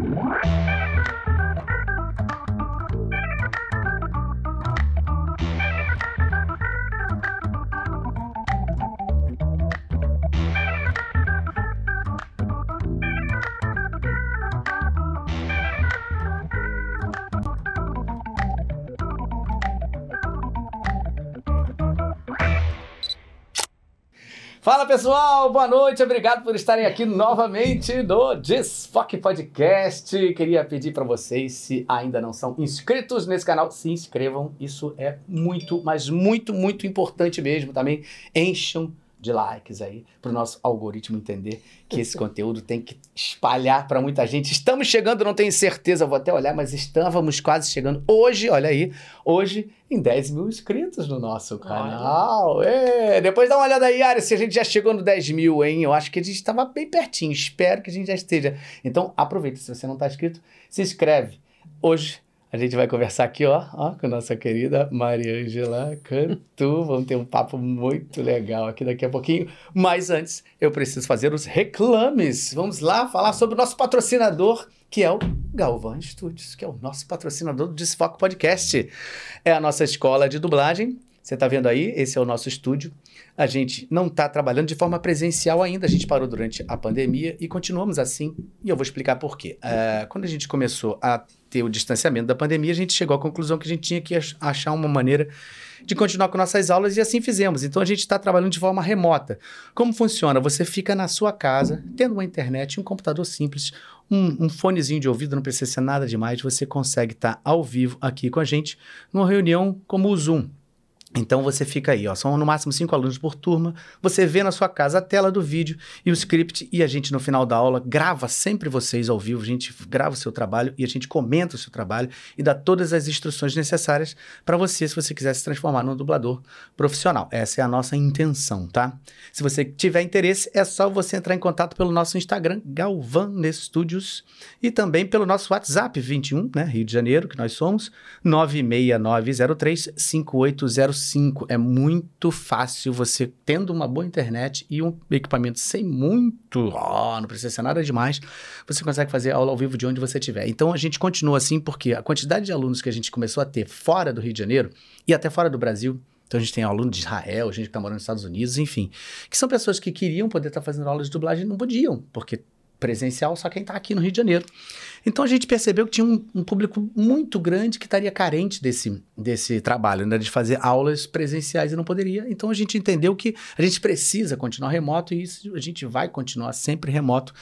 What? Fala pessoal, boa noite, obrigado por estarem aqui novamente no Desfoque Podcast. Queria pedir para vocês, se ainda não são inscritos nesse canal, se inscrevam. Isso é muito, mas muito, muito importante mesmo também. Encham de likes aí para o nosso algoritmo entender que esse conteúdo tem que espalhar para muita gente. Estamos chegando, não tenho certeza, vou até olhar, mas estávamos quase chegando hoje, olha aí, hoje em 10 mil inscritos no nosso canal. Depois dá uma olhada aí, Ari, se a gente já chegou no 10 mil, hein? Eu acho que a gente estava bem pertinho, espero que a gente já esteja. Então aproveita, se você não está inscrito, se inscreve. Hoje a gente vai conversar aqui, ó, ó com a nossa querida Mariângela Cantu. Vamos ter um papo muito legal aqui daqui a pouquinho. Mas antes, eu preciso fazer os reclames. Vamos lá falar sobre o nosso patrocinador, que é o Galvan Studios, que é o nosso patrocinador do Desfoque Podcast. É a nossa escola de dublagem. Você está vendo aí? Esse é o nosso estúdio. A gente não está trabalhando de forma presencial ainda. A gente parou durante a pandemia e continuamos assim. E eu vou explicar por quê. Uh, quando a gente começou a ter o distanciamento da pandemia, a gente chegou à conclusão que a gente tinha que achar uma maneira de continuar com nossas aulas e assim fizemos. Então a gente está trabalhando de forma remota. Como funciona? Você fica na sua casa, tendo uma internet, um computador simples, um, um fonezinho de ouvido, não precisa ser nada demais, você consegue estar tá ao vivo aqui com a gente numa reunião como o Zoom. Então você fica aí, ó, são no máximo cinco alunos por turma. Você vê na sua casa a tela do vídeo e o script e a gente no final da aula grava sempre vocês ao vivo, a gente grava o seu trabalho e a gente comenta o seu trabalho e dá todas as instruções necessárias para você se você quiser se transformar num dublador profissional. Essa é a nossa intenção, tá? Se você tiver interesse, é só você entrar em contato pelo nosso Instagram Galvan Studios e também pelo nosso WhatsApp 21, né, Rio de Janeiro, que nós somos 96903 5805 5. É muito fácil você, tendo uma boa internet e um equipamento sem muito, oh, não precisa ser nada demais, você consegue fazer aula ao vivo de onde você estiver. Então a gente continua assim porque a quantidade de alunos que a gente começou a ter fora do Rio de Janeiro e até fora do Brasil então a gente tem aluno de Israel, gente que está morando nos Estados Unidos, enfim. Que são pessoas que queriam poder estar tá fazendo aula de dublagem e não podiam, porque presencial só quem está aqui no Rio de Janeiro. Então a gente percebeu que tinha um, um, público muito grande que estaria carente desse, desse trabalho, né, de fazer aulas presenciais e não poderia. Então a gente entendeu que a gente precisa continuar remoto e isso a gente vai continuar sempre remoto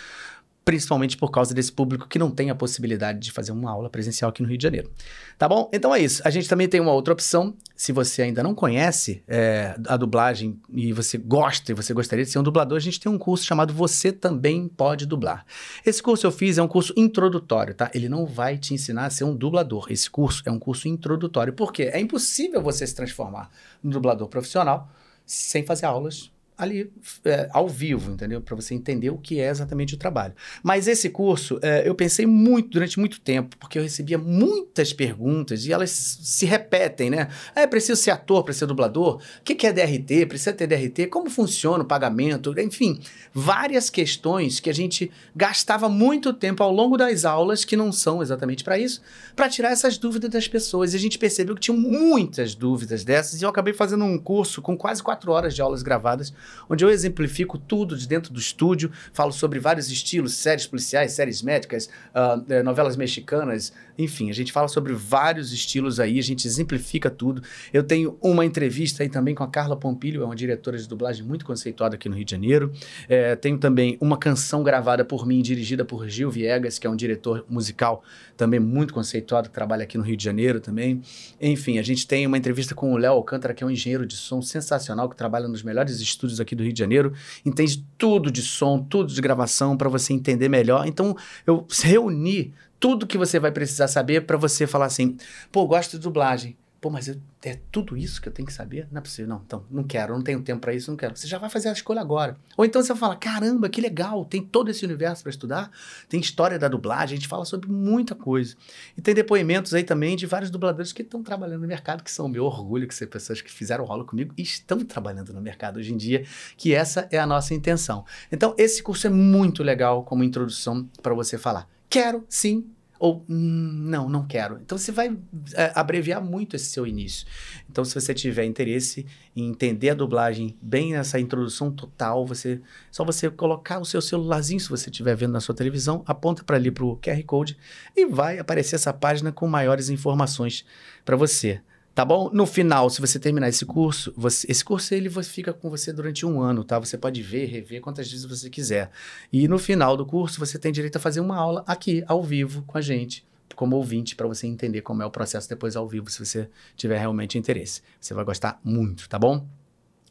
principalmente por causa desse público que não tem a possibilidade de fazer uma aula presencial aqui no Rio de Janeiro. Tá bom? Então é isso. A gente também tem uma outra opção. Se você ainda não conhece é, a dublagem e você gosta e você gostaria de ser um dublador, a gente tem um curso chamado Você Também Pode Dublar. Esse curso eu fiz é um curso introdutório, tá? Ele não vai te ensinar a ser um dublador. Esse curso é um curso introdutório. Por quê? É impossível você se transformar num dublador profissional sem fazer aulas ali é, ao vivo, entendeu? Para você entender o que é exatamente o trabalho. Mas esse curso, é, eu pensei muito durante muito tempo, porque eu recebia muitas perguntas e elas se repetem, né? É preciso ser ator para ser dublador? O que, que é DRT? Precisa ter DRT? Como funciona o pagamento? Enfim, várias questões que a gente gastava muito tempo ao longo das aulas, que não são exatamente para isso, para tirar essas dúvidas das pessoas. E a gente percebeu que tinham muitas dúvidas dessas e eu acabei fazendo um curso com quase quatro horas de aulas gravadas onde eu exemplifico tudo de dentro do estúdio, falo sobre vários estilos, séries policiais, séries médicas, uh, novelas mexicanas, enfim, a gente fala sobre vários estilos aí, a gente exemplifica tudo. Eu tenho uma entrevista aí também com a Carla Pompilho, é uma diretora de dublagem muito conceituada aqui no Rio de Janeiro. É, tenho também uma canção gravada por mim, dirigida por Gil Viegas, que é um diretor musical também muito conceituado, que trabalha aqui no Rio de Janeiro também. Enfim, a gente tem uma entrevista com o Léo Alcântara, que é um engenheiro de som sensacional, que trabalha nos melhores estúdios aqui do Rio de Janeiro, entende tudo de som, tudo de gravação, para você entender melhor. Então, eu reuni tudo que você vai precisar saber para você falar assim: pô, gosto de dublagem. Pô, mas eu, é tudo isso que eu tenho que saber? Não é possível. Não, então, não quero, não tenho tempo para isso, não quero. Você já vai fazer a escolha agora. Ou então você fala: caramba, que legal, tem todo esse universo para estudar, tem história da dublagem, a gente fala sobre muita coisa. E tem depoimentos aí também de vários dubladores que estão trabalhando no mercado, que são meu orgulho, que são pessoas que fizeram rolo comigo e estão trabalhando no mercado hoje em dia, que essa é a nossa intenção. Então, esse curso é muito legal como introdução para você falar quero sim, ou hum, não, não quero. Então você vai é, abreviar muito esse seu início. Então, se você tiver interesse em entender a dublagem bem nessa introdução total, você só você colocar o seu celularzinho, se você estiver vendo na sua televisão, aponta para ali para o QR Code e vai aparecer essa página com maiores informações para você. Tá bom? No final, se você terminar esse curso, você- esse curso ele fica com você durante um ano, tá? Você pode ver, rever quantas vezes você quiser. E no final do curso, você tem direito a fazer uma aula aqui, ao vivo, com a gente, como ouvinte, para você entender como é o processo depois ao vivo, se você tiver realmente interesse. Você vai gostar muito, tá bom?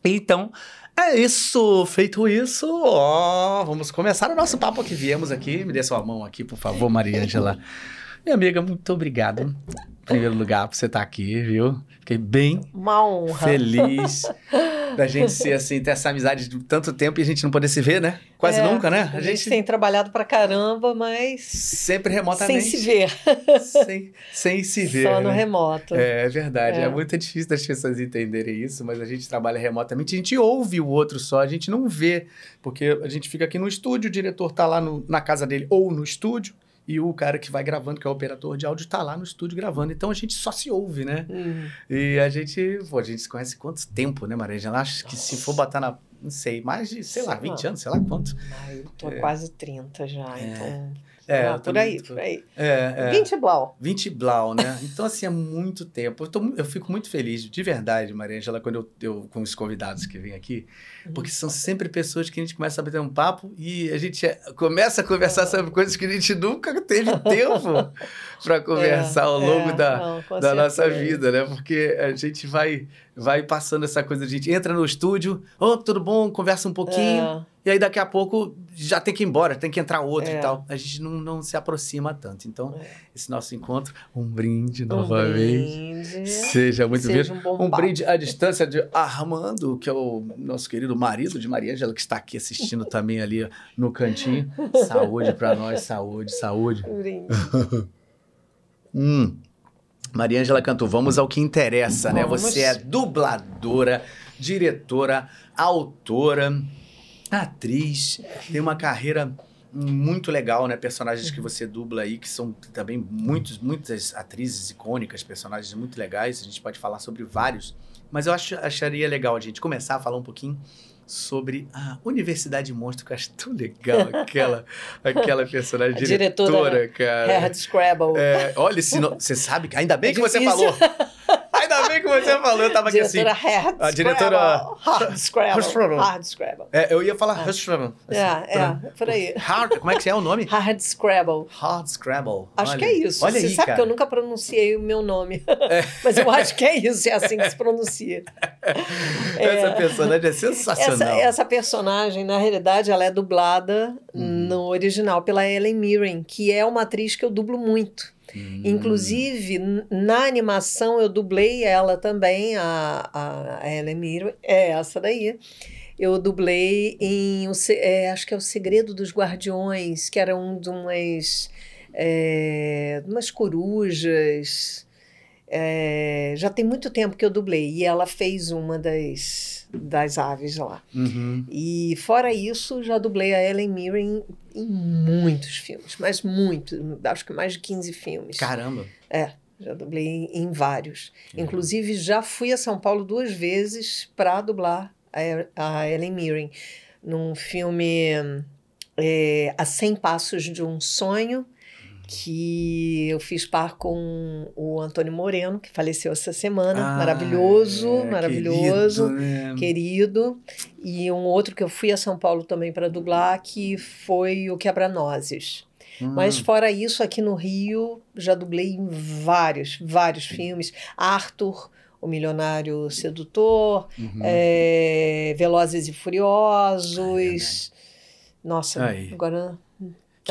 Então, é isso. Feito isso, ó, vamos começar o nosso papo que viemos aqui. Me dê sua mão aqui, por favor, Maria Ângela. Minha amiga, muito obrigado. Em primeiro lugar, por você estar aqui, viu? Fiquei bem Uma honra. feliz da gente ser assim, ter essa amizade de tanto tempo e a gente não poder se ver, né? Quase É, nunca, né? A gente tem trabalhado pra caramba, mas sempre sem remotamente. se ver. Sem, sem se ver. Só no né? remoto. É, é verdade, é. É. muito difícil das pessoas entenderem isso, mas a gente trabalha remotamente, a gente ouve o outro só, a gente não vê, porque a gente fica aqui no estúdio, o diretor tá lá no- na casa dele ou no estúdio, e o cara que vai gravando, que é o operador de áudio, tá lá no estúdio gravando, então a gente só se ouve, né? Hum. E a gente, pô, a gente se conhece quanto tempo, né, Maria? Acho que se for botar na, não sei, mais de, sei lá, Sei 20 lá. anos, sei lá quanto. Ai, eu tô É. quase 30 já, É. então. É, eu por aí, por aí. É, é. 20 blau. 20 blau, né? Então, assim, é muito tempo. Eu, tô eu fico muito feliz, de verdade, Maria Angela, quando eu, eu com os convidados que vêm aqui, porque são sempre pessoas que a gente começa a bater um papo e a gente é- começa a conversar sobre coisas que a gente nunca teve tempo para conversar ao longo É, da, não, da nossa vida, né? Porque a gente vai, vai passando essa coisa, a gente entra no estúdio, ô, tudo bom, conversa um pouquinho, É. e aí daqui a pouco já tem que ir embora, tem que entrar outro É. e tal. A gente não, não se aproxima tanto. Então, É. esse nosso encontro, um brinde Um novamente. brinde. Seja muito bem. Um Um brinde à distância de Armando, que é o nosso querido marido de Maria Ângela, que está aqui assistindo também ali no cantinho. Saúde para nós, saúde, saúde. Um brinde. Hum. Maria Ângela Cantu, vamos ao que interessa, né? Vamos. Você é dubladora, diretora, autora, atriz, tem uma carreira muito legal, né? Personagens que você dubla aí, que são também muitos, muitas atrizes icônicas, personagens muito legais. A gente pode falar sobre vários, mas eu acho, acharia legal a gente começar a falar um pouquinho sobre a Universidade Monstro, que eu acho tão legal aquela, aquela personagem diretora, diretora cara. Head Scrabble. É, olha, esse no- você sabe, que- ainda bem É que você difícil. falou. Você falou, eu tava aqui assim. diretora Head a diretora- Scrabble. Hard Scrabble. Scrabble. Hard Scrabble. É, eu ia falar É. Hushram. É, é, por aí. Hard, como é que é o nome? Hard Scrabble. Hard Scrabble. Acho Olha, que é isso. Olha Você aí, sabe cara. que eu nunca pronunciei o meu nome. Mas eu acho que é isso, é assim que se pronuncia. Essa personagem é Essa, sensacional. essa personagem, na realidade, ela é dublada Uhum. no original pela Ellen Mirren, que é uma atriz que eu dublo muito. Hum. Inclusive, na animação, eu dublei ela também, a, a, Ellen Mirren. É essa daí. Eu dublei em, é, acho que é O Segredo dos Guardiões, que era um de umas, é, umas corujas. É, já tem muito tempo que eu dublei. E ela fez uma das, das aves lá. Uhum. E fora isso, já dublei a Ellen Mirren em muitos filmes, mas muitos, acho que mais de 15 filmes. Caramba. Já dublei em, em vários. Uhum. Inclusive, já fui a São Paulo duas vezes para dublar a, a Ellen Mirren num filme é, A 100 Passos de um Sonho, que eu fiz par com o Antônio Moreno, que faleceu essa semana. Ah, maravilhoso, é, maravilhoso querido, né? querido, e um outro que eu fui a São Paulo também para dublar, que foi o Quebra-Nozes. Hum. Mas fora isso, aqui no Rio, já dublei em vários, vários filmes. Arthur, o Milionário Sedutor, Uhum. é, Velozes e Furiosos. Nossa, Aí. agora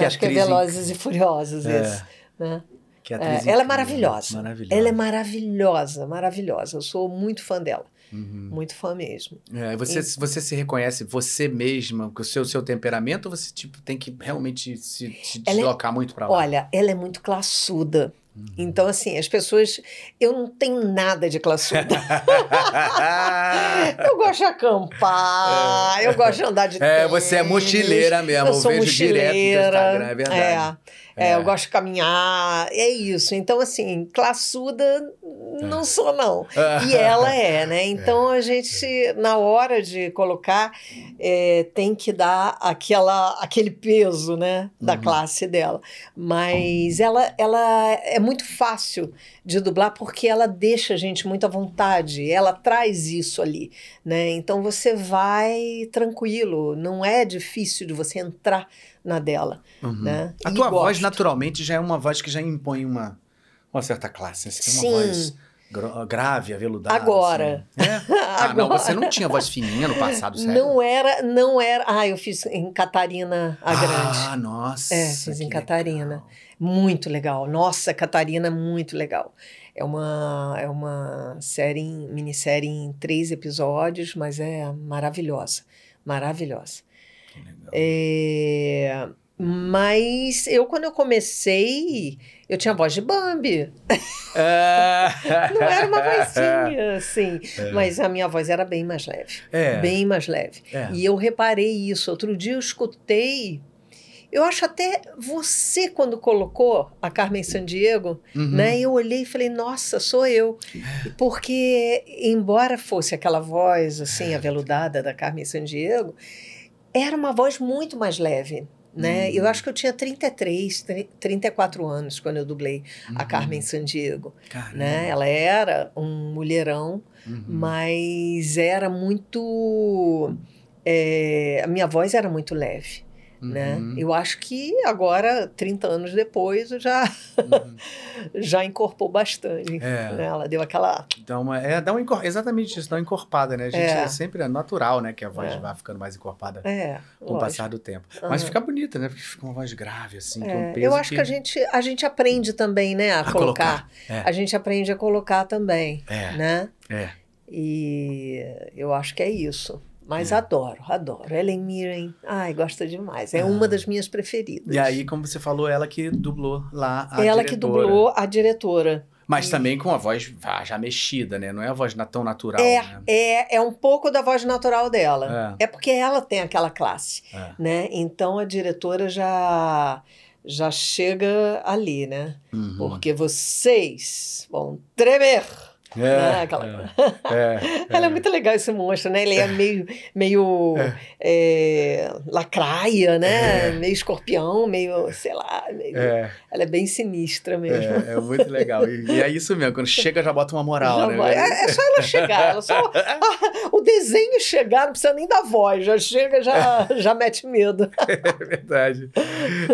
Que acho que é Velozes e Furiosos É. esse, né? Que É, atriz ela é maravilhosa. Maravilhosa. Ela é maravilhosa, maravilhosa. Eu sou muito fã dela, Uhum. muito fã mesmo. É, você, você se reconhece você mesma com o seu, seu temperamento ou você tipo, tem que realmente se, se é- deslocar muito pra lá? Olha, ela é muito classuda. Então, assim, as pessoas. Eu não tenho nada de classuda. eu gosto de acampar, eu gosto de andar de É, tênis, você é mochileira mesmo, Eu eu sou vejo direto no mochileira. Instagram, é verdade. É, É, eu gosto de caminhar, é isso. Então, assim, classuda não sou, não. E ela é, né? Então, a gente, na hora de colocar, é, tem que dar aquela, aquele peso, né? Da Uhum. classe dela. Mas ela, ela é muito fácil de dublar porque ela deixa a gente muito à vontade, ela traz isso ali, né? Então você vai tranquilo, não é difícil de você entrar na dela, Uhum. né? A E tua voz, gosto. naturalmente, já é uma voz que já impõe uma, uma certa classe. Você tem uma Sim. voz grave, aveludada. Agora. assim. É? Ah, não, Agora. você não tinha voz fininha no passado, sério? Não era, não era. Ah, eu fiz em Catarina a Grande. Ah, nossa. É, fiz em Catarina. legal. Muito legal. Nossa, Catarina, é muito legal. É uma, é uma série, minissérie em três episódios, mas é maravilhosa. Maravilhosa. É, mas eu, quando eu comecei, eu tinha voz de Bambi. É. Não era uma vozinha, assim. Mas a minha voz era bem mais leve. É. Bem mais leve. É. E eu reparei isso. Outro dia eu escutei. Eu acho até você, quando colocou a Carmen Sandiego, Uhum. né? Eu olhei e falei, nossa, sou eu. Porque, embora fosse aquela voz, assim, aveludada da Carmen Sandiego, era uma voz muito mais leve. Né? Uhum. Eu acho que eu tinha 33, tri- 34 anos quando eu dublei a Uhum. Carmen Sandiego. Caramba. Né? Ela era um mulherão, Uhum. mas era muito. é, a minha voz era muito leve, né? Uhum. Eu acho que agora, 30 anos depois, já, Uhum. já incorporou bastante. É. né? Ela deu aquela. Dá uma, é, dá uma encor- exatamente isso, dá uma encorpada, né? A gente é, É. sempre é natural, né? Que a voz É. vá ficando mais encorpada É, com o lógico. passar do tempo. Mas Aham. fica bonita, né? Porque fica uma voz grave, assim, que é um peso eu acho que... a, gente, a gente aprende também, né, a, A colocar. colocar. A gente aprende a colocar também, né? é. E eu acho que é isso. Mas É. adoro, adoro. Ellen Mirren, ai, gosto demais. É Ah. uma das minhas preferidas. E aí, como você falou, ela que dublou lá a Ela que diretora. dublou a diretora. Mas também com a voz já mexida, né? Não é a voz tão natural, É, né? é, é um pouco da voz natural dela. É. É porque ela tem aquela classe, É. né? Então a diretora já já chega ali, né? Uhum. Porque vocês vão tremer. É, né? Aquela- é, é, Ela é muito legal esse monstro, né? Ele é meio, meio é, lacraia, né? É. Meio escorpião, meio, sei lá. meio- é, Ela é bem sinistra mesmo. é, é muito legal. E, e é isso mesmo, quando chega já bota uma moral, Já né? É, é só ela chegar, ela só, Ah, o desenho chegar, não precisa nem da voz, já chega, já, já mete medo. É verdade.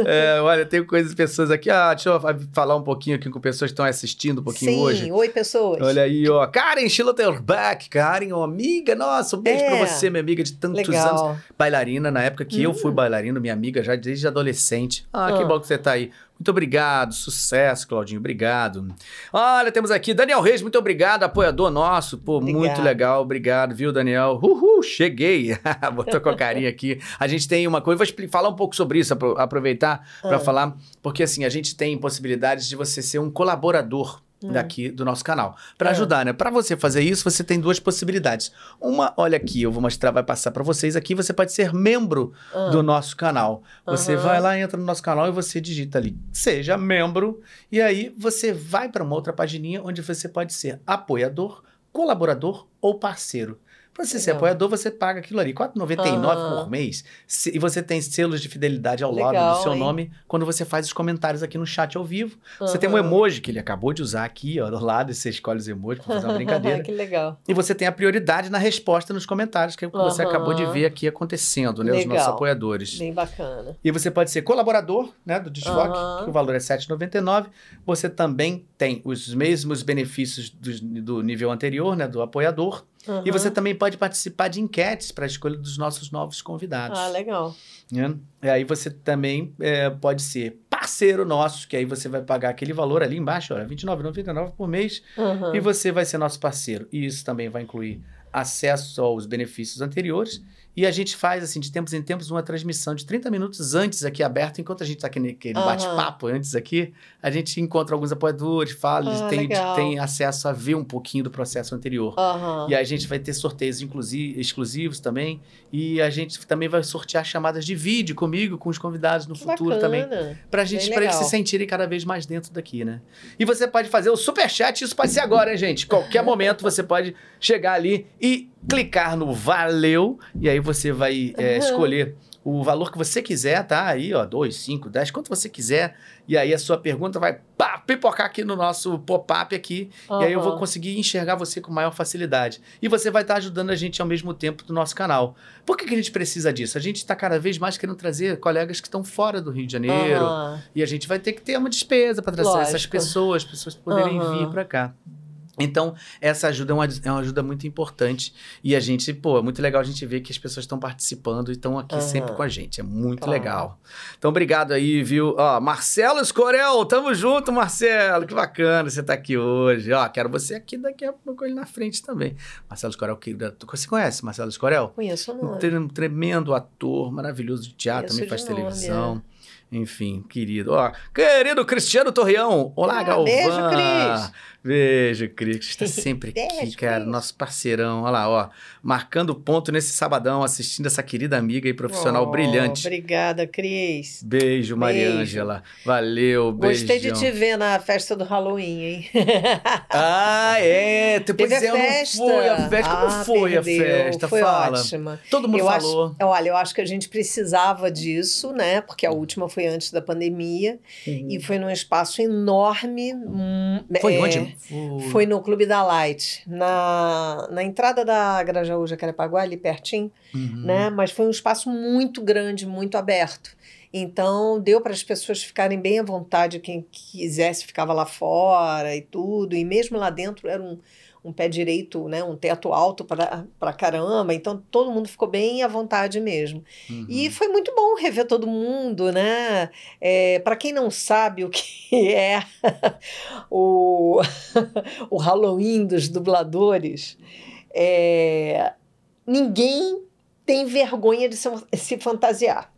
É, olha, tem coisas, pessoas aqui. Ah, deixa eu falar um pouquinho aqui com pessoas que estão assistindo um pouquinho Sim, hoje. oi pessoas. Olha aí, ó. Karen Schillerbeck. Karen, ó, amiga. Nossa, um beijo É. pra você, minha amiga de tantos anos. Legal. Bailarina, na época que eu fui bailarino, minha amiga já desde adolescente. Ah, que Ah. bom que você tá aí. Muito obrigado, sucesso, Claudinho, obrigado. Olha, temos aqui Daniel Reis, muito obrigado, apoiador nosso, pô, muito Obrigada. legal, obrigado, viu, Daniel? Uhul, cheguei. Botou com a carinha aqui. A gente tem uma coisa, vou falar um pouco sobre isso, apro- aproveitar para Ah. falar, porque assim, a gente tem possibilidades de você ser um colaborador Hum. daqui do nosso canal. Para Ah. ajudar, né? Para você fazer isso, você tem duas possibilidades. Uma, olha aqui, eu vou mostrar, vai passar para vocês aqui, você pode ser membro Ah. do nosso canal. Você Aham. vai lá, entra no nosso canal e você digita ali, seja membro, e aí você vai para uma outra pagininha onde você pode ser apoiador, colaborador ou parceiro. Para você ser Legal. apoiador, você paga aquilo ali, R$ 4,99 Aham. por mês. Se- e você tem selos de fidelidade ao lado do seu hein? nome quando você faz os comentários aqui no chat ao vivo. Você tem um emoji que ele acabou de usar aqui, ó, do lado, e você escolhe os emojis para fazer uma brincadeira. que legal. E você tem a prioridade na resposta nos comentários, que é o que você Aham. acabou de ver aqui acontecendo, né? Os Legal. nossos apoiadores. Bem bacana. E você pode ser colaborador né, do Desfoque, Aham. que o valor é R$ 7,99. Você também tem os mesmos benefícios do, do nível anterior, né, do apoiador. E Aham. você também pode participar de enquetes para a escolha dos nossos novos convidados. Ah, legal. né? E aí você também é, pode ser parceiro nosso, que aí você vai pagar aquele valor ali embaixo, olha, R$ 29,99 por mês. Aham. E você vai ser nosso parceiro. E isso também vai incluir acesso aos benefícios anteriores E a gente faz, assim, de tempos em tempos, uma transmissão de 30 minutos antes aqui aberto, enquanto a gente está aqui naquele Aham. bate-papo antes aqui, a gente encontra alguns apoiadores, fala, têm, legal. têm acesso a ver um pouquinho do processo anterior. Aham. E a gente vai ter sorteios exclusivos também. E a gente também vai sortear chamadas de vídeo comigo, com os convidados no Que futuro também. bacana. Pra gente, pra eles se sentirem cada vez mais dentro daqui, né? E você pode fazer o superchat, isso pode ser agora, hein, gente? Qualquer momento você pode chegar ali e clicar no valeu, e aí você vai é, Uhum. escolher o valor que você quiser, tá? Aí, ó, 2, 5, 10, quanto você quiser. E aí a sua pergunta vai pá, pipocar aqui no nosso pop-up aqui. E aí eu vou conseguir enxergar você com maior facilidade. E você vai estar ajudando a gente ao mesmo tempo do nosso canal. Por que, que a gente precisa disso? A gente está cada vez mais querendo trazer colegas que estão fora do Rio de Janeiro. Aham. E a gente vai ter que ter uma despesa para trazer essas Lógico. pessoas, as pessoas poderem vir para cá. Então, essa ajuda é uma, é uma ajuda muito importante. E a gente, pô, é muito legal a gente ver que as pessoas estão participando e estão aqui Aham. sempre com a gente. É muito Claro. legal. Então, obrigado aí, viu? Ó, Marcelo Escorel, tamo junto, Marcelo. Que bacana você tá aqui hoje. Ó, quero você aqui daqui a pouco ele na frente também. Marcelo Escorel, que você conhece Marcelo Escorel? Conheço o Um tremendo ator, maravilhoso de teatro, Conheço também faz de nome, televisão. Enfim, querido. Ó, querido Cristiano Torreão. Olá, Ah, Galvão. beijo, Cris. Beijo, Cris. Está sempre aqui, Beijo, cara. Cris. Nosso parceirão. Olha lá, ó. Marcando ponto nesse sabadão, assistindo essa querida amiga e profissional Oh, brilhante. Obrigada, Cris. Beijo, Mariângela. Valeu, beijo. Gostei de te ver na festa do Halloween, hein? Ah, é. Depois Teve a festa. não fui a festa. Como Ah, foi perdeu. a festa? Foi Fala. ótima. Todo mundo eu falou. Acho, olha, eu acho que a gente precisava disso, né? Porque a última foi antes da pandemia e foi num espaço enorme. hum, Foi é, onde? Foi no Clube da Light, na, na entrada da Grajaú Jacarepaguá, ali pertinho, Uhum. né? Mas foi um espaço muito grande, muito aberto. Então, deu para as pessoas ficarem bem à vontade, quem quisesse ficava lá fora e tudo, e mesmo lá dentro era um, um pé direito, né? um teto alto para caramba, então todo mundo ficou bem à vontade mesmo. Uhum. E foi muito bom rever todo mundo, né? É, para quem não sabe o que é o, o Halloween dos dubladores, é, ninguém tem vergonha de se, se fantasiar.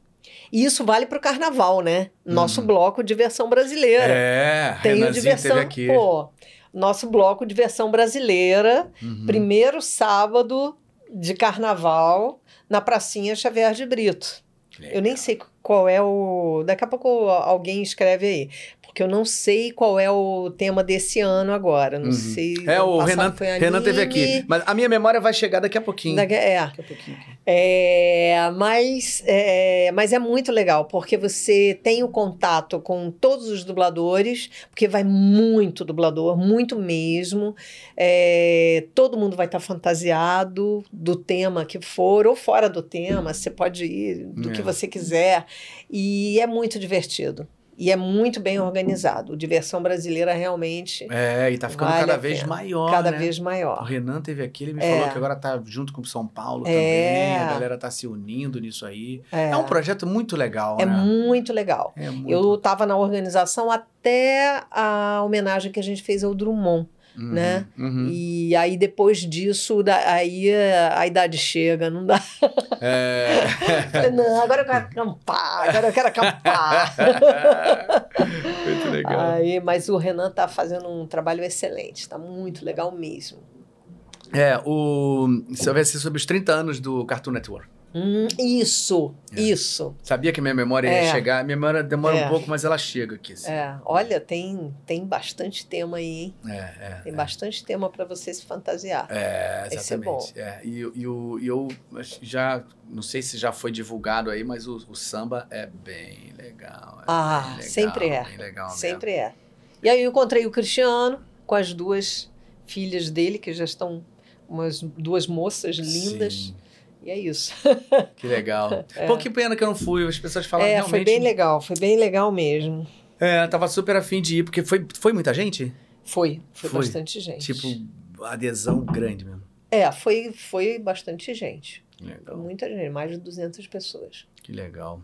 E isso vale para o carnaval, né? Nosso Uhum. bloco de versão brasileira. É, Tem o diversão. Pô, nosso bloco de versão brasileira, Uhum. primeiro sábado de carnaval, na Pracinha Xavier de Brito. Eu nem sei qual é o. Daqui a pouco alguém escreve aí. Porque eu não sei qual é o tema desse ano agora. Não Uhum. sei. É, o Renan, foi Renan teve anime. aqui. Mas a minha memória vai chegar daqui a pouquinho. Daqui- é. Daqui a pouquinho. É, mas, é, mas é muito legal, porque você tem o contato com todos os dubladores, porque vai muito dublador, muito mesmo. É, todo mundo vai estar fantasiado do tema que for, ou fora do tema, você pode ir do É. que você quiser. E é muito divertido. E é muito bem organizado. O Diversão Brasileira realmente É, e tá ficando Vale cada vez pena. maior. cada né? vez O maior. Renan teve aqui, ele me É. falou que agora tá junto com o São Paulo É. também. A galera tá se unindo nisso aí. É, um projeto muito legal, é né? muito legal. É muito. Eu estava na organização até a homenagem que a gente fez ao Drummond, Uhum, né? uhum. E aí depois disso, da- aí a idade chega, não dá. É. Não, agora eu quero acampar, agora eu quero acampar. muito legal. aí, mas o Renan tá fazendo um trabalho excelente, está muito legal mesmo. É, o. Isso vai ser sobre os 30 anos do Cartoon Network. Hum, isso, É. isso. Sabia que minha memória ia É. chegar. Minha memória demora É. um pouco, mas ela chega aqui. assim. É, olha, tem, tem bastante tema aí, hein? É, é. Tem bastante tema para você se fantasiar. É, exatamente. É, e, e o- e eu já, não sei se já foi divulgado aí, mas o, o samba é bem legal. Ah, bem legal, sempre é. Bem legal. Sempre é. E aí eu encontrei o Cristiano com as duas filhas dele, que já estão umas duas moças lindas. Sim, E é isso. que legal. Pô, que pena que eu não fui. As pessoas falam é, realmente. foi bem legal, foi bem legal mesmo. É, tava super afim de ir, porque foi, foi muita gente? Foi, foi, Foi. bastante gente. Tipo, adesão grande mesmo. É, foi, foi bastante gente. Legal. Muita gente, mais de 200 pessoas. Que legal.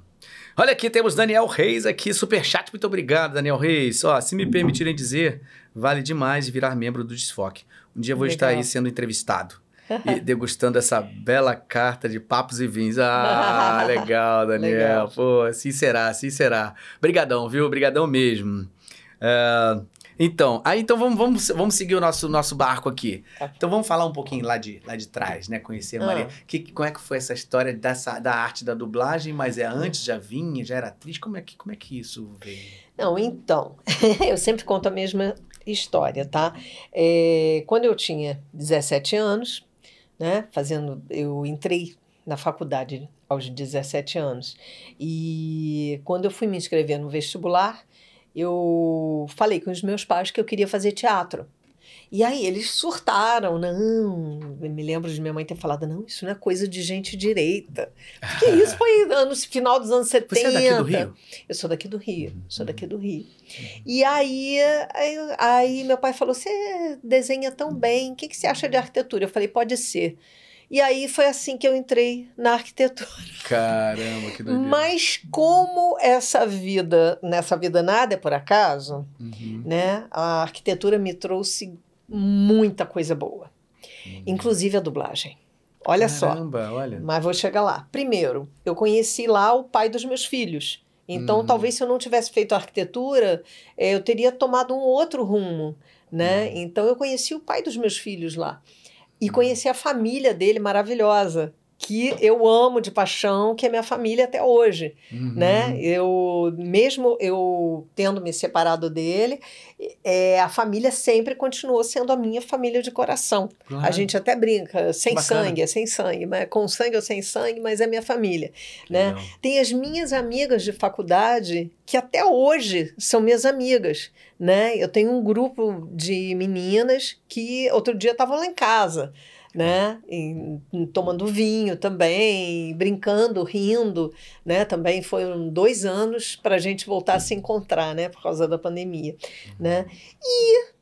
Olha aqui, temos Daniel Reis aqui, superchat. Muito obrigado, Daniel Reis. Ó, se me permitirem dizer, vale demais virar membro do Desfoque. Um dia vou estar Legal. aí sendo entrevistado. E degustando essa bela carta de papos e vinhos. Ah, legal, Daniel. Legal. Pô, assim será, assim será. Obrigadão, viu? Obrigadão mesmo. Uh, então, aí então vamos, vamos, vamos seguir o nosso, nosso barco aqui. Tá. Então vamos falar um pouquinho lá de, lá de trás, né? Conhecer a Maria. Ah. Que, como é que foi essa história dessa, da arte da dublagem? Mas é antes, já vinha, já era atriz? Como é que, como é que isso veio? Não, então, eu sempre conto a mesma história, tá? É, quando eu tinha 17 anos, né? Fazendo, eu entrei na faculdade aos 17 anos. E quando eu fui me inscrever no vestibular, eu falei com os meus pais que eu queria fazer teatro. E aí eles surtaram, não. Eu me lembro de minha mãe ter falado, não, isso não é coisa de gente direita. Porque isso foi no final dos anos 70. Você é daqui do Rio? Eu sou daqui do Rio, sou daqui do Rio. E aí, aí, aí meu pai falou, você desenha tão bem, o que, que você acha de arquitetura? Eu falei, pode ser. E aí foi assim que eu entrei na arquitetura. Caramba, que doideira. Mas como essa vida, nessa vida nada é por acaso, uhum. né? A arquitetura me trouxe muita coisa boa. Uhum. Inclusive a dublagem. Olha Caramba, só. Olha. Mas vou chegar lá. Primeiro, eu conheci lá o pai dos meus filhos. Então, uhum. talvez se eu não tivesse feito arquitetura, eh, eu teria tomado um outro rumo, né? Uhum. Então, eu conheci o pai dos meus filhos lá e conheci a família dele maravilhosa que eu amo de paixão, que é minha família até hoje, uhum. né? Eu mesmo eu tendo me separado dele, é, a família sempre continuou sendo a minha família de coração. Claro. A gente até brinca, sem Bacana. sangue, é sem sangue, mas com sangue ou sem sangue, mas é minha família, né? Tem as minhas amigas de faculdade que até hoje são minhas amigas, né? Eu tenho um grupo de meninas que outro dia estavam lá em casa, né? E, tomando vinho também, brincando, rindo, né? Também foram dois anos para a gente voltar a se encontrar, né? Por causa da pandemia, né? E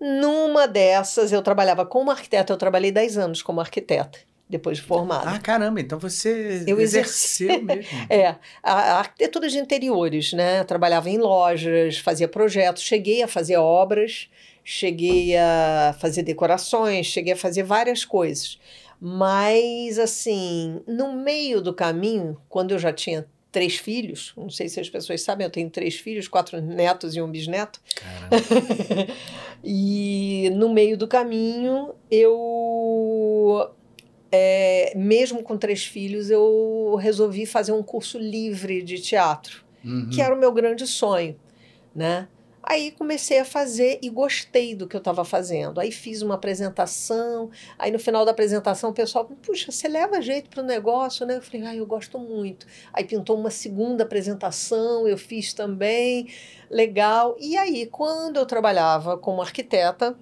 numa dessas eu trabalhava como arquiteta, eu trabalhei 10 anos como arquiteta depois de formada. Ah, caramba, então você eu exerceu exerci... mesmo. é, a, arquitetura de interiores, né? Trabalhava em lojas, fazia projetos, cheguei a fazer obras, cheguei a fazer decorações, cheguei a fazer várias coisas. Mas, assim, no meio do caminho, quando eu já tinha três filhos, não sei se as pessoas sabem, eu tenho três filhos, quatro netos e um bisneto. e no meio do caminho, eu é, mesmo com três filhos, eu resolvi fazer um curso livre de teatro, uhum. que era o meu grande sonho, né? Aí comecei a fazer e gostei do que eu estava fazendo. Aí fiz uma apresentação, aí no final da apresentação o pessoal, puxa, você leva jeito para o negócio, né? Eu falei, ah, eu gosto muito. Aí pintou uma segunda apresentação, eu fiz também, legal. E aí, quando eu trabalhava como arquiteta,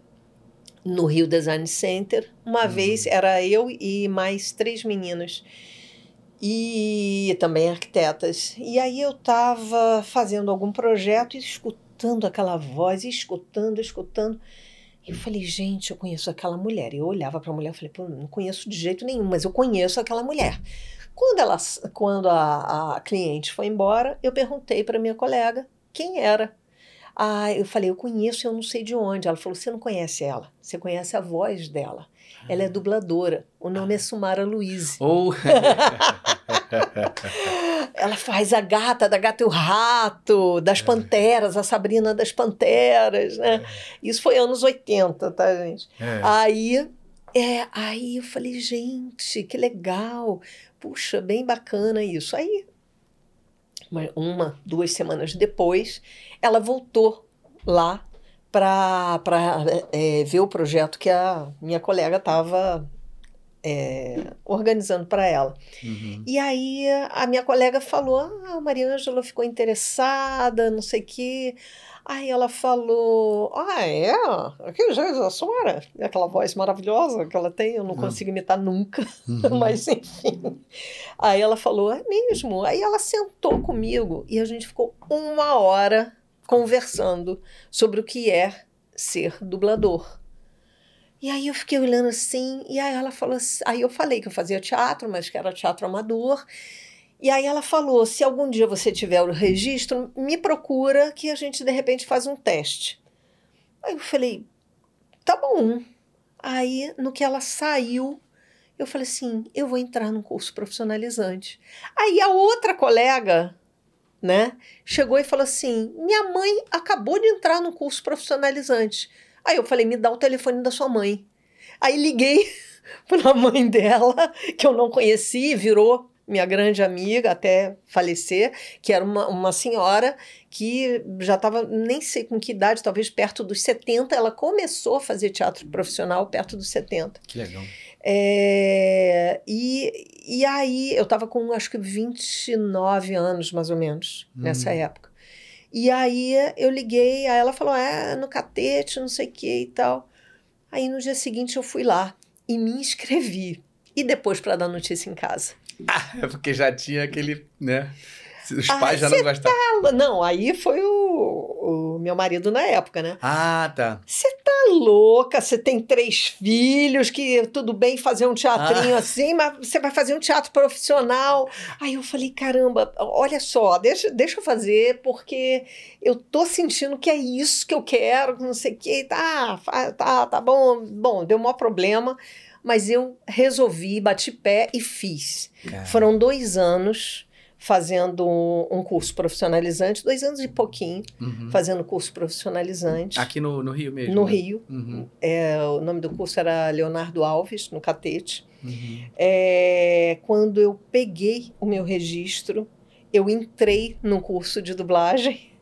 no Rio Design Center. Uma uhum. vez era eu e mais três meninas e também arquitetas. E aí eu estava fazendo algum projeto e escutando aquela voz, e escutando, escutando. Eu falei, gente, eu conheço aquela mulher. Eu olhava para a mulher e falei, pô, não conheço de jeito nenhum, mas eu conheço aquela mulher. Quando, ela, quando a, a cliente foi embora, eu perguntei para minha colega quem era. Ah, eu falei, eu conheço, eu não sei de onde. Ela falou, você não conhece ela, você conhece a voz dela. Ela é ah. dubladora. O nome é Sumara Luiz. Oh. ela faz a gata da Gata e o Rato, das é. Panteras, a Sabrina das Panteras, né? É. Isso foi anos 80, tá, gente? É. Aí, é, aí eu falei, gente, que legal. Puxa, bem bacana isso. Aí uma, duas semanas depois, ela voltou lá para é, ver o projeto que a minha colega estava é, organizando para ela. Uhum. E aí a minha colega falou: Ah, a Maria Ângela ficou interessada, não sei o quê. Aí ela falou: Ah, é? Aquele jeito da senhora? Aquela voz maravilhosa que ela tem, eu não uhum. consigo imitar nunca, uhum. mas enfim. Aí ela falou: É mesmo? Aí ela sentou comigo e a gente ficou uma hora conversando sobre o que é ser dublador. E aí eu fiquei olhando assim, e aí ela falou assim, aí eu falei que eu fazia teatro, mas que era teatro amador. E aí ela falou: se algum dia você tiver o registro, me procura que a gente de repente faz um teste. Aí eu falei: tá bom. Aí no que ela saiu Eu falei assim: eu vou entrar num curso profissionalizante. Aí a outra colega, né, chegou e falou assim: minha mãe acabou de entrar no curso profissionalizante. Aí eu falei: me dá o telefone da sua mãe. Aí liguei para a mãe dela, que eu não conheci, virou minha grande amiga até falecer, que era uma, uma senhora que já estava, nem sei com que idade, talvez perto dos 70, ela começou a fazer teatro profissional perto dos 70. Que legal. É, e, e aí, eu estava com acho que 29 anos, mais ou menos, hum. nessa época. E aí eu liguei, aí ela falou: é, no catete, não sei o que e tal. Aí no dia seguinte eu fui lá e me inscrevi. E depois para dar notícia em casa. É porque já tinha aquele, né? Os ah, pais já não gostavam. Tá... Não, aí foi o, o meu marido na época, né? Ah, tá. Você tá louca, você tem três filhos, que tudo bem fazer um teatrinho ah. assim, mas você vai fazer um teatro profissional. Aí eu falei, caramba, olha só, deixa, deixa eu fazer, porque eu tô sentindo que é isso que eu quero, não sei o que, tá, tá, tá bom. Bom, deu um maior problema mas eu resolvi, bati pé e fiz. Foram dois anos fazendo um curso profissionalizante, dois anos e pouquinho, uhum. fazendo curso profissionalizante. Aqui no, no Rio mesmo? No né? Rio. Uhum. É, o nome do curso era Leonardo Alves, no Catete. Uhum. É, quando eu peguei o meu registro, eu entrei no curso de dublagem.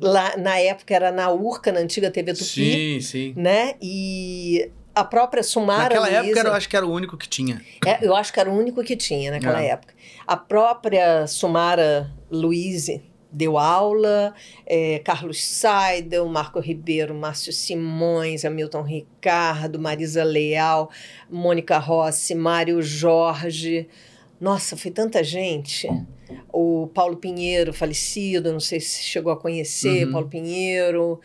Lá, na época era na URCA, na antiga TV Tupi. Sim, sim. Né? E a própria Sumara Naquela Luiza, época eu acho que era o único que tinha. É, eu acho que era o único que tinha naquela é. época. A própria Sumara Luiz deu aula, é, Carlos Seidel, Marco Ribeiro, Márcio Simões, Hamilton Ricardo, Marisa Leal, Mônica Rossi, Mário Jorge. Nossa, foi tanta gente. O Paulo Pinheiro, falecido, não sei se chegou a conhecer, uhum. Paulo Pinheiro.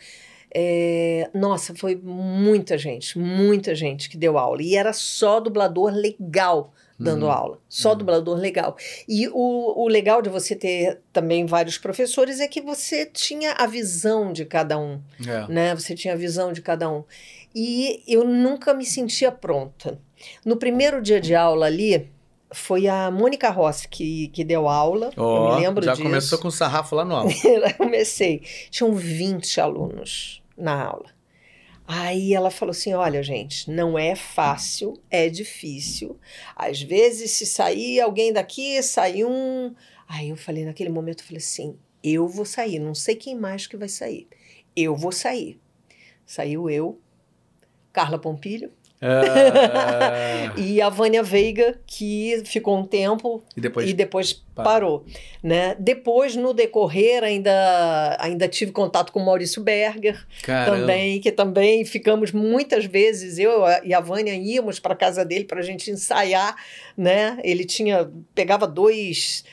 É, nossa, foi muita gente, muita gente que deu aula. E era só dublador legal dando uhum. aula, só uhum. dublador legal. E o, o legal de você ter também vários professores é que você tinha a visão de cada um, é. né? Você tinha a visão de cada um. E eu nunca me sentia pronta. No primeiro dia de aula ali, foi a Mônica Rossi que, que deu aula. Oh, eu me lembro já disso. começou com o sarrafo lá no aula. comecei. Tinham 20 alunos na aula. Aí ela falou assim: olha, gente, não é fácil, é difícil. Às vezes, se sair alguém daqui, sai um. Aí eu falei, naquele momento, eu falei assim: eu vou sair, não sei quem mais que vai sair. Eu vou sair. Saiu eu, Carla Pompilho, Uh... e a Vânia Veiga, que ficou um tempo e depois, e depois parou. Né? Depois, no decorrer, ainda, ainda tive contato com o Maurício Berger Caramba. também, que também ficamos muitas vezes, eu e a Vânia íamos para casa dele para a gente ensaiar. Né? Ele tinha pegava dois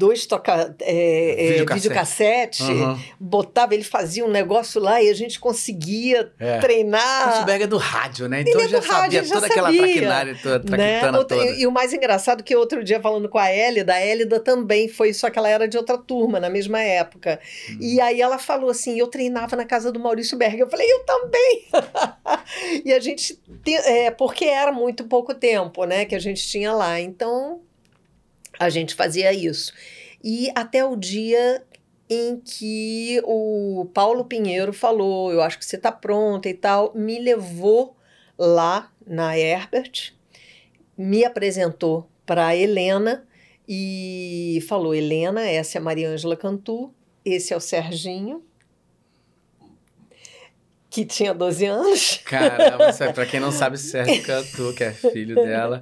dois toca é, é, videocassete, uhum. botava, ele fazia um negócio lá e a gente conseguia é. treinar. O Berg é do rádio, né? Então ele é já sabia já toda sabia, aquela traquinagem toda, né? Outra, toda. E, e, o mais engraçado que outro dia falando com a Hélida, a Hélida também foi, só que ela era de outra turma, na mesma época. Hum. E aí ela falou assim, eu treinava na casa do Maurício Berg. Eu falei, eu também! e a gente, é, porque era muito pouco tempo, né, que a gente tinha lá. Então, a gente fazia isso. E até o dia em que o Paulo Pinheiro falou: Eu acho que você está pronta e tal, me levou lá na Herbert, me apresentou para Helena e falou: Helena, essa é a Maria Ângela Cantu, esse é o Serginho, que tinha 12 anos. Caramba, para quem não sabe, Sérgio Cantu, que é filho dela,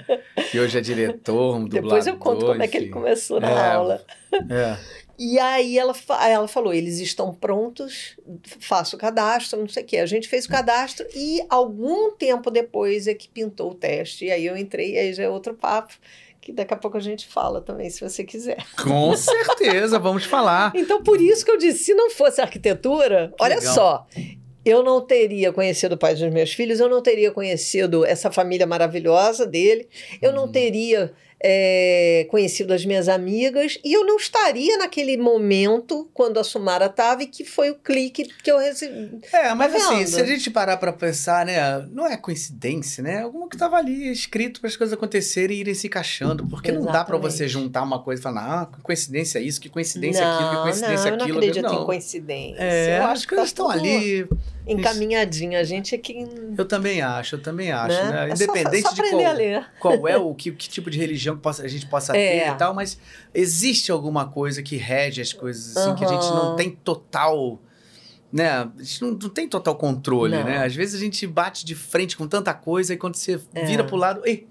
que hoje é diretor, um dublador. Depois eu conto como é que ele começou na é, aula. É. E aí ela, ela falou, eles estão prontos, faça o cadastro, não sei o quê. A gente fez o cadastro e algum tempo depois é que pintou o teste. E aí eu entrei, e aí já é outro papo que daqui a pouco a gente fala também, se você quiser. Com certeza, vamos falar. Então, por isso que eu disse, se não fosse arquitetura, que olha legal. só, eu não teria conhecido o pai dos meus filhos, eu não teria conhecido essa família maravilhosa dele, eu não uhum. teria é, conhecido as minhas amigas, e eu não estaria naquele momento quando a Sumara estava e que foi o clique que eu recebi. É, mas Tá assim, se a gente parar pra pensar, né? Não é coincidência, né? Alguma que tava ali escrito para as coisas acontecerem e irem se encaixando. Porque não dá pra Exatamente. você juntar uma coisa e falar, ah, que coincidência isso, que coincidência aquilo, que não, coincidência não, eu não aquilo. acredito não. em coincidência. É, eu acho que tá estão tudo ali. Encaminhadinho. A gente é que. Eu também acho, eu também acho, né? né? É só- Independente só, de qual, a ler. qual é o que, que tipo de religião que a gente possa É. ter e tal, mas existe alguma coisa que rege as coisas assim, que a gente não tem total. Né? A gente não, não tem total controle, Não. né? Às vezes a gente bate de frente com tanta coisa e quando você É. vira pro lado, ei,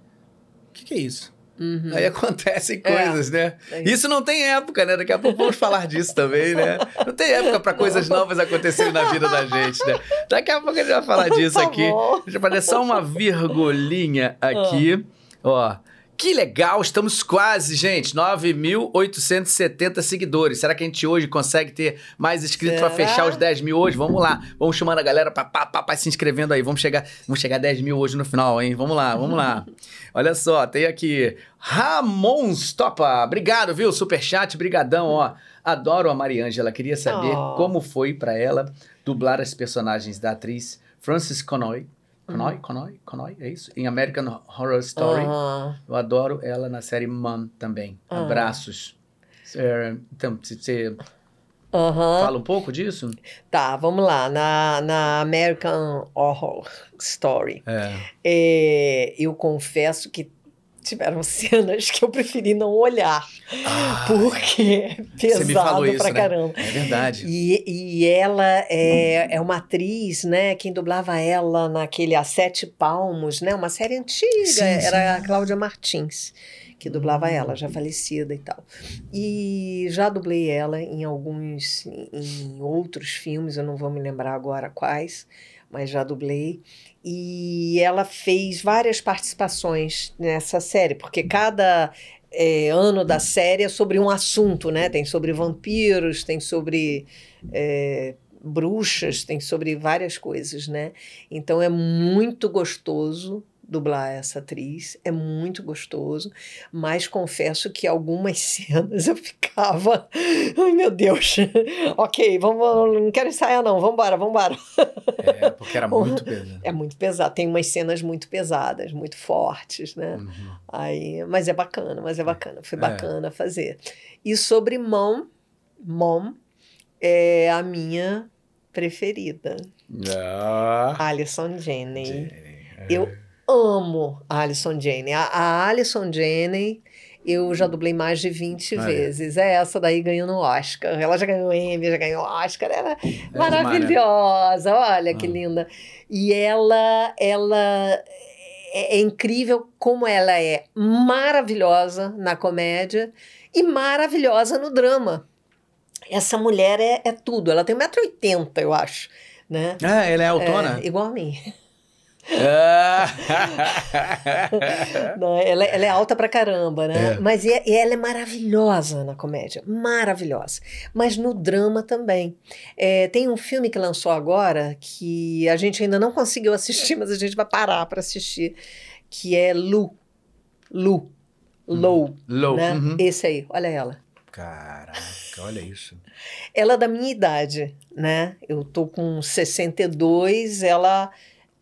o que, que é isso? Uhum. Aí acontecem É. coisas, né? É isso. Isso não tem época, né? Daqui a pouco vamos falar disso também, né? Não tem época para coisas novas acontecerem na vida da gente, né? Daqui a pouco a gente vai falar disso Tá aqui. bom. Deixa eu fazer só uma virgulinha aqui. Ó. Que legal, estamos quase, gente. 9.870 seguidores. Será que a gente hoje consegue ter mais inscritos para fechar os 10 mil hoje? Vamos lá. Vamos chamando a galera para se inscrevendo aí. Vamos chegar, vamos chegar a 10 mil hoje no final, hein? Vamos lá, vamos lá. Olha só, tem aqui Ramon Stopa. Obrigado, viu? Superchat, brigadão, ó. Adoro a Mariângela. Queria saber Oh. como foi para ela dublar as personagens da atriz Frances Connoy. Connoy? Connoy? Connoy? É isso? Em American Horror Story. Aham. Eu adoro ela na série Mom também. Ah. Abraços. É, então, você Aham. fala um pouco disso? Tá, vamos lá. Na, na American Horror Story, É. é, eu confesso que tiveram cenas que eu preferi não olhar, porque é Ah, Você me falou pesado isso, pra né? caramba. É verdade. E, e ela é, é uma atriz, né? Quem dublava ela naquele A Sete Palmos, né? Uma série antiga, Sim, era sim. a Cláudia Martins que dublava ela, já falecida e tal. E já dublei ela em alguns, em outros filmes, eu não vou me lembrar agora quais, mas já dublei. E ela fez várias participações nessa série, porque cada é, ano da série é sobre um assunto, né? Tem sobre vampiros, tem sobre é, bruxas, tem sobre várias coisas, né? Então é muito gostoso dublar essa atriz, é muito gostoso, mas confesso que algumas cenas eu ficava, ai meu Deus, ok, vamos, não quero ensaiar não, vamos embora, vamos embora. É, porque era muito pesado. É muito pesado, tem umas cenas muito pesadas, muito fortes, né? Uhum. Aí, mas é bacana, mas é bacana, foi É. bacana fazer. E sobre Mom, Mom é a minha preferida, Ah. Alison Janney. Jenny, é. Eu amo a Alison Janney. A, a Alison Janney eu já dublei mais de 20 Ah, é. vezes. É essa daí ganhando o Oscar. Ela já ganhou Emmy, já ganhou Oscar. Ela é demais, né? maravilhosa. Olha que Ah. linda. E ela, ela é, é incrível como ela é maravilhosa na comédia e maravilhosa no drama. Essa mulher é, é tudo. Ela tem 1,80m, eu acho. Né? Ah, ela é autona? É, igual a mim. Ah. Não, ela, ela é alta pra caramba, né? É. Mas e- e ela é maravilhosa na comédia, maravilhosa. Mas no drama também. É, tem um filme que lançou agora que a gente ainda não conseguiu assistir, mas a gente vai parar para assistir, que é Lu. Lu. Low. Low. Né? uhum. Esse aí, olha ela. Caraca, olha isso. Ela é da minha idade, né? Eu tô com 62, ela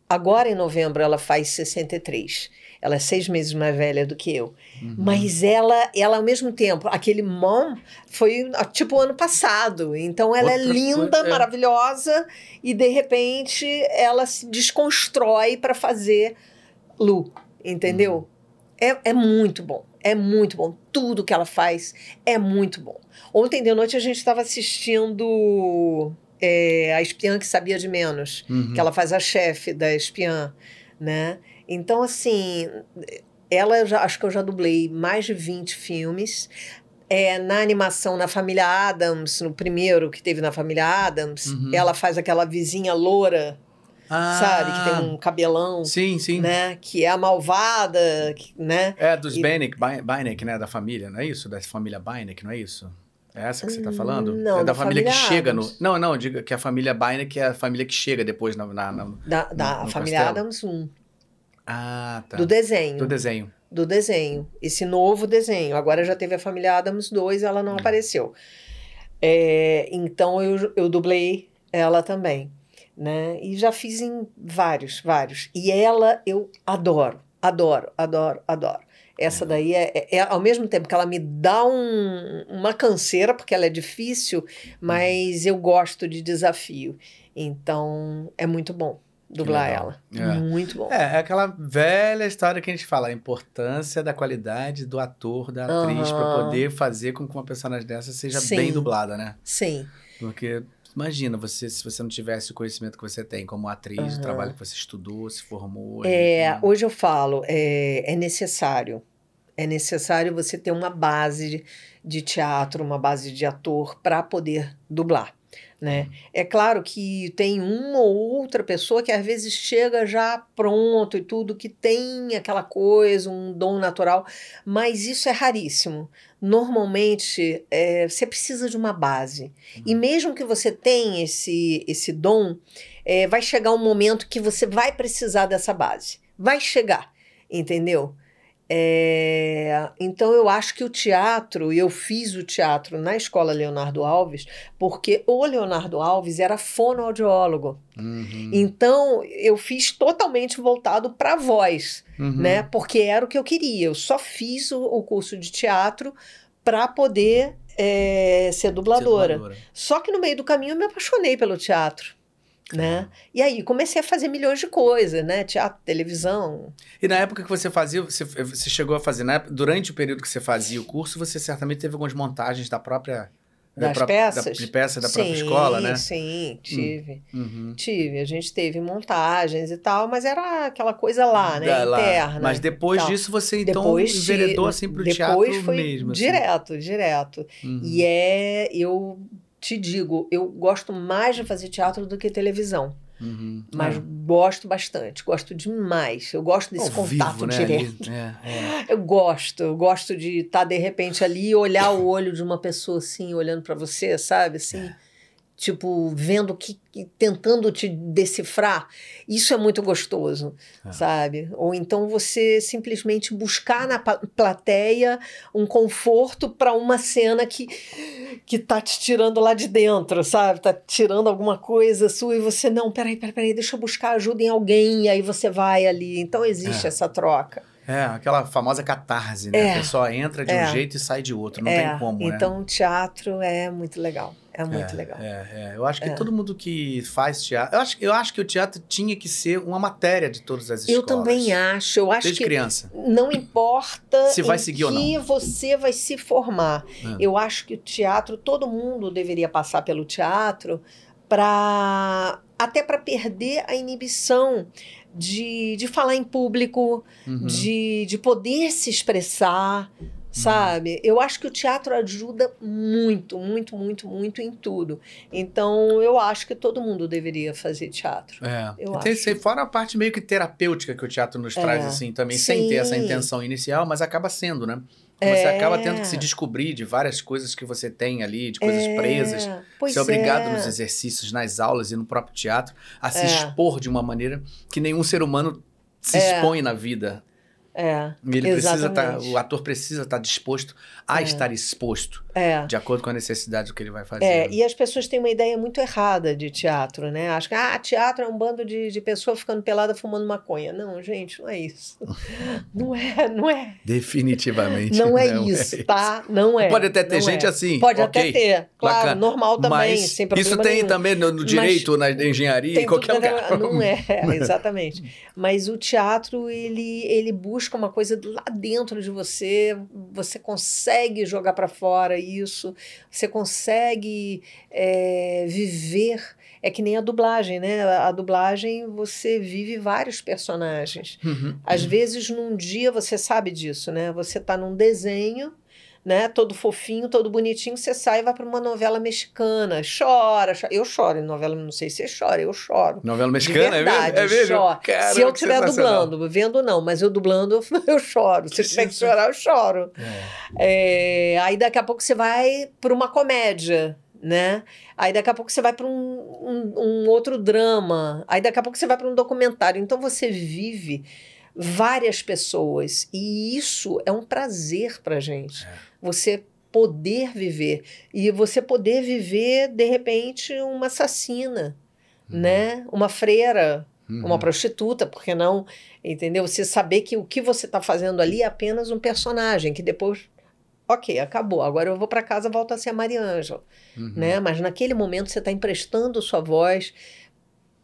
agora em novembro ela faz 63. Ela é seis meses mais velha do que eu. Uhum. Mas ela, ela ao mesmo tempo, aquele mom foi tipo ano passado. Então ela é Outra linda, coisa, é. maravilhosa e de repente ela se desconstrói para fazer Lu, entendeu? Uhum. É, é muito bom. É muito bom. Tudo que ela faz é muito bom. Ontem de noite a gente estava assistindo é, A Espiã que Sabia de Menos, Uhum. que ela faz a chefe da espiã, né? Então, assim, ela já, acho que eu já dublei mais de 20 filmes. É, na animação na família Adams, no primeiro que teve na família Adams, Uhum. ela faz aquela vizinha loura, Ah, sabe? Que tem um cabelão, Sim, sim. né? Que é a malvada, né? É dos E- Beinecke, Bei- Beinecke, né? Da família, não é isso? Da família Beinecke, não é isso? É essa que você tá falando? Hum, Não, é da, da família, que família chega no. Addams. Não, não, diga que a família Beinecke é a família que chega depois na. na- na- Da, da no família castelo. Adams 1, Ah, tá. do desenho. Do desenho. do desenho, esse novo desenho. Agora já teve a família Adams 2, ela não apareceu. É, então eu, eu dublei ela também, né? E já fiz em vários, vários. E ela eu adoro, adoro, adoro, adoro. Essa daí é, é, é, ao mesmo tempo que ela me dá um, uma canseira, porque ela é difícil, mas eu gosto de desafio. Então é muito bom dublar ela. É. Muito bom. É, é aquela velha história que a gente fala, a importância da qualidade do ator, da atriz, uhum. para poder fazer com que uma personagem dessa seja Sim. bem dublada, né? Sim. Porque imagina, você se você não tivesse o conhecimento que você tem como atriz, uhum. o trabalho que você estudou, se formou. É, hoje eu falo, é, é necessário. É necessário você ter uma base de, de teatro, uma base de ator para poder dublar. Né? É claro que tem uma ou outra pessoa que às vezes chega já pronto e tudo, que tem aquela coisa, um dom natural, mas isso é raríssimo. Normalmente é, você precisa de uma base. Uhum. E mesmo que você tenha esse, esse dom, é, vai chegar um momento que você vai precisar dessa base. Vai chegar, entendeu? É, então eu acho que o teatro, e eu fiz o teatro na escola Leonardo Alves, porque o Leonardo Alves era fonoaudiólogo. Uhum. Então eu fiz totalmente voltado para a voz, uhum. né? Porque era o que eu queria. Eu só fiz o, o curso de teatro para poder é, ser, dubladora. ser dubladora. Só que no meio do caminho eu me apaixonei pelo teatro né? E aí comecei a fazer milhões de coisas, né? Teatro, televisão. E na época que você fazia, você, você chegou a fazer, né? durante o período que você fazia o curso, você certamente teve algumas montagens da própria das da peças? Da, de peça da sim, própria escola, né? Sim, tive. Hum, uhum. Tive. A gente teve montagens e tal, mas era aquela coisa lá, né? Da, interna. Lá. Mas depois disso você então depois enveredou assim pro depois teatro foi mesmo. Assim. Direto, direto. Uhum. E é. Eu te digo, eu gosto mais de fazer teatro do que televisão. Uhum. Mas é. gosto bastante, gosto demais. Eu gosto desse Ao contato vivo, né? direto. É, é. Eu gosto, eu gosto de estar tá, de repente ali e olhar o olho de uma pessoa assim, olhando para você, sabe? Assim. É tipo, vendo que, tentando te decifrar, isso é muito gostoso, é. sabe? Ou então você simplesmente buscar na plateia um conforto para uma cena que que tá te tirando lá de dentro, sabe? Tá tirando alguma coisa sua e você não, peraí, peraí, peraí, deixa eu buscar ajuda em alguém e aí você vai ali. Então existe é. essa troca. É, aquela famosa catarse, né? É. A pessoa entra de é. um jeito e sai de outro, não é. tem como, né? Então, o teatro é muito legal. É muito é, legal. É, é. Eu acho que é. todo mundo que faz teatro. Eu acho, eu acho que o teatro tinha que ser uma matéria de todas as escolas. Eu também acho. Eu acho Desde que criança. Não importa se vai seguir ou não. que você vai se formar. É. Eu acho que o teatro, todo mundo deveria passar pelo teatro para até para perder a inibição de, de falar em público, uhum. de, de poder se expressar, sabe? Eu acho que o teatro ajuda muito, muito, muito, muito em tudo. Então, eu acho que todo mundo deveria fazer teatro. É. Eu tem, acho. Fora a parte meio que terapêutica que o teatro nos é. traz, assim, também, Sim. sem ter essa intenção inicial, mas acaba sendo, né? Você é. acaba tendo que se descobrir de várias coisas que você tem ali, de coisas é. presas. Pois ser obrigado é. nos exercícios, nas aulas e no próprio teatro a se é. expor de uma maneira que nenhum ser humano se é. expõe na vida. É. Ele precisa tá, o ator precisa estar tá disposto a é. estar exposto. É. De acordo com a necessidade do que ele vai fazer. É, e as pessoas têm uma ideia muito errada de teatro, né? Acham que ah, teatro é um bando de, de pessoas ficando pelada fumando maconha. Não, gente, não é isso. não é, não é. Definitivamente. Não é não isso, é tá? Não é. Pode até ter gente é. assim. Pode okay. até ter. Claro, Bacana. normal também, Mas sem problema Isso tem nenhum. também no, no direito, Mas na engenharia, em qualquer lugar. Não é, exatamente. Mas o teatro, ele, ele busca uma coisa lá dentro de você, você consegue jogar para fora isso, você consegue é, viver. É que nem a dublagem, né? A dublagem você vive vários personagens. Uhum. Às vezes, num dia, você sabe disso, né? Você está num desenho né? Todo fofinho, todo bonitinho, você sai e vai para uma novela mexicana, chora, chora, Eu choro em novela, não sei se você chora, eu choro. Novela mexicana, é verdade, é mesmo? É Choro. se eu estiver dublando, vendo não, mas eu dublando, eu choro. Se eu tiver que chorar, eu choro. É. É, aí daqui a pouco você vai para uma comédia, né? Aí daqui a pouco você vai para um, um, um outro drama, aí daqui a pouco você vai para um documentário. Então você vive várias pessoas. E isso é um prazer pra gente. É. Você poder viver. E você poder viver, de repente, uma assassina, né? Uma freira, Uhum. uma prostituta, por que não? Entendeu? Você saber que o que você está fazendo ali é apenas um personagem, que depois. Ok, acabou. Agora eu vou para casa, volto a ser a Mariângela, Uhum. né? Mas naquele momento você está emprestando sua voz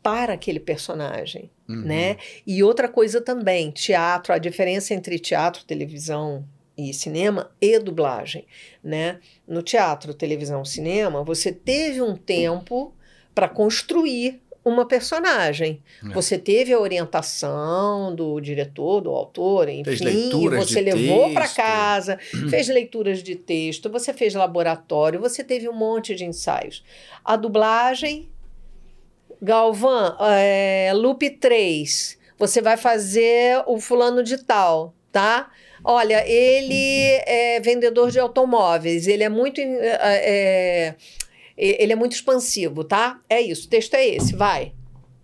para aquele personagem, Uhum. né? E outra coisa também, teatro, a diferença entre teatro, televisão e cinema e dublagem, né? No teatro, televisão, cinema, você teve um tempo para construir uma personagem. É. Você teve a orientação do diretor, do autor, enfim, você levou para casa, fez leituras de texto, você fez laboratório, você teve um monte de ensaios. A dublagem, Galvão, é, Loop 3, você vai fazer o fulano de tal, tá? Olha, ele é vendedor de automóveis, ele é muito. é, ele é muito expansivo, tá? É isso, o texto é esse, vai.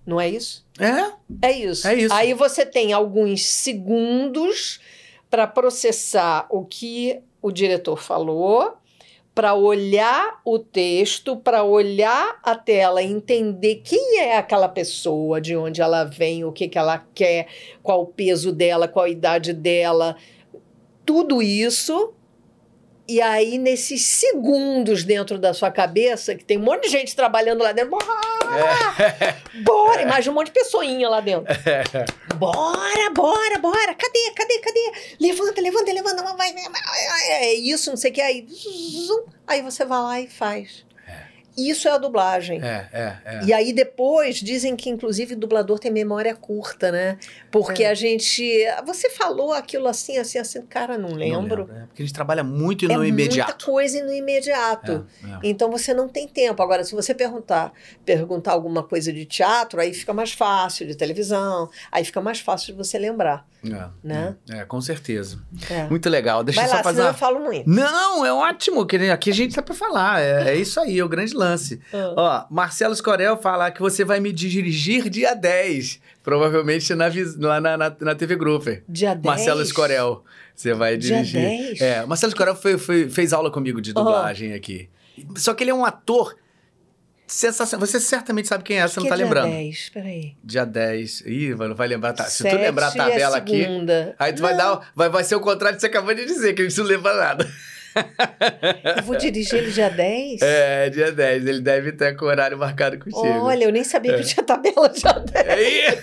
Não é isso? É? É isso. É isso. Aí você tem alguns segundos para processar o que o diretor falou, para olhar o texto, para olhar a tela entender quem é aquela pessoa, de onde ela vem, o que, que ela quer, qual o peso dela, qual a idade dela, tudo isso. E aí, nesses segundos dentro da sua cabeça, que tem um monte de gente trabalhando lá dentro, Bora! Imagina um monte de pessoinha lá dentro. Bora, bora, bora! Cadê, cadê, cadê? Levanta, levanta, levanta, vai, vai, vai. É isso, não sei o que. Aí, aí você vai lá e faz. Isso é a dublagem. É, é, é. E aí depois dizem que inclusive o dublador tem memória curta, né? Porque É. a gente, você falou aquilo assim, assim, assim, cara, não Não lembro. é, Porque a gente trabalha muito É no muita imediato. coisa no imediato. É, é. Então você não tem tempo. Agora, se você perguntar, perguntar alguma coisa de teatro, aí fica mais fácil, de televisão, aí fica mais fácil de você lembrar. É, Né? É, é, com certeza. É. Muito legal. Deixa Vai eu só lá, fazer senão uma... eu falo muito. Não, é ótimo. que Aqui a gente tá pra falar. É, é isso aí, é o grande lance. Ah. Ó, Marcelo Scorel fala que você vai me dirigir dia 10. Provavelmente na, lá na, na, na TV Grouper. Dia 10. Marcelo Scorel. Você vai Dia dirigir. 10? É, Marcelo Scorel foi, foi- fez aula comigo de dublagem aqui. Só que ele é um ator sensacional. Você certamente sabe quem é, você que não tá é dia lembrando. 10? Peraí. Dia 10. Ih, mano, vai lembrar. Tá. Se tu lembrar a tabela é aqui. segunda. Aí tu vai Não, dar. Vai, vai ser o contrário que você acabou de dizer, que a gente não lembra nada. Eu vou dirigir ele dia 10? É, dia 10. Ele deve ter com o horário marcado contigo. Olha, eu nem sabia que tinha tabela dia 10. Aí,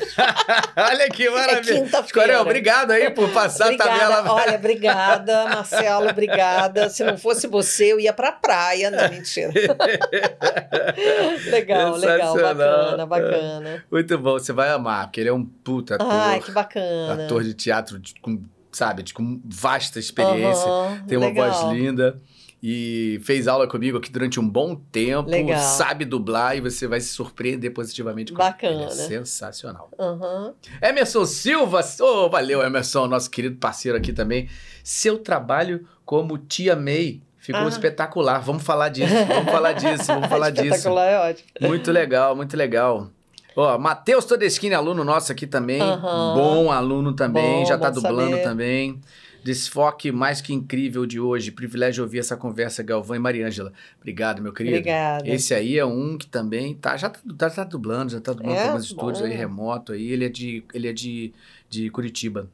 olha que maravilha. É quinta-feira. Obrigado aí por passar Obrigada. a tabela. Olha, obrigada, Marcelo, obrigada. Se não fosse você, eu ia pra praia. Não, mentira. legal, legal, bacana, bacana. Muito bom, você vai amar, porque ele é um puta ator. Ai, que bacana. ator de teatro com, sabe, com vasta experiência. Aham, Tem uma legal. voz linda. E fez aula comigo aqui durante um bom tempo. Legal. Sabe dublar e você vai se surpreender positivamente com Bacana. ele. É sensacional. Aham. Emerson Silva, oh, valeu Emerson, nosso querido parceiro aqui também. Seu trabalho como tia May ficou Ah. espetacular. Vamos falar disso, vamos falar disso, vamos falar disso. Espetacular, é ótimo. Muito legal, muito legal. Ó, Matheus Todeschini, aluno nosso aqui também. Aham. Bom aluno também, Bom, já tá dublando saber. também. Desfoque mais que incrível de hoje. Privilégio ouvir essa conversa, Galvão e Mariângela. Obrigado, meu querido. Obrigada. Esse aí é um que também tá, já tá, tá, tá dublando, já tá dublando É? alguns estúdios aí remoto aí. Ele é de, ele é de, de Curitiba.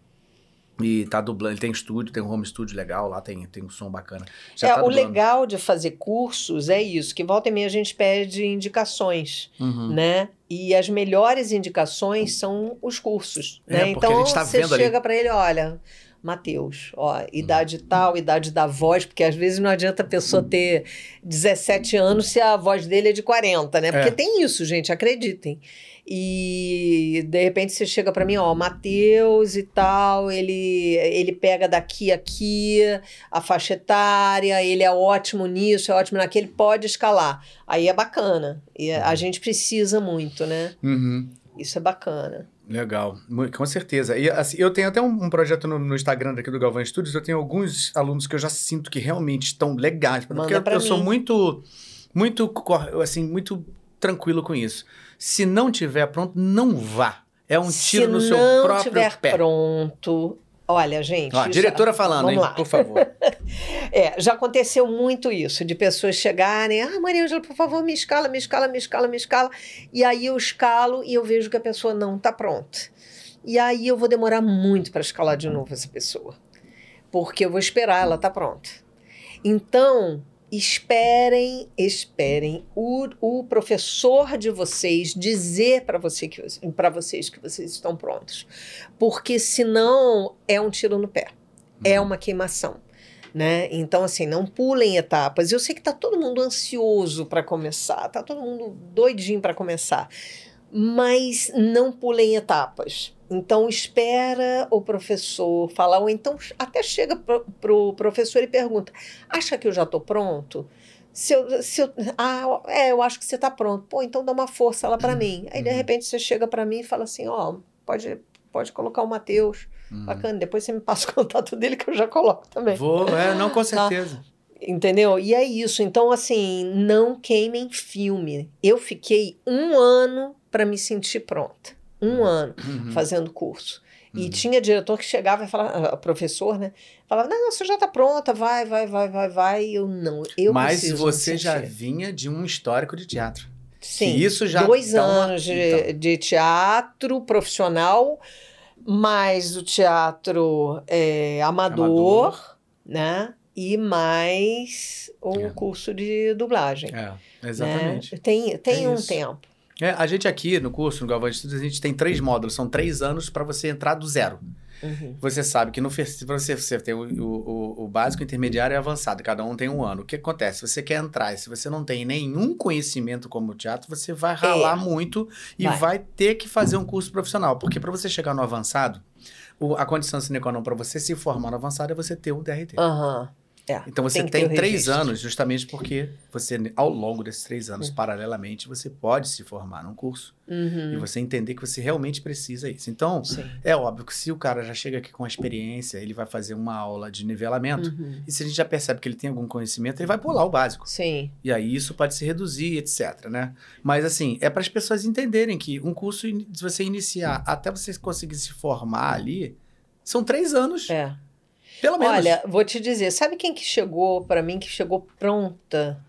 E tá dublando, ele tem estúdio, tem um home studio legal, lá tem, tem um som bacana. Já É, tá o legal de fazer cursos é isso, que volta e meia a gente pede indicações, Uhum. né? E as melhores indicações são os cursos, É, né? a Então gente tá você chega para ele, olha, Matheus, ó, idade tal, idade da voz, porque às vezes não adianta a pessoa ter 17 anos se a voz dele é de 40, né? Porque É. tem isso, gente, acreditem. E de repente você chega para mim, ó, Matheus e tal, ele ele pega daqui a aqui a faixa etária, ele é ótimo nisso, é ótimo naquele, pode escalar. Aí é bacana. E a gente precisa muito, né? Uhum. Isso é bacana. Legal, com certeza. E assim, eu tenho até um, um projeto no, no Instagram daqui do Galvão Studios, eu tenho alguns alunos que eu já sinto que realmente estão legais. Porque eu, sou muito, muito, assim, muito tranquilo com isso. Se não tiver pronto, não vá. é um tiro Se no seu não próprio tiver pé. pronto, olha, gente. Ó, diretora falando, Vamos hein? lá. Por favor. É, já aconteceu muito isso, de pessoas chegarem, ah, Maria Ângela, por favor, me escala, me escala, me escala, me escala. E aí eu escalo e eu vejo que a pessoa não está pronta. E aí eu vou demorar muito para escalar de novo essa pessoa. Porque eu vou esperar ela estar pronta. Então, esperem, esperem o, o professor de vocês dizer para você que, para vocês que vocês estão prontos. Porque senão é um tiro no pé. É uma queimação né? Então, assim, não pulem etapas. Eu sei que tá todo mundo ansioso para começar, tá todo mundo doidinho para começar, mas não pulem etapas. Então, espera o professor falar, ou então até chega pro, pro professor e pergunta: acha que eu já tô pronto? Se eu, se eu, ah, é, eu acho que você tá pronto. Pô, então dá uma força lá para mim. Aí, de Uhum. repente, você chega para mim e fala assim: ó, pode, pode colocar o Matheus. Hum. Bacana, depois você me passa o contato dele que eu já coloco também. Vou, é, não, com certeza. Entendeu? E é isso. Então, assim, não queimem filme. Eu fiquei um ano para me sentir pronta. Um ano Uhum. fazendo curso. E Uhum. tinha diretor que chegava e falava, professor, né? Falava, não, você já tá pronta, vai, vai, vai, vai, vai. Eu não, eu Mas você já vinha de um histórico de teatro. Sim, isso já dois dá uma- anos de, então. de teatro profissional, mais o teatro é, amador, Amador. né? E mais o É. curso de dublagem. É, né? exatamente. Tem, tem É um tempo. É, a gente aqui no curso, no Galvão de Estudos, a gente tem três módulos. São três anos para você entrar do zero. Uhum. Você sabe que no você, você tem o, o, o básico, intermediário e avançado. Cada um tem um ano. O que acontece? Você quer entrar e se você não tem nenhum conhecimento como teatro, você vai ralar muito e vai. É. Vai. ter que fazer um curso profissional. Porque para você chegar no avançado, o- a condição sine qua non para você se formar no avançado é você ter um DRT. Aham. É, Então você tem tem, três anos, justamente porque você, ao longo desses três anos, Uhum. paralelamente, você pode se formar num curso e Uhum. você entender que você realmente precisa isso. Então, Sim. é óbvio que se o cara já chega aqui com a experiência, ele vai fazer uma aula de nivelamento. Uhum. E se a gente já percebe que ele tem algum conhecimento, ele vai pular o básico. Sim. E aí isso pode se reduzir, etc, né? Mas assim, é para as pessoas entenderem que um curso, se você iniciar até você conseguir se formar ali, são três anos, É. pelo menos. Olha, vou te dizer, sabe quem que chegou para mim, que chegou pronta?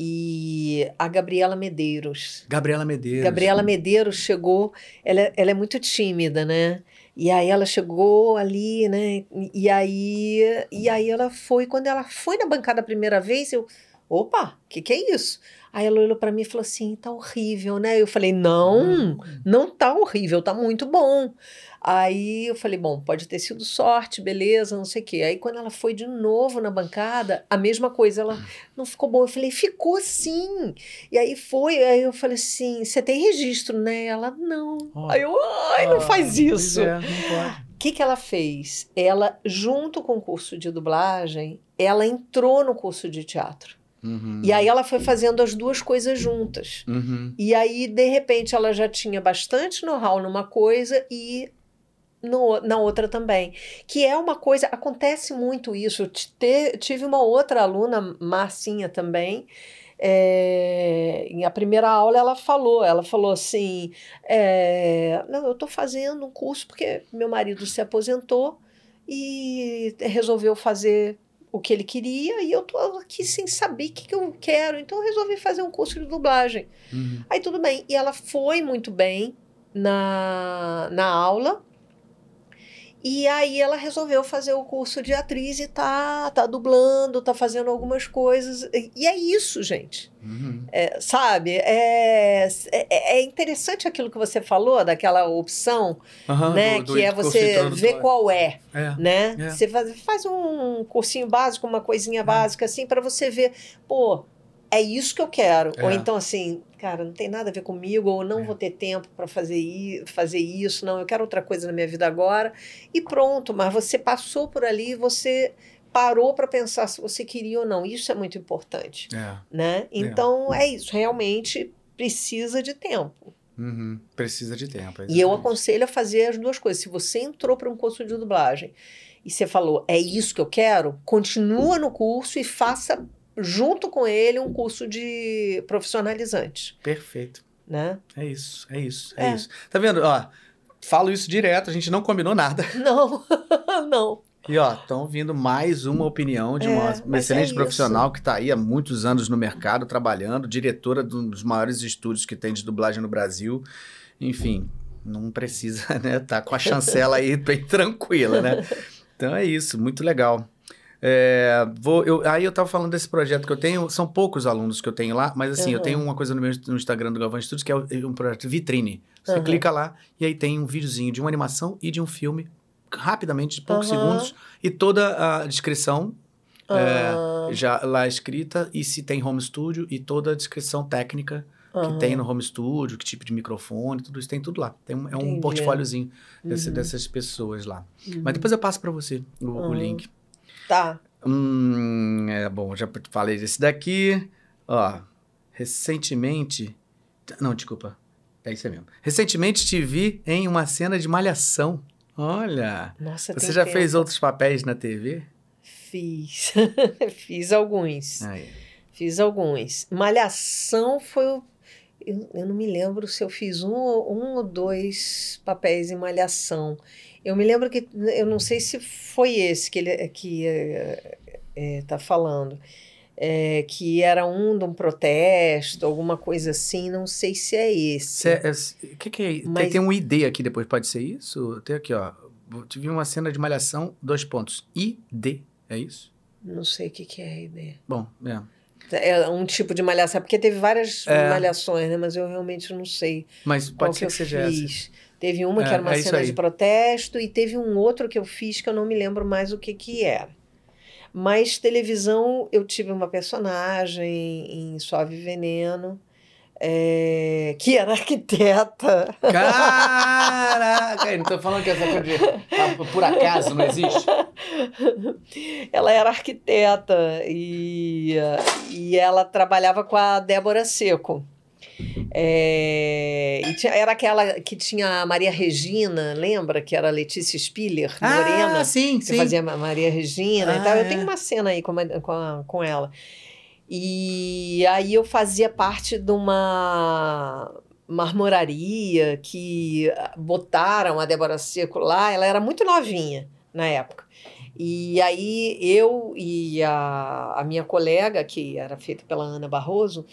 E a Gabriela Medeiros. Gabriela Medeiros. Gabriela Medeiros chegou, ela, é- ela é muito tímida, né? E aí ela chegou ali, né? E aí, e aí ela foi, quando ela foi na bancada a primeira vez, eu, opa, o que que é isso? Aí ela olhou para mim e falou assim, tá horrível, né? Eu falei, não, não tá horrível, tá muito bom. Aí eu falei, bom, pode ter sido sorte, beleza, não sei o quê. Aí quando ela foi de novo na bancada, a mesma coisa, ela não ficou boa. Eu falei, ficou sim. E aí foi, aí eu falei assim, você tem registro, né? Ela, não. Ó. Aí eu, ai, não Ah, faz isso. é, não pode. O que, que ela fez? Ela, junto com o curso de dublagem, ela entrou no curso de teatro. Uhum. E aí ela foi fazendo as duas coisas juntas. Uhum. E aí, de repente, ela já tinha bastante know-how numa coisa e no- na outra também. Que é uma coisa, acontece muito isso. Eu te- tive uma outra aluna, Marcinha também. é, em a primeira aula ela falou, ela falou assim, é, não, eu estou fazendo um curso porque meu marido se aposentou e resolveu fazer o que ele queria e eu tô aqui sem saber o que, que eu quero, então eu resolvi fazer um curso de dublagem. Uhum. Aí tudo bem. E ela foi muito bem na, na aula. E aí ela resolveu fazer o curso de atriz e tá, tá dublando, tá fazendo algumas coisas. E é isso, gente. Uhum. É, sabe? É, é, é interessante aquilo que você falou, daquela opção, Aham, né? do- do que é você ver qual é É. né? É. Você faz, faz um cursinho básico, uma coisinha básica assim, para você ver, pô, é isso que eu quero. É. Ou então assim, cara, não tem nada a ver comigo, ou não É. vou ter tempo para fazer, fazer isso, não, eu quero outra coisa na minha vida agora. E pronto, mas você passou por ali, você parou para pensar se você queria ou não. Isso é muito importante, É. né? Então é isso, realmente precisa de tempo. Uhum. Precisa de tempo. E eu exatamente. aconselho a fazer as duas coisas. Se você entrou para um curso de dublagem e você falou, é isso que eu quero, continua no curso e faça junto com ele um curso de profissionalizante, Perfeito. né? É isso, é isso, é, É. isso. Tá vendo? Ó, falo isso direto, a gente não combinou nada. Não, não. E ó, estão vindo mais uma opinião de É, uma, uma mas excelente é profissional que está aí há muitos anos no mercado trabalhando, diretora de um dos maiores estúdios que tem de dublagem no Brasil. Enfim, não precisa, né? Tá com a chancela aí bem tranquila, né? Então é isso, muito legal. É, vou, eu, aí eu tava falando desse projeto que eu tenho, são poucos alunos que eu tenho lá, mas assim, eu Uhum. tenho uma coisa no meu no Instagram do Galvão Studios que é o- um projeto vitrine. Você Uhum. clica lá e aí tem um videozinho de uma animação e de um filme, rapidamente, de poucos Uhum. segundos, e toda a descrição é, já lá escrita, e se tem home studio, e toda a descrição técnica que tem no home studio, que tipo de microfone, tudo isso tem tudo lá. Tem um, é um Entendi. portfóliozinho desse- Uhum. dessas pessoas lá. Uhum. Mas depois eu passo para você o, o Uhum. link. Tá. Hum, é bom, já falei desse daqui. Ó, recentemente. Não, desculpa. É isso aí mesmo. Recentemente te vi em uma cena de malhação. Olha. Nossa, Você já tempo. fez outros papéis na TV? Fiz. Fiz alguns. Aí. Fiz alguns. Malhação foi o. Eu, eu não me lembro se eu fiz um, um ou dois papéis em Malhação. Eu me lembro que. Eu não sei se foi esse que ele que, é, é, tá falando. É, que era um de um protesto, alguma coisa assim. Não sei se é esse. Cê- é- O que, que é? Tem, Mas- tem um ID aqui depois, pode ser isso? Tem aqui, ó. Te vi uma cena de malhação, dois pontos. ID, é isso? Não sei o que, que é ideia. Bom, é. É um tipo de malhação, porque teve várias É. malhações, né? Mas eu realmente não sei. Mas pode ser que que seja essa. Teve uma que É, era uma é cena de protesto e teve um outro que eu fiz que eu não me lembro mais o que que era. Mas televisão, eu tive uma personagem em Suave Veneno, é, que era arquiteta. Caraca! Não tô falando que essa coisa de ah, por acaso não existe? Ela era arquiteta e, e ela trabalhava com a Débora Seco. É, e tinha- era aquela que tinha a Maria Regina, lembra? Que era a Letícia Spiller, morena. Ah, sim, que sim. fazia Ma- Maria Regina e Ah, tal. Eu é. tenho uma cena aí com, a- com, a- com ela. E aí eu fazia parte de uma marmoraria que botaram a Débora Seco lá. Ela era muito novinha na época. E aí eu e a, a minha colega, que era feita pela Ana Barroso,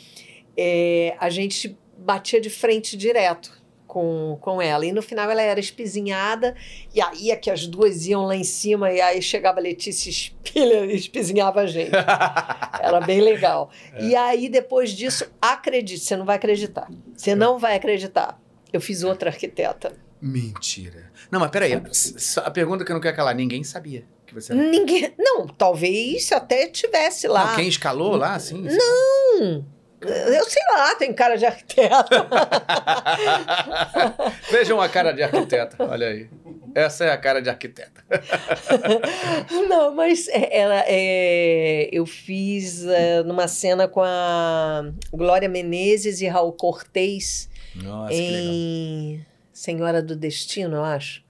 é, a gente batia de frente direto com, com ela. E no final ela era espizinhada, e aí é que as duas iam lá em cima, e aí chegava a Letícia Spiller e espizinhava a gente. Era bem legal. E aí, depois disso, acredite, você não vai acreditar. Você não vai acreditar. Eu fiz outra arquiteta. Mentira. Não, mas peraí. A pergunta que eu não quero calar, ninguém sabia que você era. Ninguém. Não, talvez até tivesse lá. Não, quem escalou lá, assim? Não! Eu sei lá, tem cara de arquiteta. Vejam a cara de arquiteta, olha aí. Essa é a cara de arquiteta. Não, mas é, ela, é, eu fiz é, numa cena com a Glória Menezes e Raul Cortez Nossa, em Senhora do Destino, eu acho.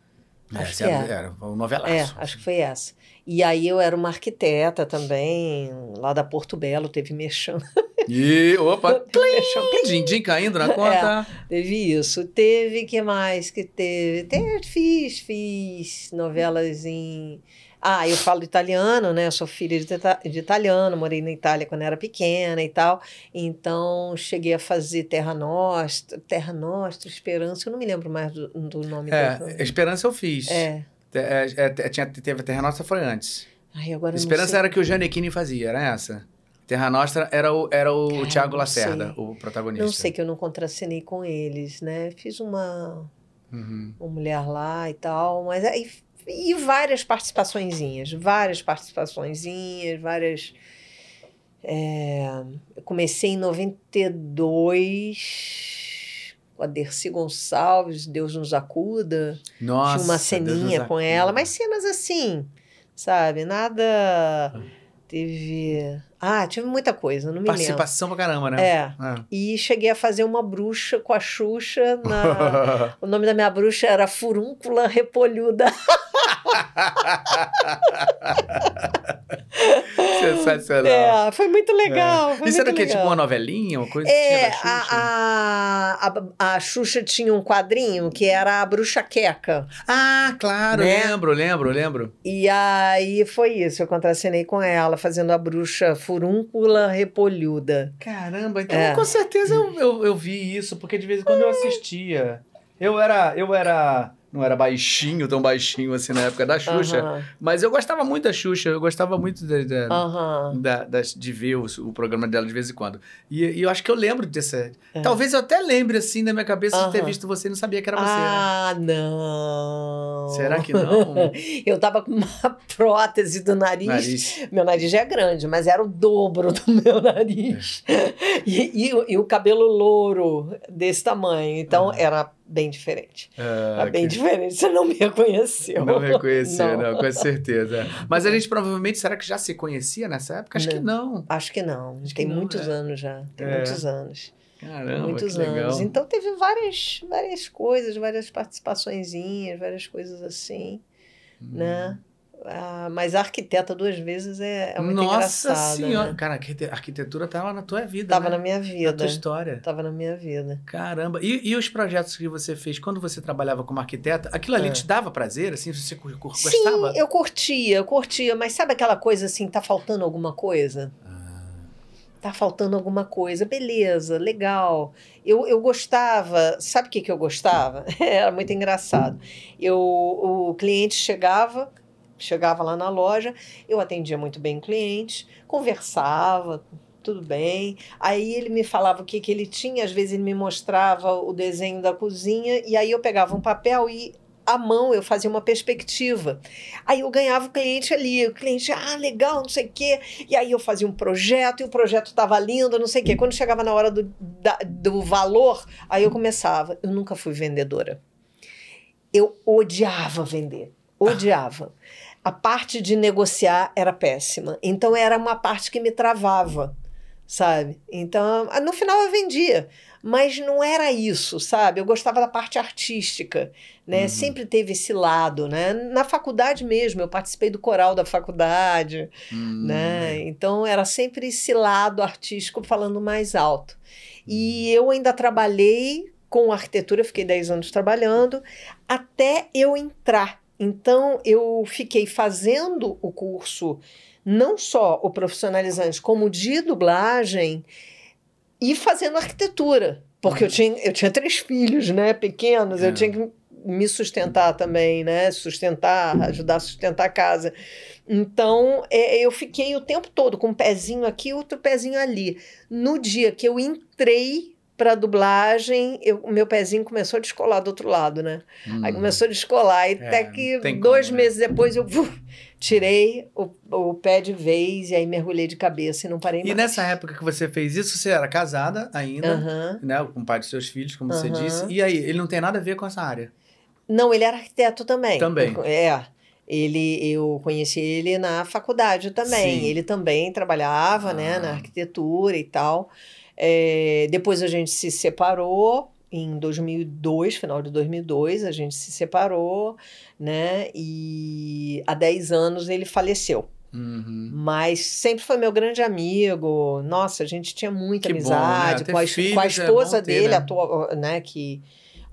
acho Essa que era, é. era um novelaço. É, acho que foi essa. E aí eu era uma arquiteta também, lá da Porto Belo, teve mexão. E, opa, mexão. din-din caindo na conta. Teve isso. Teve, que mais que teve? Te- fiz, fiz novelas em... Ah, eu falo italiano, né? Eu sou filha de, de italiano, morei na Itália quando era pequena e tal. Então, cheguei a fazer Terra Nostra, Terra Nostra, Esperança, eu não me lembro mais do, do nome É, da... Esperança eu fiz. É. É, é, tinha, teve a Terra Nostra foi antes. Ai, agora Esperança era que o Giannichini fazia, era essa? Terra Nostra era o, era o Cara, Tiago Lacerda, sei. o protagonista. Não sei que eu não contracenei com eles, né? Fiz uma, Uhum. uma mulher lá e tal, mas aí e várias participaçõezinhas, várias participaçõezinhas, várias. é, eu comecei em 92 com a Dercy Gonçalves, Deus nos acuda. Nossa, Tinha uma ceninha com ela, mas cenas assim, sabe? Nada. Teve. Ah, tive muita coisa, não me lembro. Participação pra caramba, né? É. E cheguei a fazer uma bruxa com a Xuxa. Na... o nome da minha bruxa era Furúncula Repolhuda. Sensacional. É, foi muito legal. É. Foi Isso era o quê? Tipo uma novelinha? Uma coisa É, que da Xuxa? a, a, a, a Xuxa tinha um quadrinho que era a Bruxa Queca. Ah, claro, Né? lembro, lembro, lembro. E aí foi isso, eu contracenei com ela, fazendo a bruxa furúncula repolhuda. Caramba, então É. com certeza eu, eu, eu vi isso, porque de vez em quando eu assistia. Eu era, eu era, não era baixinho, tão baixinho assim na época da Xuxa, Aham, mas eu gostava muito da Xuxa, eu gostava muito da, da- aham. da- das- de ver o, o programa dela de vez em quando. E, e eu acho que eu lembro dessa. É. Talvez eu até lembre assim na minha cabeça de ter visto você e não sabia que era você, né? Ah, não. Será que não? Eu tava com uma prótese do nariz. Nariz. Meu nariz já é grande, mas era o dobro do meu nariz. E, e o- e o cabelo louro desse tamanho. Então era bem diferente. Ah, Era bem que- diferente. Você não me reconheceu. Não reconheceu, não. Não. com certeza. Mas a gente provavelmente, será que já se conhecia nessa época? Acho que não. Acho que não. Acho que tem não, muitos é. anos já. Tem É. muitos anos. Caramba, muitos que legal. anos. Então teve várias, várias coisas, várias participaçõezinhas, várias coisas assim, Hum. né? Ah, mas arquiteta duas vezes é, é muito Nossa engraçada. senhora. Né? Cara, a arquite- arquitetura tava na tua vida, Tava né? na minha Na vida. tua história. Tava na minha vida. Caramba. E, e os projetos que você fez quando você trabalhava como arquiteta, aquilo ali É. te dava prazer? Assim, você cu- Sim, gostava? eu curtia, eu curtia, mas sabe aquela coisa assim, tá faltando alguma coisa? Ah, Tá faltando alguma coisa, beleza, legal. Eu, eu gostava, sabe o que, que eu gostava? Era muito engraçado. Eu, o cliente chegava, chegava lá na loja, eu atendia muito bem o cliente, conversava, tudo bem. Aí ele me falava o que, que ele tinha, às vezes ele me mostrava o desenho da cozinha, e aí eu pegava um papel e à mão eu fazia uma perspectiva. Aí eu ganhava o cliente ali, o cliente, ah, legal, não sei o quê. E aí eu fazia um projeto, e o projeto estava lindo, não sei o quê. Quando chegava na hora do, da- do valor, aí eu começava. Eu nunca fui vendedora. Eu odiava vender. Odiava. A parte de negociar era péssima. Então era uma parte que me travava, sabe? Então, no final eu vendia. Mas não era isso, sabe? Eu gostava da parte artística, né? Uhum. Sempre teve esse lado, né? Na faculdade mesmo, eu participei do coral da faculdade, hum, né? Então era sempre esse lado artístico falando mais alto. E eu ainda trabalhei com arquitetura, fiquei 10 anos trabalhando, até eu entrar. Então eu fiquei fazendo o curso, não só o profissionalizante, como de dublagem, e fazendo arquitetura. Porque eu tinha, eu tinha três filhos, né, pequenos, É. eu tinha que me sustentar também, né? Sustentar, ajudar a sustentar a casa. Então, é, eu fiquei o tempo todo com um pezinho aqui, outro pezinho ali. No dia que eu entrei para dublagem, eu- o meu pezinho começou a descolar do outro lado, né? hum. Aí começou a descolar, e É, até que dois como, né? meses depois eu uf, tirei o, o pé de vez e aí mergulhei de cabeça e não parei E mais. nessa época que você fez isso, você era casada ainda, Aham. né? Com o pai dos seus filhos, como você Aham. disse. E aí, ele não tem nada a ver com essa área. Não, ele era arquiteto também. Também. É. Ele, eu conheci ele na faculdade também. Sim. Ele também trabalhava, né, Ah. na arquitetura e tal. É, depois a gente se separou em 2002, final de 2002, a gente se separou, né? E há 10 anos ele faleceu. Uhum. Mas sempre foi meu grande amigo. Nossa, a gente tinha muita Que bom, amizade né? Ter com, a, com a é esposa bom ter, dele, né? atual, né? Que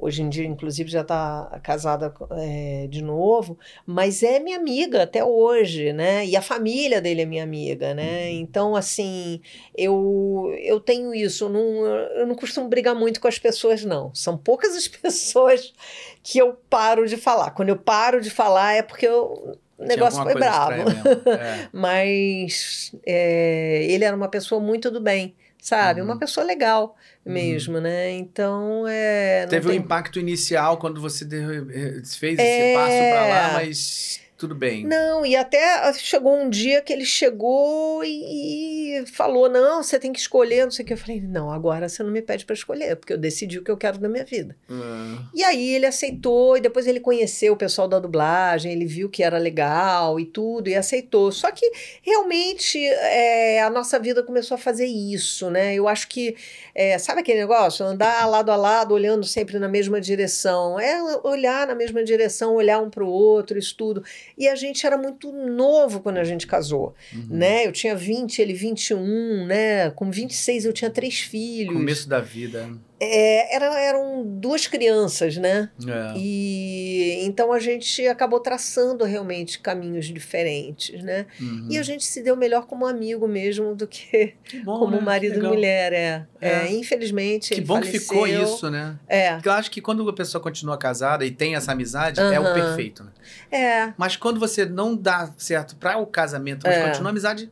hoje em dia, inclusive, já está casada é, de novo. Mas é minha amiga até hoje, né? E a família dele é minha amiga, né? Uhum. Então, assim, eu, eu tenho isso. Eu não, eu não costumo brigar muito com as pessoas, não. São poucas as pessoas que eu paro de falar. Quando eu paro de falar é porque eu, o negócio foi mesmo. É. Mas é, ele era uma pessoa muito do bem, sabe? Uhum. Uma pessoa legal mesmo, né? Então, é. Teve um tem- impacto inicial quando você eh, fez É. esse passo pra lá, mas tudo bem. Não, e até chegou um dia que ele chegou e, e falou: não, você tem que escolher, não sei o que. Eu falei: não, agora você não me pede para escolher, porque eu decidi o que eu quero da minha vida. Ah, E aí ele aceitou, e depois ele conheceu o pessoal da dublagem, ele viu que era legal e tudo, e aceitou. Só que realmente é, a nossa vida começou a fazer isso, né? Eu acho que, é, sabe aquele negócio? Andar lado a lado, olhando sempre na mesma direção. É olhar na mesma direção, olhar um para o outro, isso tudo. E a gente era muito novo quando a gente casou, Uhum. né? Eu tinha 20, ele 21, né? Com 26 eu tinha três filhos. Começo da vida. É, era, eram duas crianças, né? É. E então a gente acabou traçando realmente caminhos diferentes, né? Uhum. E a gente se deu melhor como amigo mesmo do que Que bom, como né? marido e mulher, é. É. É, infelizmente Que bom que ficou faleceu. isso, né? É, Porque eu acho que quando a pessoa continua casada e tem essa amizade, é o perfeito, né? é, Mas quando você não dá certo para o casamento, mas É. continua a amizade,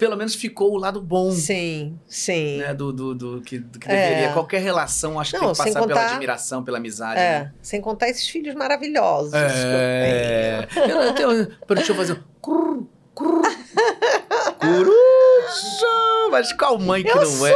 pelo menos ficou o lado bom. sim, sim. Né, do, do, do que, do que É. deveria. Qualquer relação, acho que Não, tem que passar pela contar- admiração, pela amizade. É, né? sem contar esses filhos maravilhosos É. que eu tenho. Eu, tenho, deixa eu fazer um. Coruja! Mas qual mãe que Eu não sou. é,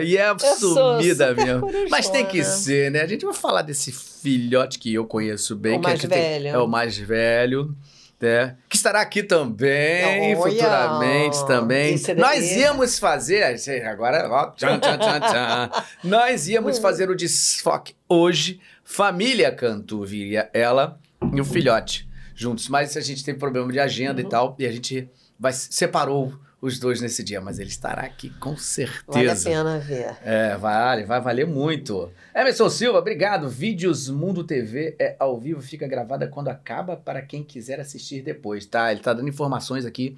né? E é sumida mesmo. Mas tem que ser, né? A gente vai falar desse filhote que eu conheço bem. O que mais tem- velho. é o mais velho. Né? Que estará aqui também, Olha, futuramente também. Nós daí. íamos fazer, agora, ó, tchan, tchan, tchan, tchan. Nós íamos Hum. fazer o desfoque hoje. Família Cantu viria ela e o filhote juntos. Mas a gente teve problema de agenda Uhum. e tal, e a gente vai, separou os dois nesse dia. Mas ele estará aqui com Vale a certeza. pena ver. É, vale, vai valer muito. Emerson Silva, obrigado. Vídeos Mundo TV é ao vivo, fica gravada quando acaba para quem quiser assistir depois, tá? Ele tá dando informações aqui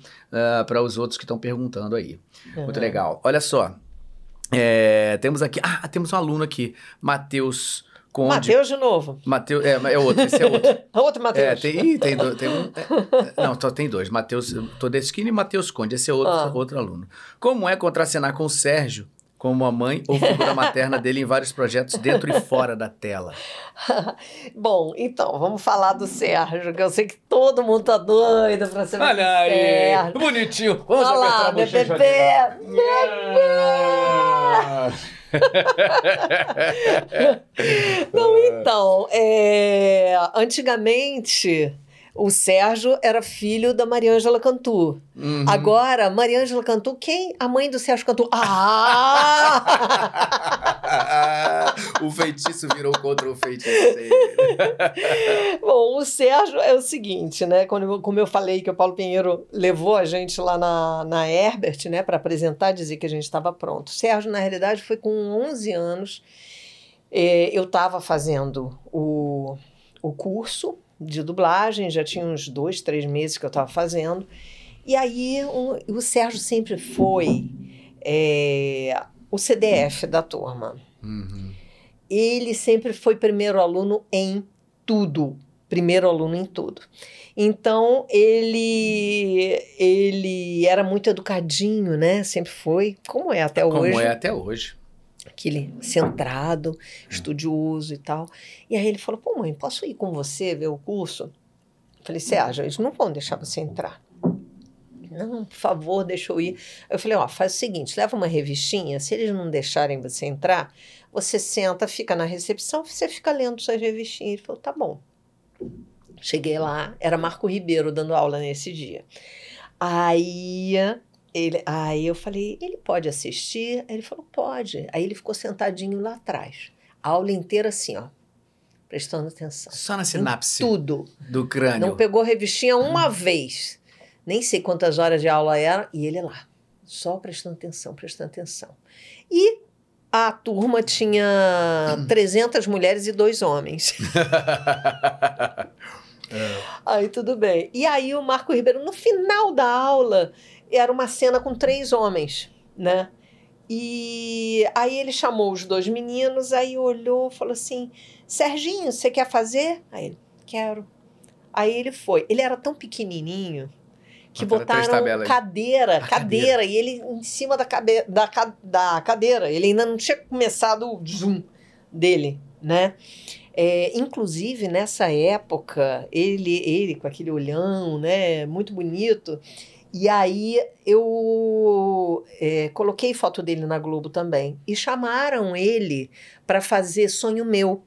para os outros que estão perguntando aí. Muito Uhum. legal. Olha só. É, temos aqui. Ah, temos um aluno aqui, Matheus Conde. Matheus de novo. Mateus, é, é outro, esse é outro. Outro É, Matheus. tem, tem, do- tem um. é, não, só tem dois. Matheus Todeschini e Matheus Conde. Esse é outro, Ah. outro aluno. Como é contracenar com o Sérgio como a mãe ou figura materna dele em vários projetos dentro e fora da tela? Bom, então, vamos falar do Sérgio, que eu sei que todo mundo tá doido pra do Olha aí! Sérgio. Bonitinho! Vamos Olha lá, a bochecha bebê, Não, então, é, antigamente o Sérgio era filho da Mariângela Cantu. Uhum. Agora, Mariângela Cantu, quem? A mãe do Sérgio Cantu. Ah! o feitiço virou contra o feiticeiro. Bom, o Sérgio é o seguinte, né? Quando como eu falei que o Paulo Pinheiro levou a gente lá na, na Herbert, né, para apresentar, dizer que a gente estava pronto. O Sérgio, na realidade, foi com 11 anos. Eh, eu estava fazendo o, o curso de dublagem, já tinha uns dois, três meses que eu estava fazendo. E aí o, o Sérgio sempre foi eh, o CDF da turma Uhum. ele sempre foi primeiro aluno em tudo. Primeiro aluno em tudo. Então, ele ele era muito educadinho, né? Sempre foi, como é até Como hoje. é até hoje. Aquele centrado, estudioso e tal. E aí ele falou: pô, mãe, posso ir com você ver o curso? Eu falei: Sérgio, eles não vão deixar você entrar. Não, por favor, deixa eu ir. Eu falei, ó, faz o seguinte, leva uma revistinha, se eles não deixarem você entrar, você senta, fica na recepção, você fica lendo suas revistinhas. Ele falou, tá bom. Cheguei lá, era Marco Ribeiro dando aula nesse dia. Aí, ele, aí eu falei, ele pode assistir? Aí ele falou, pode. Aí ele ficou sentadinho lá atrás. A aula inteira assim, ó, prestando atenção. Só na Em sinapse Tudo. do crânio. Não pegou revistinha uma vez. Nem sei quantas horas de aula era, e ele lá, só prestando atenção, prestando atenção. E a turma tinha 300 mulheres e dois homens. Aí tudo bem. E aí o Marco Ribeiro, no final da aula, era uma cena com três homens, né? E aí ele chamou os dois meninos, aí olhou, falou assim: Serginho, você quer fazer? Aí ele, quero. Aí ele foi. Ele era tão pequenininho que Botaram três botaram cadeira, A cadeira, e ele em cima da, cabe, da, da cadeira. Ele ainda não tinha começado o zoom dele, né? É, inclusive, nessa época, ele, ele com aquele olhão, né, muito bonito. E aí eu é, coloquei foto dele na Globo também. E chamaram ele para fazer Sonho Meu.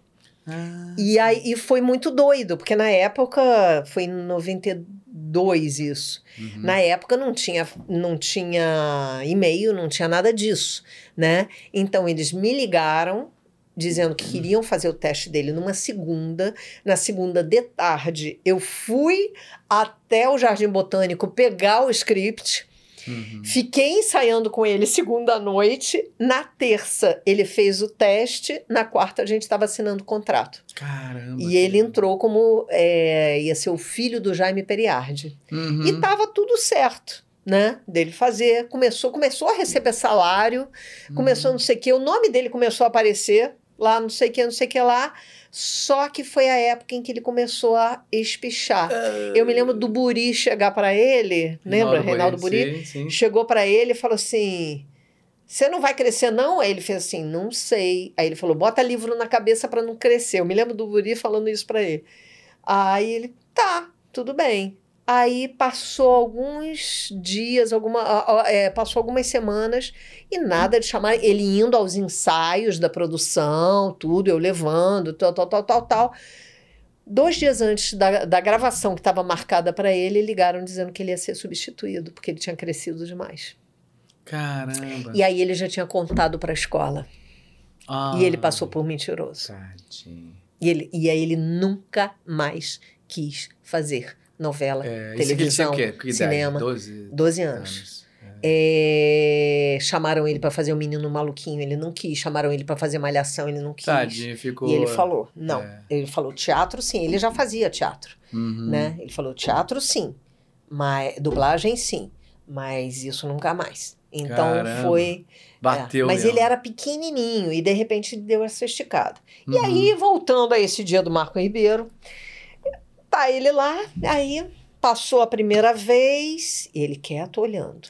Ah, E aí e foi muito doido, porque na época, foi em 92 isso. uhum. Na época não tinha, não tinha e-mail, não tinha nada disso, né? Então eles me ligaram dizendo que queriam fazer o teste dele numa segunda. Na segunda de tarde, eu fui até o Jardim Botânico pegar o script. Uhum. Fiquei ensaiando com ele segunda noite. Na terça, ele fez o teste. Na quarta, a gente estava assinando o contrato. Caramba. E ele entrou como. é, ia ser o filho do Jaime Periardi. Uhum. E tava tudo certo, né? Dele fazer. Começou, começou a receber salário, começou Uhum. não sei o que. O nome dele começou a aparecer lá, não sei o que, não sei o que lá. Só que foi a época em que ele começou a espichar. Eu me lembro do Buri chegar para ele, lembra? Reinaldo Buri? Sim, sim. Chegou para ele e falou assim: Você não vai crescer, não? Aí ele fez assim: Não sei. Aí ele falou: Bota livro na cabeça para não crescer. Eu me lembro do Buri falando isso para ele. Aí ele: Tá, tudo bem. Aí passou alguns dias, alguma, é, passou algumas semanas e nada de chamar ele indo aos ensaios da produção, tudo, eu levando, tal, tal, tal, tal, tal. Dois dias antes da, da gravação que estava marcada para ele, ligaram dizendo que ele ia ser substituído, porque ele tinha crescido demais. Caramba. E aí ele já tinha contado para a escola. Ah, E ele passou por mentiroso. Tadinho. E, ele, e aí ele nunca mais quis fazer novela, É, televisão, cinema. 12 12 anos. É, chamaram ele para fazer o menino maluquinho, ele não quis. Chamaram ele para fazer malhação, ele não quis. Tadinho, ficou... E ele falou, não. É. Ele falou teatro, sim. Ele já fazia teatro, Uhum. né? Ele falou teatro, sim. Mas dublagem, sim. Mas isso nunca mais. Então Caramba. foi. Bateu é. Mas mesmo. ele era pequenininho e de repente deu essa esticada. E Uhum. aí, voltando a esse dia do Marco Ribeiro, tá ele lá, aí passou a primeira vez, ele quieto olhando.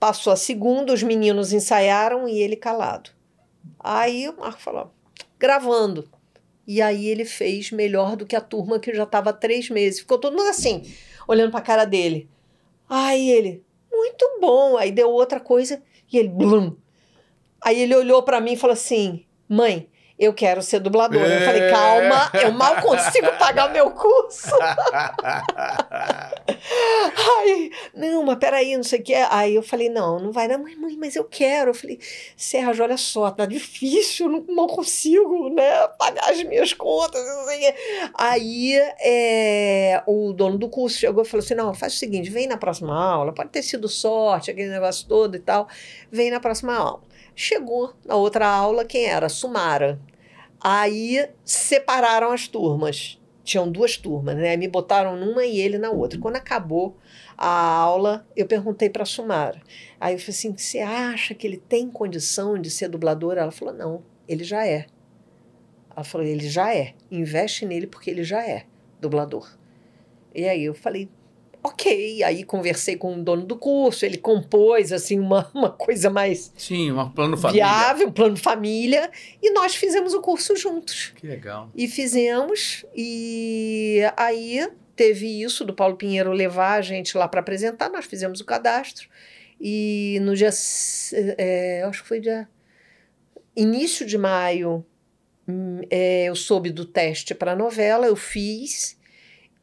Passou a segunda, os meninos ensaiaram e ele calado. Aí o Marco falou, gravando. E aí ele fez melhor do que a turma que já estava três meses. Ficou todo mundo assim, olhando para a cara dele. Aí ele, muito bom. Aí deu outra coisa e ele, blum. Aí ele olhou para mim e falou assim, mãe, eu quero ser dublador. Eu falei, É. calma, eu mal consigo pagar meu curso. Ai, não, mas peraí, não sei o que. Aí eu falei, não, não vai dar, mãe, mãe, mas eu quero. Eu falei, Sérgio, olha só, tá difícil, eu não, não consigo, né, pagar as minhas contas, quê. Aí é, o dono do curso chegou e falou assim, não, faz o seguinte, vem na próxima aula, pode ter sido sorte, aquele negócio todo e tal, vem na próxima aula. Chegou na outra aula, quem era? Sumara. Aí separaram as turmas. Tinham duas turmas, né? Me botaram numa e ele na outra. Quando acabou a aula, eu perguntei para a Sumara. Aí eu falei assim: você acha que ele tem condição de ser dublador? Ela falou: não, ele já é. Ela falou: ele já é. Investe nele porque ele já é dublador. E aí eu falei: ok. Aí conversei com o dono do curso, ele compôs assim uma, uma coisa mais Sim, um plano família. viável, plano família, e nós fizemos o curso juntos. Que legal. E fizemos, e aí teve isso do Paulo Pinheiro levar a gente lá para apresentar, nós fizemos o cadastro, e no dia, é, acho que foi dia início de maio, hum, é, eu soube do teste para a novela, eu fiz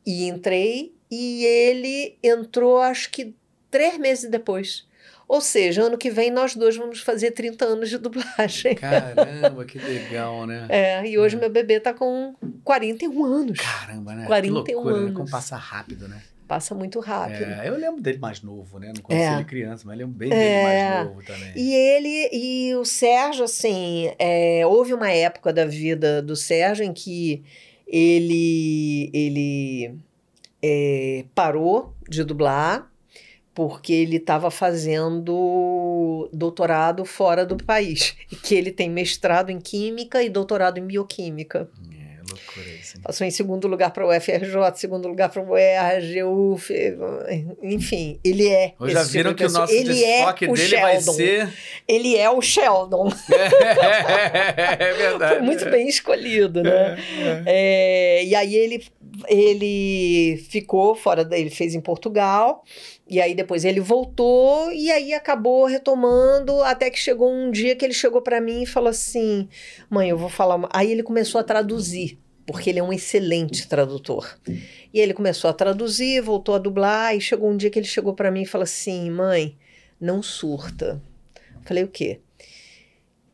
e entrei, e ele entrou acho que três meses depois. Ou seja, ano que vem nós dois vamos fazer 30 anos de dublagem. Caramba, que legal, né? É, e hoje meu bebê tá com 41 anos. Caramba, né? 41 que loucura, né? anos. Como passa rápido, né? Passa muito rápido. É, eu lembro dele mais novo, né? Não conheci É. ele criança, mas lembro bem É. dele mais novo também. E ele e o Sérgio, assim, é, houve uma época da vida do Sérgio em que ele, ele é, parou de dublar porque ele estava fazendo doutorado fora do país. Que ele tem mestrado em Química e doutorado em Bioquímica. É, loucura isso. hein? Passou em segundo lugar para o UFRJ, segundo lugar para o UERJ, UF, enfim, ele é. Hoje já tipo viram de que o nosso ele é desfoque o dele vai Sheldon. ser. Ele é o Sheldon. é verdade. Foi muito bem escolhido, né? É, e aí ele, ele ficou fora, ele fez em Portugal, e aí depois ele voltou, e aí acabou retomando, até que chegou um dia que ele chegou para mim e falou assim: mãe, eu vou falar. uma-" Aí ele começou a traduzir, porque ele é um excelente tradutor. E ele começou a traduzir, voltou a dublar, e chegou um dia que ele chegou para mim e falou assim: mãe, não surta. Falei, o quê?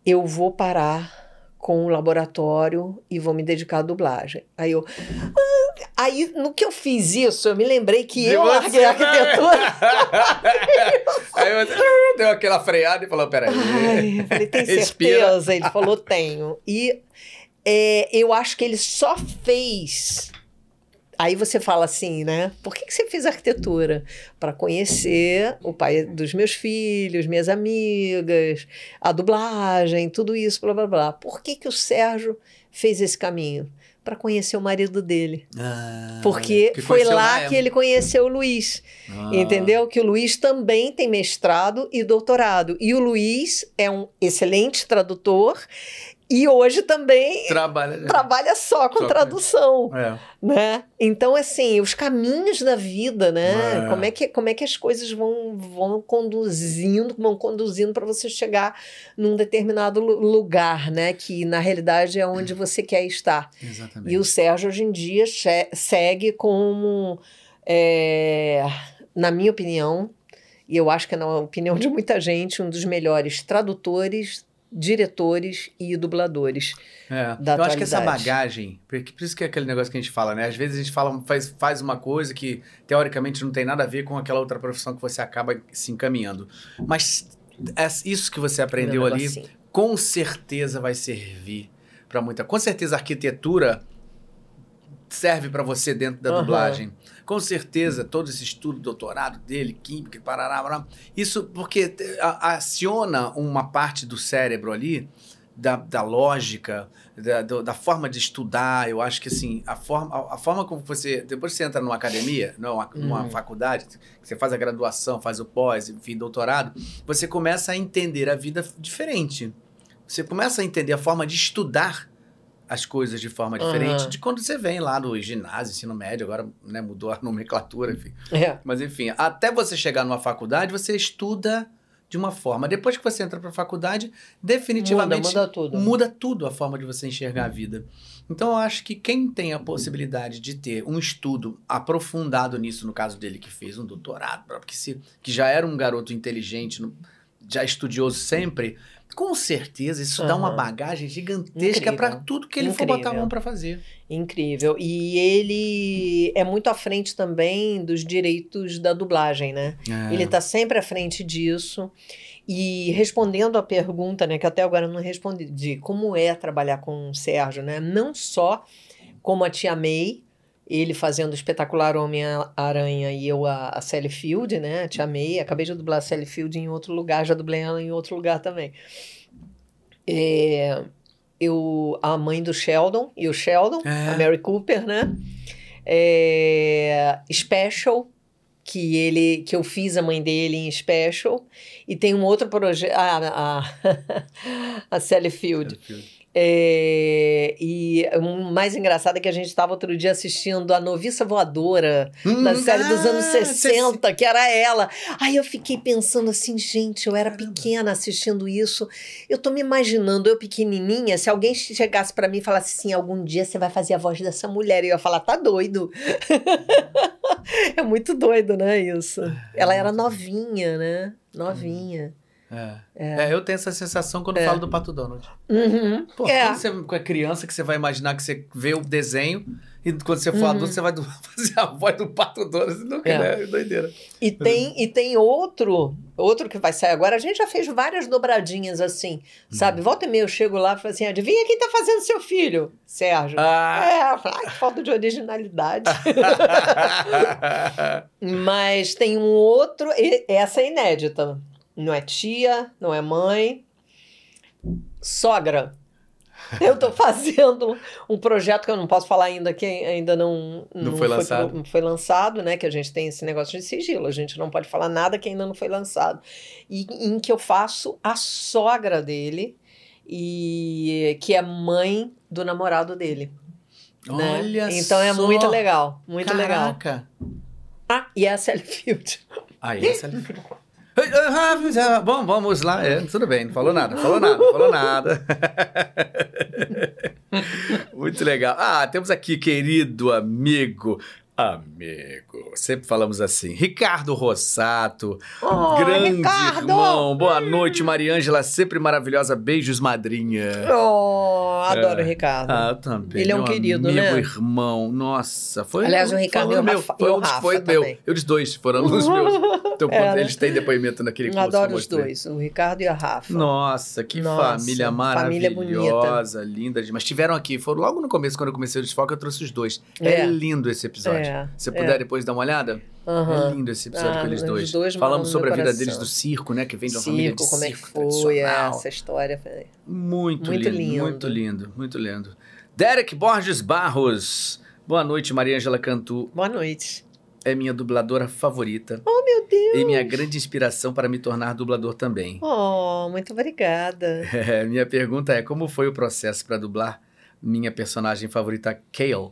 Eu vou parar com o laboratório e vou me dedicar à dublagem. Aí eu. "Ah", Aí, no que eu fiz isso, eu me lembrei que De eu larguei a né? arquitetura. Aí você "Ah", deu aquela freada e falou: peraí. Ai, eu falei, tem certeza? Ele falou, tenho. E é, eu acho que ele só fez. Aí você fala assim, né? Por que, que você fez arquitetura? Para conhecer o pai dos meus filhos, minhas amigas, a dublagem, tudo isso, blá blá blá. Por que, que o Sérgio fez esse caminho? Para conhecer o marido dele. Ah, Porque que foi lá que ele conheceu o Luiz. Ah. Entendeu? Que o Luiz também tem mestrado e doutorado. E o Luiz é um excelente tradutor e hoje também Trabalha. trabalha só com Só com tradução, É. né? Então, assim, os caminhos da vida, né? É. Como, é que, como é que as coisas vão, vão conduzindo, vão conduzindo para você chegar num determinado lu- lugar, né? Que, na realidade, é onde você quer estar. Exatamente. E o Sérgio, hoje em dia, segue como, é, na minha opinião, e eu acho que é na opinião de muita gente, um dos melhores tradutores, diretores e dubladores. É. da Eu acho que essa bagagem, porque por isso que é aquele negócio que a gente fala, né? Às vezes a gente fala, faz, faz uma coisa que teoricamente não tem nada a ver com aquela outra profissão que você acaba se encaminhando. Mas é isso que você aprendeu ali, com certeza vai servir para muita. Com certeza a arquitetura serve para você dentro da Aham. dublagem. Com certeza todo esse estudo, doutorado dele, química, parará, parará, isso porque aciona uma parte do cérebro ali da, da lógica, da, da forma de estudar. Eu acho que assim a forma, a, forma como você depois que você entra numa academia, numa, numa Uhum. faculdade, que você faz a graduação, faz o pós, enfim, doutorado, você começa a entender a vida diferente. Você começa a entender a forma de estudar as coisas de forma diferente Aham. de quando você vem lá no ginásio, ensino médio, agora né, mudou a nomenclatura, enfim. É. Mas enfim, até você chegar numa faculdade, você estuda de uma forma. Depois que você entra para a faculdade, definitivamente Muda, muda tudo. muda tudo a forma de você enxergar a vida. Então eu acho que quem tem a possibilidade de ter um estudo aprofundado nisso, no caso dele que fez um doutorado, porque se, que já era um garoto inteligente, já estudioso sempre, com certeza isso dá uma bagagem gigantesca Incrível. para tudo que ele for botar a Incrível. mão para fazer. Incrível. E ele é muito à frente também dos direitos da dublagem, né? É. Ele está sempre à frente disso. E respondendo a pergunta, né, que até agora eu não respondi, de como é trabalhar com o Sérgio, né? Não só como a Tia May, ele fazendo o espetacular Homem-Aranha e eu a, a Sally Field, né? A Tia May, acabei de dublar a Sally Field em outro lugar, já dublei ela em outro lugar também. É, eu, a mãe do Sheldon e o Sheldon, É. a Mary Cooper, né? É, Special, que ele que eu fiz a mãe dele em Special, e tem um outro projeto, a, a, a Sally Field. É, e o mais engraçado é que a gente estava outro dia assistindo a Noviça Voadora, da Hum, série dos ah, anos você- 60, que era ela. Aí eu fiquei pensando assim, gente, eu era pequena assistindo isso. Eu tô me imaginando, eu pequenininha, se alguém chegasse para mim e falasse assim, algum dia você vai fazer a voz dessa mulher, eu ia falar, tá doido. é muito doido, né, isso. Ela era novinha, né? Novinha. É. É, eu tenho essa sensação quando É. falo do Pato Donald. Uhum. Pô, É. quando você é criança que você vai imaginar que você vê o desenho e quando você for Uhum. adulto você vai do- fazer a voz do Pato Donald. Nunca, É. né? Doideira. E tem, e tem outro, outro que vai sair agora. A gente já fez várias dobradinhas assim, sabe? Volta e meia eu chego lá e falo assim: adivinha quem tá fazendo seu filho? Sérgio. Ah. É, ai, que falta de originalidade. Mas tem um outro, essa é inédita. Não é tia, não é mãe. Sogra. Eu tô fazendo um projeto que eu não posso falar ainda, que ainda não, Não foi lançado. não foi lançado, né? Que a gente tem esse negócio de sigilo, a gente não pode falar nada que ainda não foi lançado. E em que eu faço a sogra dele, e que é mãe do namorado dele. né? Olha Então é só. muito legal, muito legal. Caraca. Ah, e é a Sally Field. Aí, essa ali. Bom, vamos lá. É, tudo bem, não falou nada, falou nada, falou nada. Muito legal. Ah, temos aqui, querido amigo. Amigo. Sempre falamos assim. Ricardo Rossato, Oh, grande Ricardo! irmão. Boa noite, Mariângela, sempre maravilhosa. Beijos, madrinha. Oh, adoro o Ricardo. Ah, eu também. Ele é um meu querido, amigo, né? irmão. Nossa, foi. Aliás, o foi Ricardo aluno e o meu. Foi o um dos- foi meu. Eu dos dois foram alunos meus. Então, É, eles têm depoimento naquele curso. Adoro os dois, o Ricardo e a Rafa. Nossa, que Nossa, família família maravilhosa, linda. demais. Mas tiveram aqui, foram logo no começo, quando eu comecei o desfoque, eu trouxe os dois. É, É. lindo esse episódio. É, Se você é. puder depois dar uma olhada, Aham. é lindo esse episódio Ah, com eles dois. dois Falamos sobre a vida coração. deles do circo, né? Que vem de uma família de Circo, como é que circo foi essa história? Muito, Muito lindo, lindo. muito lindo, muito lindo. Derek Borges Barros. Boa noite, Maria Angela Cantu. Boa noite. É minha dubladora favorita Oh, meu Deus! e minha grande inspiração para me tornar dublador também. Oh, muito obrigada. É, minha pergunta é: como foi o processo para dublar minha personagem favorita, Kale?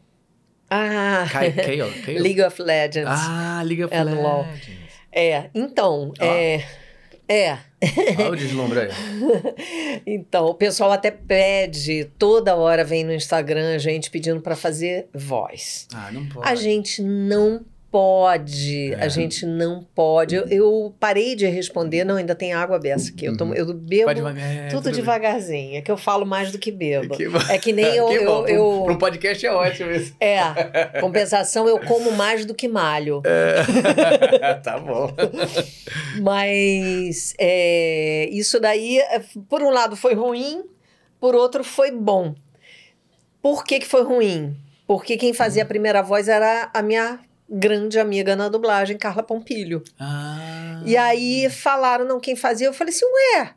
Ah? League of Legends. Ah, Liga of É no LOL. Legends. É, então, Ó. é. É. Olha o deslumbre aí. Então, o pessoal até pede, toda hora vem no Instagram a gente pedindo para fazer voz. Ah, não pode. A gente não pode, É. a gente não pode. Eu, eu parei de responder, não, ainda tem água beça aqui. Eu, tomo, Uhum. eu bebo devagar. é, tudo bem. devagarzinho, é que eu falo mais do que bebo. Que. É que nem eu. Que eu, eu- Para um podcast é ótimo isso. é, compensação, eu como mais do que malho. tá bom. Mas é, isso daí, é, por um lado, foi ruim, por outro, foi bom. Por que, que foi ruim? Porque quem fazia a primeira voz era a minha grande amiga na dublagem, Carla Pompilho. Ah. E aí falaram, não, quem fazia? Eu falei assim, ué,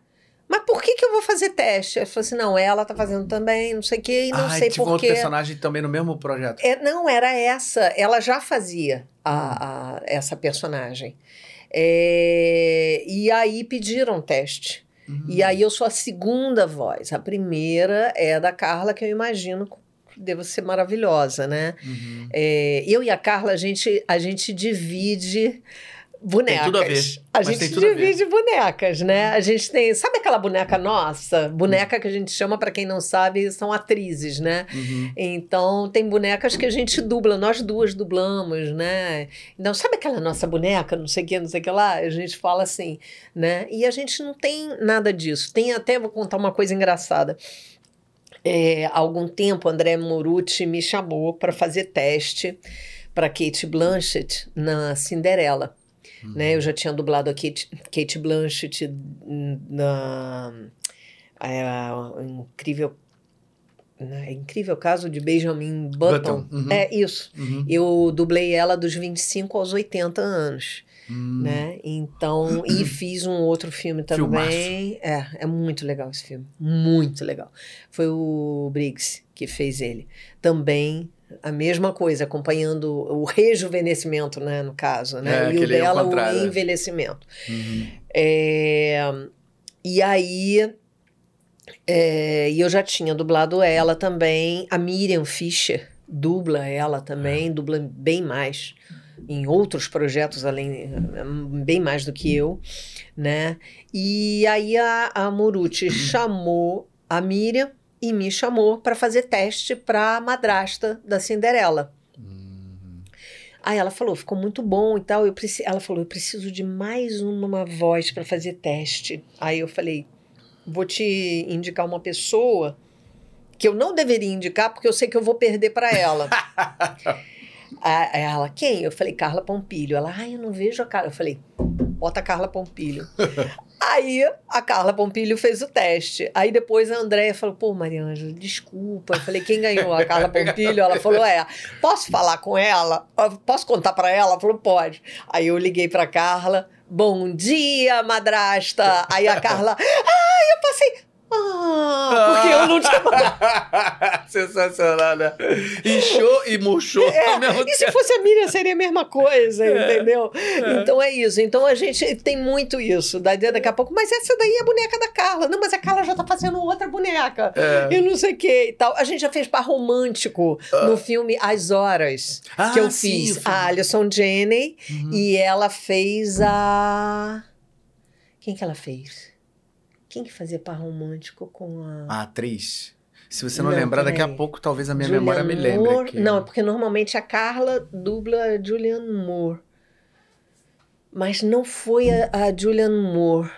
mas por que, que eu vou fazer teste? Eu falei assim, não, ela tá fazendo também, não sei o quê, e não ah, sei um por outro quê. personagem também no mesmo projeto. É, não, era essa. Ela já fazia a, a- essa personagem. É, e aí pediram teste. Hum. E aí eu sou a segunda voz. A primeira é da Carla, que eu imagino deva ser maravilhosa, né? Uhum. É, eu e a Carla, a gente, a gente divide bonecas. tudo a ver, A gente tem tudo a divide bonecas, né? A gente tem. Sabe aquela boneca nossa? Boneca que a gente chama, para quem não sabe, são atrizes, né? Uhum. Então, tem bonecas que a gente dubla, nós duas dublamos, né? Então, sabe aquela nossa boneca, não sei o que, não sei o que lá? A gente fala assim, né? E a gente não tem nada disso. Tem até, vou contar uma coisa engraçada. É, há algum tempo, André Morucci me chamou para fazer teste para Kate Blanchett na Cinderela. Né? Eu já tinha dublado a Kate, Kate Blanchett na é, o incrível né, incrível caso de Benjamin Button. Button, uhum. É isso. Uhum. Eu dublei ela dos 25 aos 80 anos, Hum. né? Então, e fiz um outro filme também. É, é muito legal esse filme, muito legal. Foi o Briggs que fez ele. Também a mesma coisa, acompanhando o rejuvenescimento, né, no caso, né? É, e o é dela, o né? envelhecimento. Uhum. É, e aí, é, e eu já tinha dublado ela também. A Miriam Fischer dubla ela também, dubla bem mais em outros projetos além bem mais do que eu, né? E aí a, a Moruti chamou a Miriam e me chamou para fazer teste para madrasta da Cinderela. Hum. Aí ela falou, ficou muito bom e tal. Eu preci... Ela falou, eu preciso de mais uma voz para fazer teste. Aí eu falei, vou te indicar uma pessoa que eu não deveria indicar porque eu sei que eu vou perder para ela. Aí ela, quem? Eu falei, Carla Pompilho. Ela, ai, eu não vejo a Carla. Eu falei, bota a Carla Pompilho. Aí a Carla Pompilho fez o teste. Aí depois a Andréia falou: pô, Mariângela, desculpa. Eu falei: quem ganhou? A Carla Pompilho? Ela falou: é, posso falar com ela? Posso contar para ela? Ela falou: pode. Aí eu liguei para Carla: bom dia, madrasta. Aí a Carla: ai, eu passei. Ah, porque eu não tinha. Sensacional, né? Inchou e murchou ao mesmo É, E se tempo. fosse a Miriam, seria a mesma coisa, É, entendeu? Então é isso. Então a gente tem muito isso. Daí daqui a pouco, mas essa daí é a boneca da Carla. Não, mas a Carla já tá fazendo outra boneca. É. Eu não sei o que e tal. A gente já fez par romântico no filme As Horas, Ah, que eu sim, fiz. A Alison Janney Uhum. e ela fez a. Quem que ela fez? Quem que fazia par romântico com a. A atriz. Se você não, Não, lembrar, daqui a pouco talvez a minha Julianne memória me lembre. Moore- aqui. Não, é porque normalmente a Carla dubla a Julianne Moore. Mas não foi a, a Julianne Moore.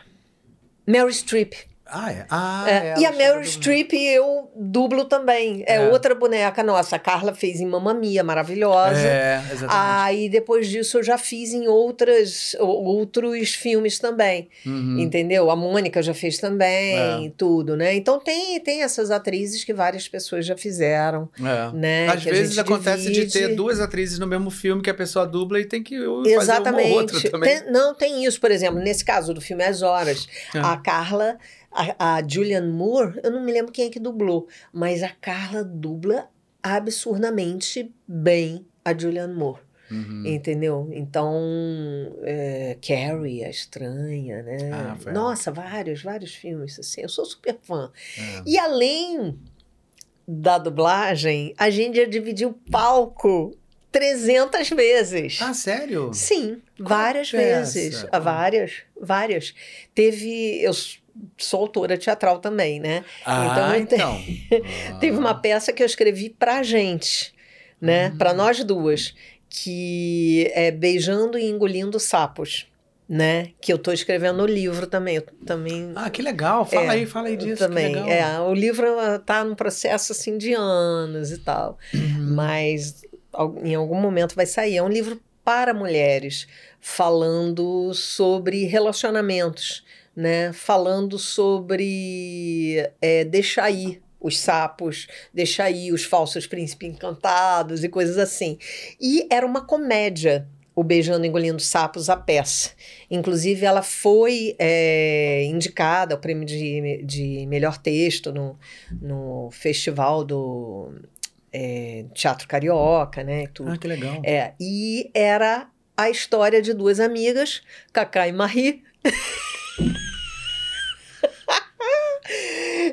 Meryl Streep. Ah, é? Ah, É, é, e a Meryl Streep eu dublo também. É, É. outra boneca nossa. A Carla fez em Mamma Mia, maravilhosa. É, exatamente. Aí depois disso eu já fiz em outras, outros filmes também. Uhum. Entendeu? A Mônica já fez também, É. tudo, né? Então tem, tem essas atrizes que várias pessoas já fizeram, É. né? Às que vezes acontece de ter divide. duas atrizes no mesmo filme que a pessoa dubla e tem que fazer Exatamente. uma ou outra também. Tem- não, tem isso, por exemplo, nesse caso do filme As Horas, É. a Carla, a, a Julianne Moore, eu não me lembro quem é que dublou, mas a Carla dubla absurdamente bem a Julianne Moore. Uhum. Entendeu? Então, é, Carrie, a estranha, né? Ah. Nossa, vários, vários filmes, assim. Eu sou super fã. É. E além da dublagem, a gente já dividiu palco 300 vezes. Ah, sério? Sim, várias peça? vezes. Várias, várias. Teve. Eu sou autora teatral também, né? Ah, Então, então. Teve uma Ah. peça que eu escrevi pra gente, né? Hum. Pra nós duas, que é Beijando e Engolindo Sapos, né? Que eu tô escrevendo no livro também. Também. Ah, que legal. Fala É, aí, fala aí disso. também. É, o livro ah, tá num processo assim de anos e tal. Uhum. Mas em algum momento vai sair. É um livro para mulheres, falando sobre relacionamentos, né? Falando sobre é, deixar ir os sapos, deixar ir os falsos príncipes encantados e coisas assim. E era uma comédia. O Beijando Engolindo Sapos, a peça. Inclusive, ela foi é, indicada ao prêmio de, de melhor texto no, no festival do é, Teatro Carioca, né? Tudo. Ah, que legal. É, e era a história de duas amigas, Cacá e Marie.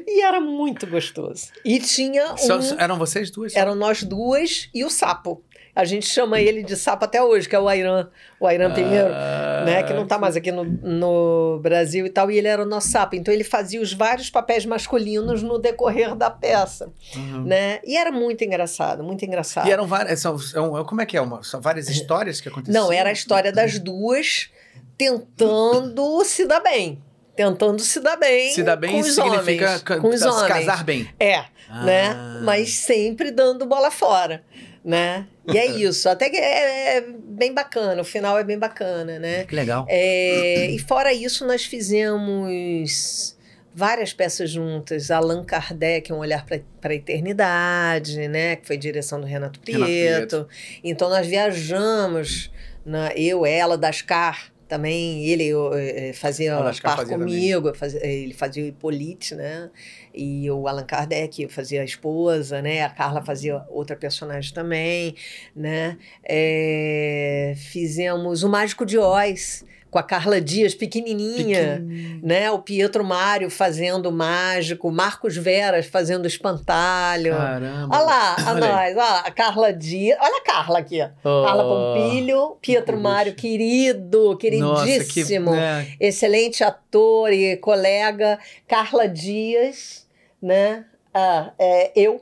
e era muito gostoso. E tinha um... Só- eram vocês duas? Eram nós duas e o sapo. A gente chama ele de sapo até hoje, que é o Airan, o Airan Pinheiro, Ah, né? Que não tá mais aqui no, no Brasil e tal, e ele era o nosso sapo. Então ele fazia os vários papéis masculinos no decorrer da peça, Uhum. né? E era muito engraçado, muito engraçado. E eram várias. São, são- como é que é? Uma, são várias histórias que aconteciam? Não, era a história das duas tentando se dar bem. Tentando se dar bem. Se dar bem com os significa homens, com os homens. casar bem. É, né? Ah. Mas sempre dando bola fora, né? E é isso. Até que é, é bem bacana. O final é bem bacana, né? Que legal. É, e fora isso, nós fizemos várias peças juntas. Allan Kardec, Um Olhar para a Eternidade, né? Que foi direção do Renato Prieto. Renato Prieto. Então, nós viajamos, na, eu, ela, Dascar, também ele eu, eh, fazia Ah, Dascar par fazia comigo, fazia- ele fazia o Hippolyte, né? E o Allan Kardec eu fazia a esposa, né? A Carla fazia outra personagem também, né? Eh, fizemos o Mágico de Oz com a Carla Dias, pequenininha, né? O Pietro Mário fazendo mágico, o Marcos Veras fazendo espantalho. Caramba. Olha lá, a Olha nós, ó, a Carla Dias. Olha a Carla aqui, ó. Carla Pompilho, Pietro. Mário, querido, Nossa, queridíssimo, que, né? excelente ator e colega. Carla Dias, né? Ah, é, eu,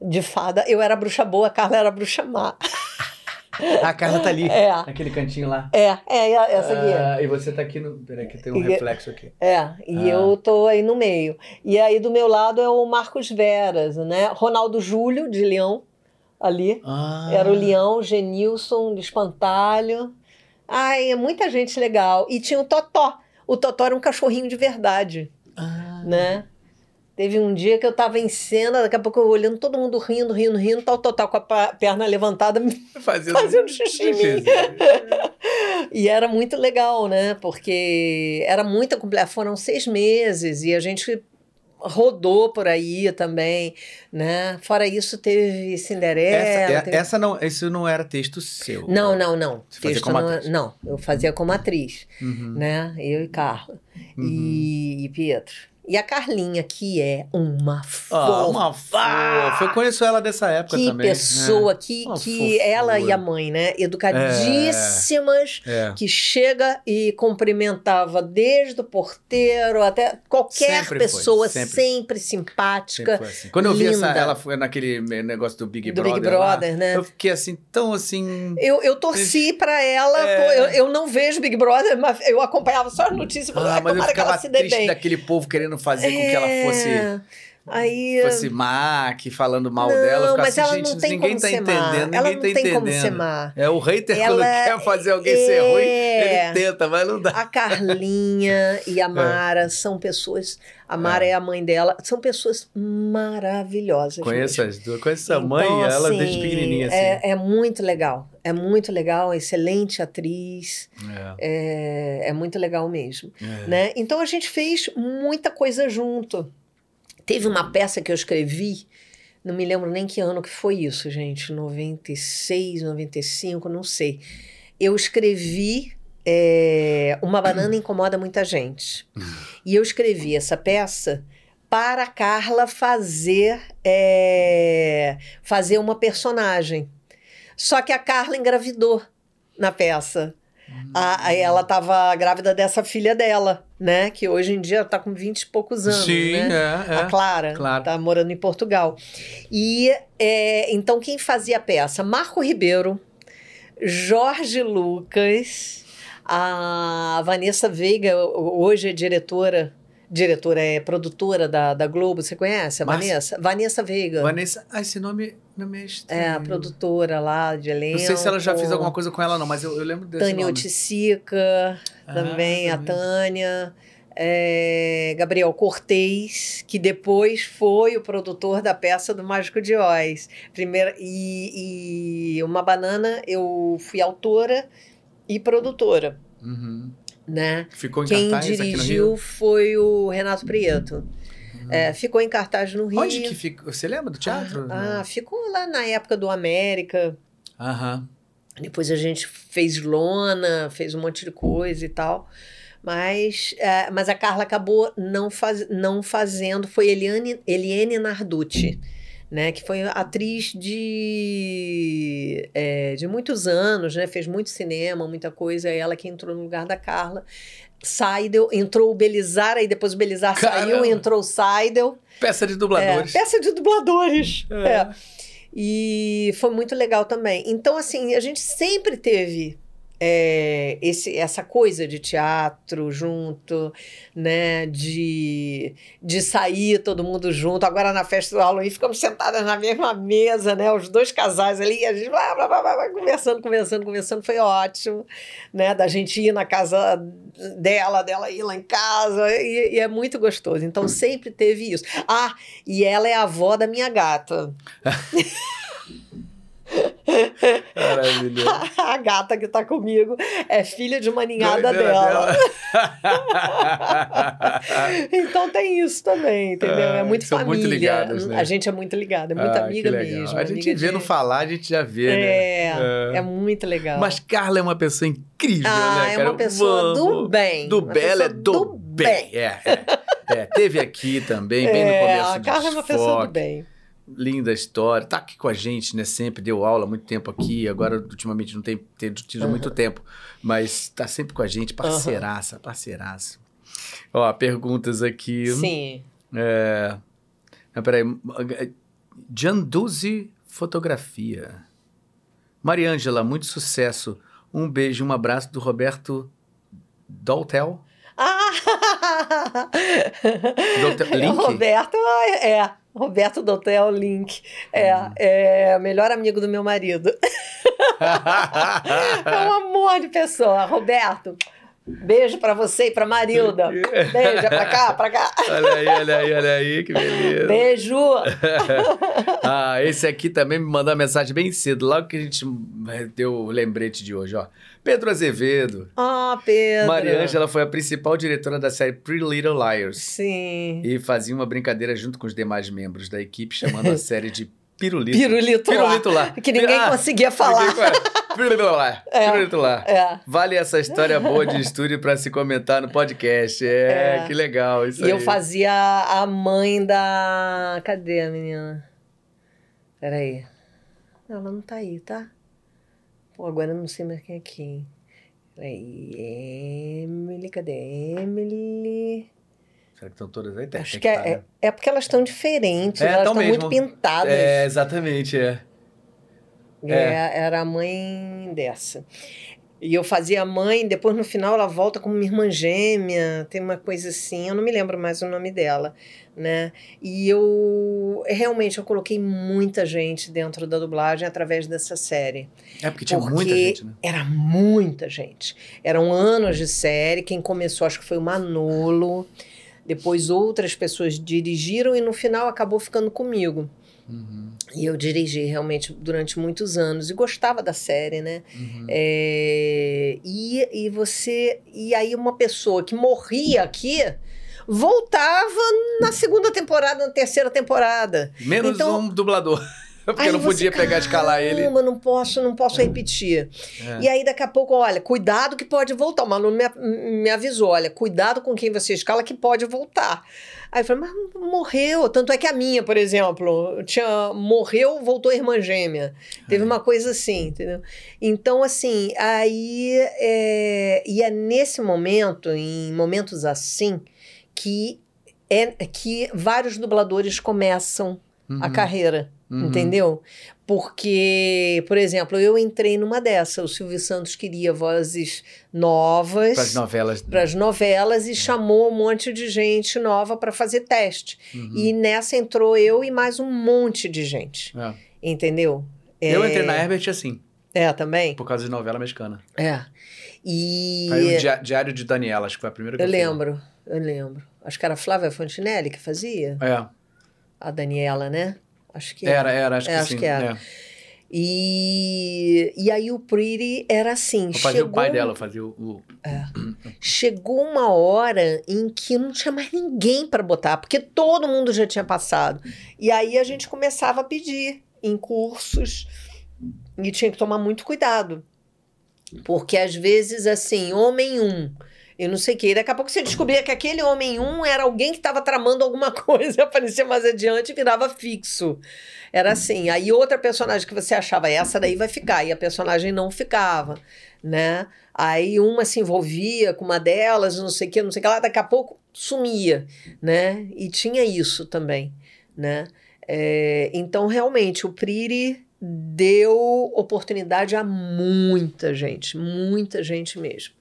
de fada, eu era bruxa boa, a Carla era bruxa má. A Carla tá ali, É, naquele cantinho lá. é, é essa aqui. Ah, e você tá aqui no. Peraí, que tem um E- reflexo aqui. É, e Ah. eu tô aí no meio. E aí do meu lado é o Marcos Veras, né? Ronaldo Júlio, de Leão, ali. Ah. Era o Leão, Genilson, de Espantalho. Ai, é muita gente legal. E tinha o Totó. O Totó era um cachorrinho de verdade, Ah. né? Teve um dia que eu tava em cena, daqui a pouco eu olhando todo mundo rindo, rindo, rindo, tá o Totó com a perna levantada Fazendo, fazendo xixi em mim. E era muito legal, né? Porque era muita completa. Foram seis meses e a gente rodou por aí também, né? Fora isso, teve Cinderela. Essa, é- teve- essa não, isso não era texto seu. Não, não, não. Você fazia Texto como não, atriz? não, eu fazia como atriz, Uhum. né? Eu e Carla. Uhum. E, e Pietro. E a Carlinha, que é uma Ah, fofa. uma fofa. Eu conheço ela dessa época Que também. né? pessoa, que, Uma que ela e a mãe, né? Educadíssimas, É. que chega e cumprimentava desde o porteiro até qualquer Sempre foi, pessoa, sempre. sempre, Sempre simpática. foi assim. Quando eu vi essa, linda. ela foi naquele negócio do Big Do Brother. Big Brother, lá, né? Eu fiquei assim, tão assim. Eu, eu torci pra ela, É. pô, eu, eu não vejo Big Brother, mas eu acompanhava só as notícias e falava, Ah, "Ai, mas eu que ela se dê bem. daquele povo querendo fazer com que ela fosse, É. Aí, fosse má, que falando mal não, dela. Eu ficava mas assim, ela gente, ninguém tá entendendo, ninguém Ela não tá tem entendendo. como ser má. É, o hater quando Ela quer fazer alguém ser ruim, é- ele tenta, mas não dá. A Carlinha e a Mara são pessoas. A Mara é. a mãe dela, são pessoas maravilhosas. Conheço mesmo. as duas, conheço a mãe Então, e ela assim, desde pequenininha, assim. É, é muito legal. É muito legal, excelente atriz. É, É, é muito legal mesmo. é. né? Então a gente fez muita coisa junto. Teve uma peça que eu escrevi, não me lembro nem que ano que foi isso, gente, 96, 95, não sei. Eu escrevi é, Uma Banana Incomoda Muita Gente. E eu escrevi essa peça para a Carla fazer, é, fazer uma personagem. Só que a Carla engravidou na peça. A- ela estava grávida dessa filha dela, né? Que hoje em dia está com 20 e poucos anos, Sim, né? é, é. A Clara, claro. tá morando em Portugal. E é, então quem fazia a peça? Marco Ribeiro, Jorge Lucas, a Vanessa Veiga, hoje é diretora, diretora é produtora da, da Globo, você conhece a Márcia? Vanessa? Vanessa Veiga. Vanessa, ah, esse nome não me é estranho. É, a produtora lá de elenco. Não sei se ela já fez alguma coisa com ela, não, mas eu, eu lembro desse Tânia nome. Oticica, Ah, também, a. Tânia. é, Gabriel Cortez, que depois foi o produtor da peça do Mágico de Oz. Primeiro, e, e Uma Banana, eu fui autora e produtora, Uhum. Né? Ficou em Quem cartaz? Uhum. dirigiu foi o Renato Prieto. É, ficou em cartaz no Rio. Onde que ficou? Você lembra do teatro? Ah, ficou lá na época do América. Aham. Depois a gente fez lona, fez um monte de coisa e tal. Mas, é, mas a Carla acabou não, faz, não fazendo. Foi Eliane, Eliane Narducci, né? Que foi atriz de, é, de muitos anos, né? Fez muito cinema, muita coisa. É ela que entrou no lugar da Carla. Seidel, entrou o Belizar, aí depois o Belizar saiu, Caramba! entrou o Seidel. Peça de É, dubladores. peça de dubladores. É. É. E foi muito legal também. Então, assim, a gente sempre teve é, esse, essa coisa de teatro junto, né? De, de sair todo mundo junto. Agora na festa do Halloween ficamos sentadas na mesma mesa, né? Os dois casais ali, a gente blá, blá, blá, blá, conversando, conversando, conversando. Foi ótimo, né? Da gente ir na casa dela, dela ir lá em casa, e, e é muito gostoso. Então sempre teve isso. Ah, e ela é a avó da minha gata. Maravilhoso. A gata que tá comigo é filha de uma ninhada Doideira dela. dela. Então tem isso também, entendeu? É Ah, muito são família. muito ligadas, né? A gente é muito ligada, é muito Ah, amiga mesmo. A gente vê de- falar, a gente já vê, É, né? é muito legal. Mas Carla é uma pessoa incrível, ah, né, é cara? uma pessoa do Vamos. bem. Do bem, ela é pessoa do, bem. É, é. É, teve aqui também, bem no É, começo a do Carla é uma pessoa do bem. Linda história. Tá aqui com a gente, né? Sempre deu aula muito tempo aqui. Agora, ultimamente, não tem tem tido Aham. muito tempo. Mas tá sempre com a gente. Parceiraça, parceiraça. Ó, perguntas aqui. Sim. É... Não, peraí. Gianduzi Fotografia. Mariângela, muito sucesso. Um beijo, um abraço do Roberto Doltel. Ah! Doutor- Link? Roberto é. Roberto do Hotel Link. É, Hum. é o melhor amigo do meu marido. É um amor de pessoa. Roberto, beijo pra você e pra Marilda. Beijo, é pra cá, pra cá. olha aí, olha aí, olha aí, que beleza. Beijo. ah, esse aqui também me mandou uma mensagem bem cedo, logo que a gente deu o lembrete de hoje, ó. Pedro Azevedo. Ah, Pedro. Mariângela foi a principal diretora da série Pretty Little Liars. Sim. E fazia uma brincadeira junto com os demais membros da equipe, chamando a série de Pirulito. Pirulito lá. Pirulito lá. Que ninguém Ah, conseguia falar. ninguém- É. lá. É. Vale essa história boa de estúdio para se comentar no podcast. É, É. que legal isso E aí. eu fazia a mãe da. Cadê a menina? Peraí. Ela não tá aí, tá? Pô, agora eu não sei mais quem é quem. Peraí. Emily, cadê? Emily. Será que estão todas aí? Tem, Acho que é, tá, né? é, é porque elas estão diferentes, É, elas tão estão muito pintadas. É, exatamente, é. É, Era a mãe dessa. E eu fazia a mãe, depois no final ela volta como minha irmã gêmea, tem uma coisa assim, eu não me lembro mais o nome dela, né? E eu realmente eu coloquei muita gente dentro da dublagem através dessa série. É porque tinha Porque muita gente, né? Era muita gente. Eram anos de série, quem começou acho que foi o Manolo, depois outras pessoas dirigiram e no final acabou ficando comigo. Uhum, E eu dirigi realmente durante muitos anos e gostava da série, né? uhum. É, e, e você. E aí, uma pessoa que morria aqui voltava na segunda temporada, na terceira temporada. Menos então- um dublador. Porque Aí eu não você, podia pegar, escalar ele. Caramba, não posso, não posso repetir. É. E aí, daqui a pouco, olha, cuidado que pode voltar. O Manu me, me avisou: olha, cuidado com quem você escala que pode voltar. Aí eu falei, mas morreu. Tanto é que a minha, por exemplo, tinha, morreu, voltou a irmã gêmea. Teve uma coisa assim, entendeu? Então, assim, aí. É, e é nesse momento, em momentos assim, que, é, que vários dubladores começam a Uhum, carreira. uhum. Entendeu? Porque, por exemplo, eu entrei numa dessa. O Silvio Santos queria vozes novas Para as novelas. para as novelas e chamou um monte de gente nova para fazer teste. Uhum. E nessa entrou eu e mais um monte de gente. É. Entendeu? Eu É- entrei na Herbert assim, É, também? por causa de novela mexicana. É. E Aí o Diário de Daniela, acho que foi a primeira que eu eu fiz. lembro, eu lembro. Acho que era a Flávia Fontinelli que fazia. É, A Daniela, né? Acho que era, era, acho É, que acho sim. que era. é. E, e aí o Pretty era assim. Eu fazia o pai chegou- dela, fazia o. o- Chegou uma hora em que não tinha mais ninguém para botar, porque todo mundo já tinha passado. E aí a gente começava a pedir em cursos e tinha que tomar muito cuidado. Porque às vezes, assim, homem um, eu não sei o quê. Daqui a pouco você descobria que aquele homem um era alguém que estava tramando alguma coisa, aparecia mais adiante e virava fixo. Era assim. Aí outra personagem que você achava, essa daí vai ficar, e a personagem não ficava, né? Aí uma se envolvia com uma delas, não sei o que, não sei o que lá, daqui a pouco sumia, né? E tinha isso também, né? É, então, realmente, o Priri deu oportunidade a muita gente, muita gente mesmo.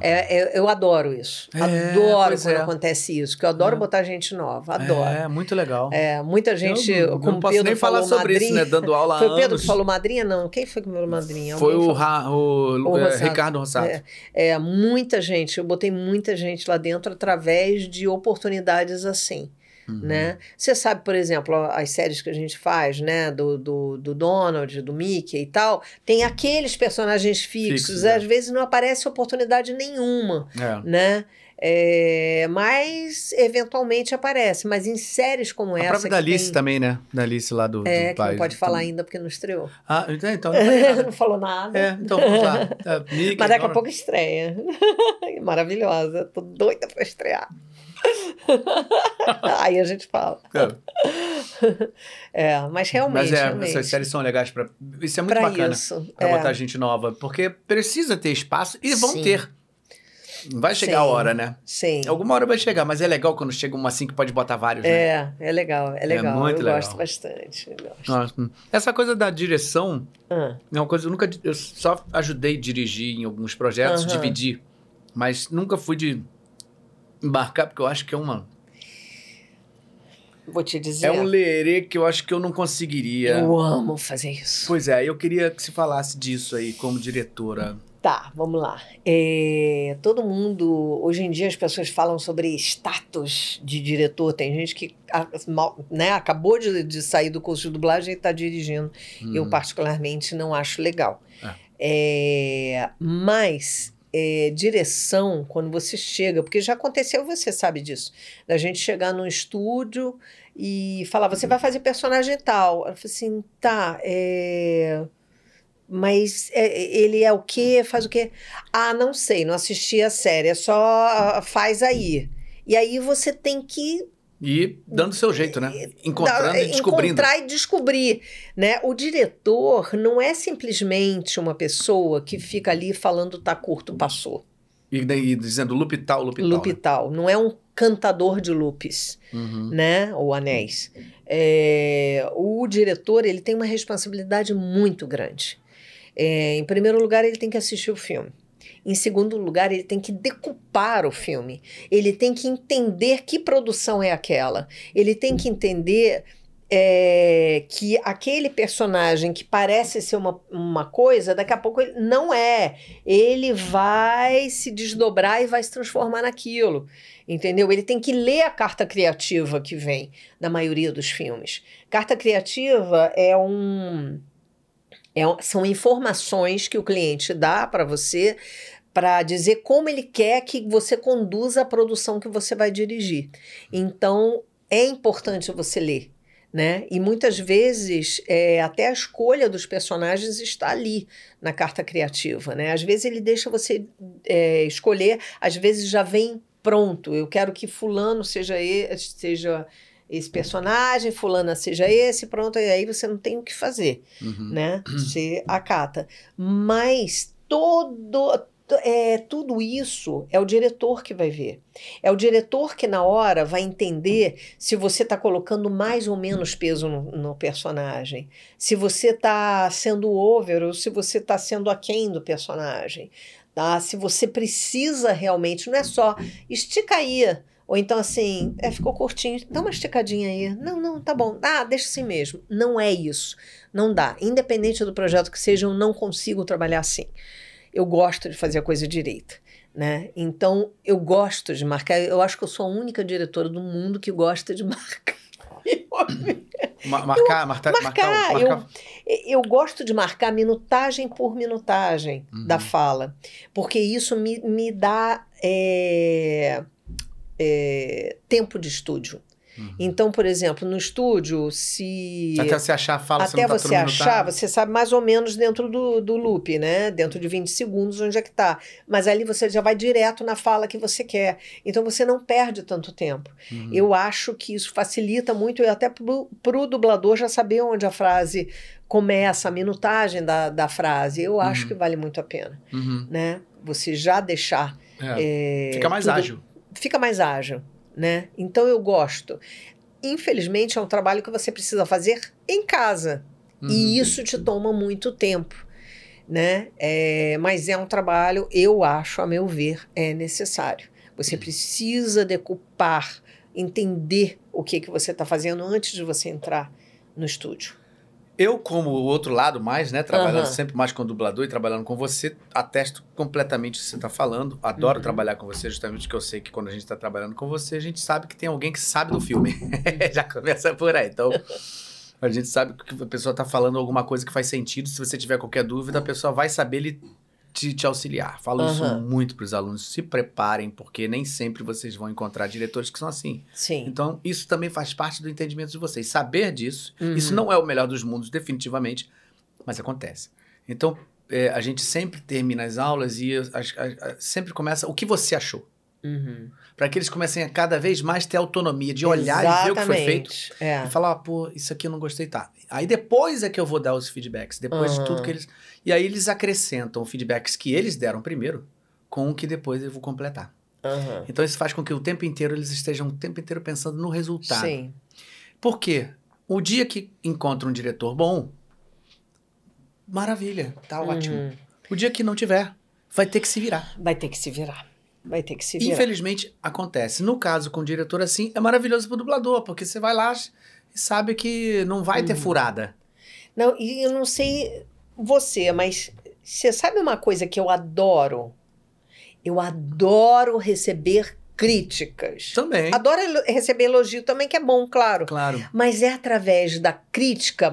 É, é- eu adoro isso. É, adoro quando é. acontece isso, que eu adoro É. botar gente nova, adoro. É, muito legal. É, muita gente, eu não, como não posso Pedro nem falar sobre isso, madrinha. né? Dando aula Foi o Pedro anos. que falou madrinha? Não. Quem foi que falou madrinha? Foi o? Ra, o, O é, Rossato. Ricardo Rossato. É, muita gente. Eu botei muita gente lá dentro através de oportunidades assim. Uhum. Né? Você sabe, por exemplo, as séries que a gente faz, né? Do, do, do Donald, do Mickey e tal, tem aqueles personagens fixos. Fixos, é. Às vezes não aparece oportunidade nenhuma, É. né? É, mas eventualmente aparece. Mas em séries como A essa. própria que da Alice tem- também, né? Da Alice lá do, É, do que não pode falar também. ainda porque não estreou. Ah, então, então não não falou nada. É, então vamos lá. É, Mickey, Mas daqui a pouco estreia. Maravilhosa. Tô doida pra estrear. Aí a gente fala. É, É, mas realmente. Mas é, realmente. essas séries são legais pra. Isso é muito pra bacana. isso. Pra é. botar gente nova. Porque precisa ter espaço e vão Sim. ter. Vai chegar a Sim. hora, né? Sim. Alguma hora vai chegar, mas é legal quando chega uma assim que pode botar vários, né? É, é legal, é legal. muito eu legal. gosto bastante. eu gosto. Hum. Essa coisa da direção Ah, é uma coisa eu nunca. Eu só ajudei a dirigir em alguns projetos, Aham. dividir. Mas nunca fui de embarcar, porque eu acho que é uma. vou te dizer. É um lerê que eu acho que eu não conseguiria. Eu amo fazer isso. Pois é, eu queria que se falasse disso aí como diretora. Tá, vamos lá. É, todo mundo, hoje em dia as pessoas falam sobre status de diretor. Tem gente que a- mal- né, acabou de, de sair do curso de dublagem e está dirigindo. Eu, Hum. particularmente, não acho legal. É, mas é, direção, quando você chega, porque já aconteceu, você sabe disso, da gente chegar num estúdio e falar, você vai fazer personagem tal. Eu falei assim, tá, é, mas é, ele é o quê? Faz o quê? Ah, não sei, não assisti a série, é só faz aí. E aí você tem que e dando seu jeito, né? Encontrando e descobrindo. Encontrar e descobrir, né? O diretor não é simplesmente uma pessoa que fica ali falando tá curto, passou. E, daí, dizendo loop tal, loop tal. Loop né? tal. Não é um cantador de loops, uhum. né? Ou anéis. É, o diretor, ele tem uma responsabilidade muito grande. É, em primeiro lugar, ele tem que assistir o filme. Em segundo lugar, ele tem que decupar o filme. Ele tem que entender que produção é aquela. Ele tem que entender é, que aquele personagem que parece ser uma, uma coisa, daqui a pouco ele não é. Ele vai se desdobrar e vai se transformar naquilo. Entendeu? Ele tem que ler a carta criativa que vem na maioria dos filmes. Carta criativa é um é, são informações que o cliente dá para você para dizer como ele quer que você conduza a produção que você vai dirigir. Então, é importante você ler. Né? E muitas vezes é, até a escolha dos personagens está ali na carta criativa. Né? Às vezes ele deixa você é, escolher, às vezes já vem pronto. Eu quero que fulano seja, seja esse personagem, fulana seja esse, pronto, e aí você não tem o que fazer, uhum. né? Você acata. Mas todo é, tudo isso é o diretor que vai ver. É o diretor que, na hora, vai entender se você está colocando mais ou menos peso no, no personagem, se você está sendo over ou se você está sendo aquém do personagem. Tá? Se você precisa realmente, não é só estica aí ou então assim, é, ficou curtinho, dá uma esticadinha aí. Não, não, tá bom. Ah, deixa assim mesmo. Não é isso. Não dá. Independente do projeto que seja, eu não consigo trabalhar assim. Eu gosto de fazer a coisa direita. Né? Então, eu gosto de marcar. Eu acho que eu sou a única diretora do mundo que gosta de marcar. marcar, marcar, marcar, marcar. Eu, eu gosto de marcar minutagem por minutagem uhum. da fala, porque isso me, me dá é, é, tempo de estúdio. Uhum. Então, por exemplo, no estúdio, se. Até você achar a fala, Até você, você achar, você sabe mais ou menos dentro do, do loop, né? Dentro de 20 segundos, onde é que tá. Mas ali você já vai direto na fala que você quer. Então você não perde tanto tempo. Uhum. Eu acho que isso facilita muito, e até para o dublador já saber onde a frase começa, a minutagem da, da frase. Eu acho uhum. que vale muito a pena. Uhum. Né? Você já deixar. É. É, Fica mais tudo, ágil fica mais ágil, né? Então eu gosto. Infelizmente é um trabalho que você precisa fazer em casa uhum. e isso te toma muito tempo, né? É, mas é um trabalho, eu acho, a meu ver, é necessário. Você uhum. precisa decupar, entender o que que você está fazendo antes de você entrar no estúdio. Eu, como o outro lado mais, né? Trabalhando uhum. sempre mais com dublador e trabalhando com você, atesto completamente o que você está falando. Adoro uhum. trabalhar com você, justamente porque eu sei que quando a gente está trabalhando com você, a gente sabe que tem alguém que sabe do filme. Já começa por aí. Então, a gente sabe que a pessoa está falando alguma coisa que faz sentido. Se você tiver qualquer dúvida, a pessoa vai saber te, te auxiliar. Falo uhum. isso muito para os alunos. Se preparem, porque nem sempre vocês vão encontrar diretores que são assim. Sim. Então, isso também faz parte do entendimento de vocês. Saber disso, uhum. isso não é o melhor dos mundos, definitivamente, mas acontece. Então, é, a gente sempre termina as aulas e a, a, a, sempre começa o que você achou. Uhum. Para que eles comecem a cada vez mais ter autonomia de olhar Exatamente. e ver o que foi feito é. e falar, pô, isso aqui eu não gostei, tá. Aí depois é que eu vou dar os feedbacks, depois uhum. de tudo que eles. E aí eles acrescentam feedbacks que eles deram primeiro com o que depois eu vou completar. Uhum. Então isso faz com que o tempo inteiro eles estejam o tempo inteiro pensando no resultado. Sim. Por quê? O dia que encontra um diretor bom, maravilha, tá uhum. ótimo. O dia que não tiver, vai ter que se virar. Vai ter que se virar. Vai ter que se virar. Infelizmente, acontece. No caso com o diretor assim, é maravilhoso pro dublador, porque você vai lá e sabe que não vai ter uhum. furada. Não, e eu não sei você, mas você sabe uma coisa que eu adoro? Eu adoro receber críticas. Também. Adoro receber elogio também, que é bom, claro. Claro. Mas é através da crítica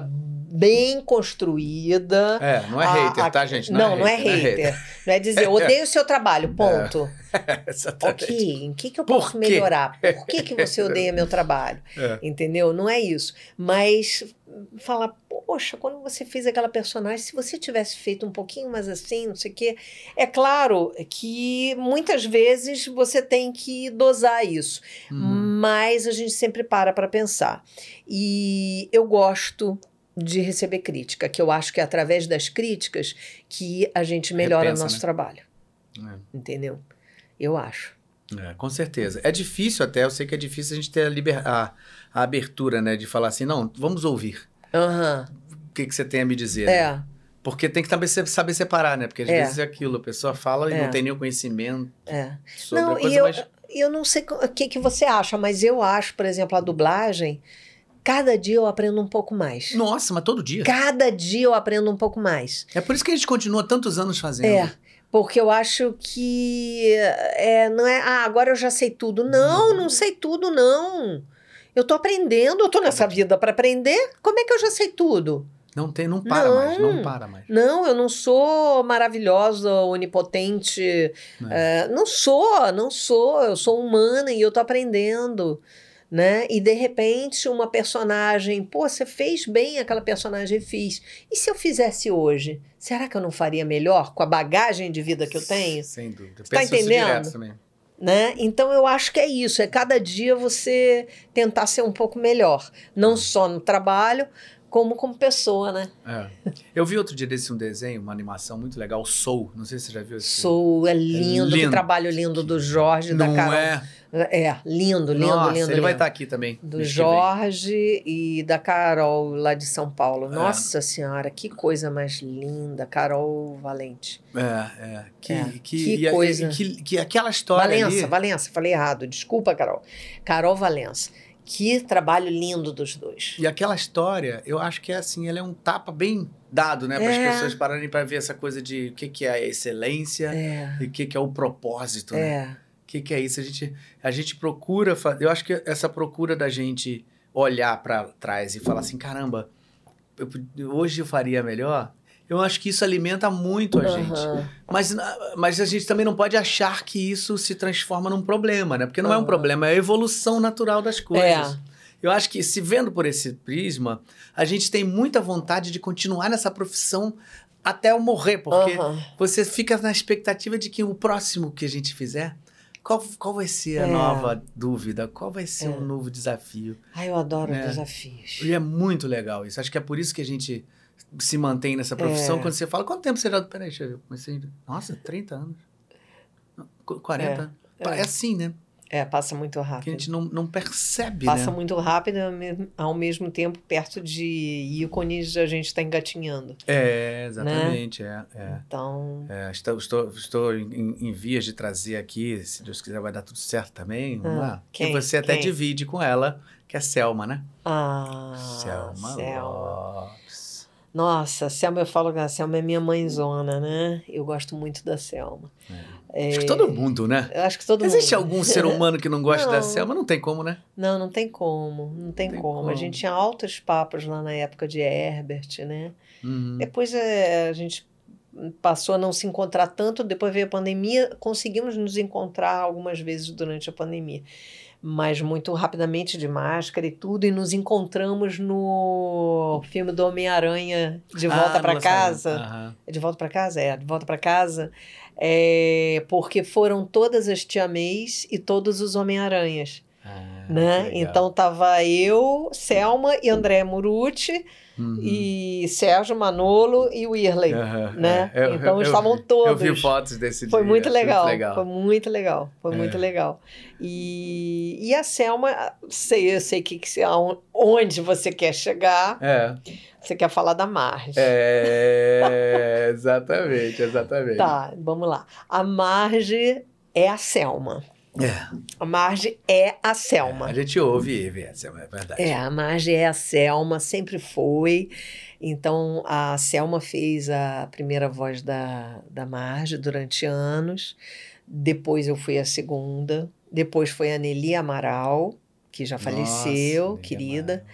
bem construída. É, não é a, hater, a, tá, gente? Não, não, é, hater, não é hater. Não é dizer, odeio o seu trabalho, ponto. É, exatamente. Ok, em que, que eu posso Por melhorar? Por que, que você odeia meu trabalho? É. Entendeu? Não é isso. Mas falar, poxa, quando você fez aquela personagem, se você tivesse feito um pouquinho mais assim, não sei o quê. É claro que muitas vezes você tem que dosar isso, Uhum. mas a gente sempre para para pensar. E eu gosto de receber crítica, que eu acho que é através das críticas que a gente melhora Repensa, o nosso né? trabalho, É. entendeu? Eu acho. É, com certeza. É difícil até, eu sei que é difícil a gente ter a, liber... a, a abertura, né? De falar assim, não, vamos ouvir. Aham. O que, que você tem a me dizer? né? É. Porque tem que se- saber separar, né? Porque às É. vezes é aquilo, a pessoa fala e É. não tem nenhum conhecimento É. sobre Não, a coisa, e eu, mas... eu não sei o que, que você acha, mas eu acho, por exemplo, a dublagem, cada dia eu aprendo um pouco mais. Nossa, mas todo dia. Cada dia eu aprendo um pouco mais. É por isso que a gente continua tantos anos fazendo. É. Porque eu acho que é, não é, ah, agora eu já sei tudo. Não, não sei tudo, não. Eu tô aprendendo, eu tô nessa vida para aprender. Como é que eu já sei tudo? Não tem, não para Não. mais, não para mais. Não, eu não sou maravilhosa, onipotente. é, não sou, não sou. Eu sou humana e eu tô aprendendo. Né? E de repente uma personagem, pô, você fez bem aquela personagem, fiz. E se eu fizesse hoje? Será que eu não faria melhor com a bagagem de vida que eu tenho? Sem dúvida. tá Penso isso entendendo? também. Né? Então eu acho que é isso, é cada dia você tentar ser um pouco melhor, não só no trabalho, como como pessoa, né? É. Eu vi outro dia desse um desenho, uma animação muito legal, Soul. Não sei se você já viu esse Sou, é lindo, que lindo. trabalho lindo do Jorge, da Não Carol. é? É, lindo, lindo, Nossa, lindo. ele lindo. vai estar aqui também. Do. Jorge e da Carol, lá de São Paulo. É. Nossa Senhora, que coisa mais linda. Carol Valente. É, é. Que, É, que, que e coisa. Que, que aquela história Valença, ali... Valença, falei errado. Desculpa, Carol. Carol Valença. Que trabalho lindo dos dois. E aquela história, eu acho que é assim, ela é um tapa bem dado, né? Para as É. pessoas pararem para ver essa coisa de o que, que é a excelência É, e o que, que é o propósito, né? é. O que, que é isso? A gente, a gente procura. Eu acho que essa procura da gente olhar para trás e falar assim: caramba, eu hoje eu faria melhor. Eu acho que isso alimenta muito a gente. Aham. Mas, na- mas a gente também não pode achar que isso se transforma num problema, né? Porque não é um problema, é a evolução natural das coisas. É. Eu acho que, se vendo por esse prisma, a gente tem muita vontade de continuar nessa profissão até eu morrer, porque Aham. você fica na expectativa de que o próximo que a gente fizer, qual, qual vai ser a É. nova dúvida? Qual vai ser É. um novo desafio? Ai, eu adoro É. desafios. E é muito legal isso. Acho que é por isso que a gente se mantém nessa profissão. É. Quando você fala, quanto tempo você já... Peraí, deixa eu ver. Comecei... Nossa, 30 anos. Qu- 40? É. É, assim, né? É, passa muito Que a rápido. gente não, não percebe, Passa né? muito rápido ao mesmo- tempo perto de ícones a gente está engatinhando. É, exatamente. É, é. Então, É, estou, estou, estou em, em vias de trazer aqui, se Deus quiser vai dar tudo certo também. Ah, vamos lá. quem? E você até Quem? divide com ela, que é Selma, né? ah, Selma, Selma. Lopes. Nossa, Selma, eu falo que a Selma é minha mãezona, né? Eu gosto muito da Selma. É, Acho que todo mundo, né? Eu acho que todo Existe mundo. algum ser humano que não gosta da. Selma? Não tem como, né? Não, não tem como, não tem, Tem como. como. A gente tinha altos papos lá na época de Herbert, né? Uhum. Depois é, a gente passou a não se encontrar tanto, depois veio a pandemia, conseguimos nos encontrar algumas vezes durante a pandemia, mas muito rapidamente de máscara e tudo, e nos encontramos no filme do Homem-Aranha De Volta Ah, para Casa. É De Volta para Casa? É, De Volta para Casa. É, porque foram todas as Tia Mays e todos os Homem-Aranhas, Ah, né? Então tava eu, Selma e André Murucci Uhum. e Sérgio Manolo e o Irley, Aham, né? é. Eu- então eu- estavam Eu todos. vi fotos desse Foi dia, muito legal, legal. foi muito legal, foi É. muito legal. E, e a Selma, sei, eu sei que, que onde você quer chegar, É, você quer falar da Marge. é, exatamente, exatamente. Tá, vamos lá. A Marge é a Selma. É, A Marge é a Selma. a gente ouve e vê, essa é verdade. É, a Marge é a Selma, sempre foi. Então, a Selma fez a primeira voz da, da Marge durante anos. Depois eu fui a segunda. Depois foi a Nelly Amaral, que já faleceu, Nossa, querida.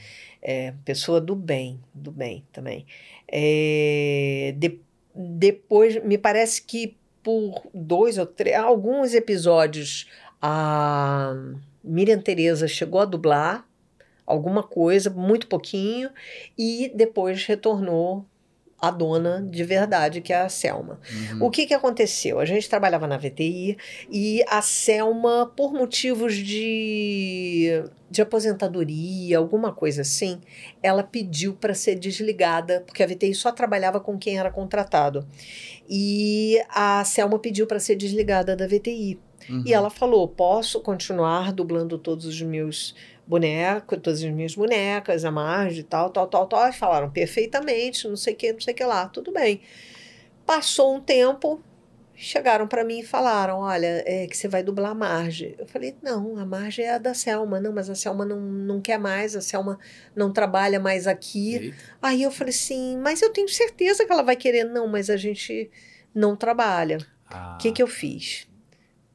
É, pessoa do bem, do bem também. É, de- depois, me parece que por dois ou três, alguns episódios, a Miriam Tereza chegou a dublar alguma coisa, muito pouquinho, e depois retornou a dona de verdade, que é a Selma. Uhum. O que, que aconteceu? A gente trabalhava na VTI e a Selma, por motivos de, de aposentadoria, alguma coisa assim, ela pediu para ser desligada, porque a VTI só trabalhava com quem era contratado. E a Selma pediu para ser desligada da VTI. Uhum. E ela falou: posso continuar dublando todos os meus bonecos, todas as minhas bonecas, a margem, tal, tal, tal, tal. E falaram perfeitamente, não sei o que, não sei o que lá, tudo bem. Passou um tempo, chegaram para mim e falaram: olha, é que você vai dublar a Marge. Eu falei: não, a Marge é a da Selma. Não, mas a Selma não, não quer mais, a Selma não trabalha mais aqui. Eita. Aí eu falei assim: mas eu tenho certeza que ela vai querer. Não, mas a gente não trabalha. Ah. O que, que eu fiz?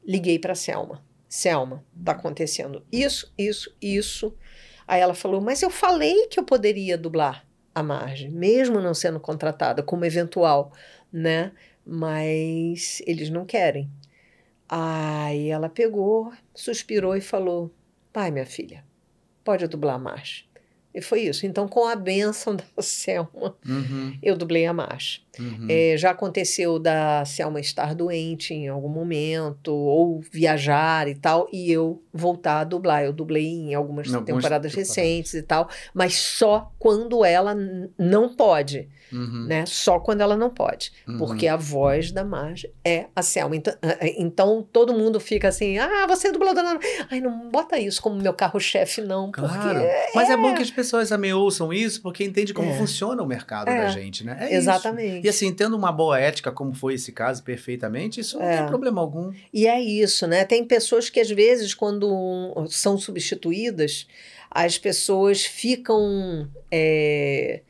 Liguei para Selma. Selma, tá acontecendo isso, isso, isso. Aí ela falou: Mas eu falei que eu poderia dublar a Marge, mesmo não sendo contratada como eventual, né? Mas eles não querem. Aí ela pegou, suspirou e falou: Pai, minha filha, pode dublar a Marge. E foi isso. Então, com a benção da Selma, Uhum, eu dublei a Marge. Uhum. É, já aconteceu da Selma estar doente em algum momento, ou viajar e tal, e eu voltar a dublar. Eu dublei em algumas algumas temporadas recentes e tal, mas só quando ela não pode, Uhum, né? Só quando ela não pode. uhum. Porque a voz da Marge é a Selma. Então, ah, ah, então todo mundo fica assim: ah, você é dubladora. Ai, não bota isso como meu carro-chefe, não. Claro. Porque. Mas é bom que as pessoas também ouçam isso, porque entende como É. funciona o mercado É. da gente, né? É isso. Assim, tendo uma boa ética, como foi esse caso, perfeitamente, isso não É. tem problema algum. E é isso, né? Tem pessoas que às vezes, quando são substituídas, as pessoas ficam. é,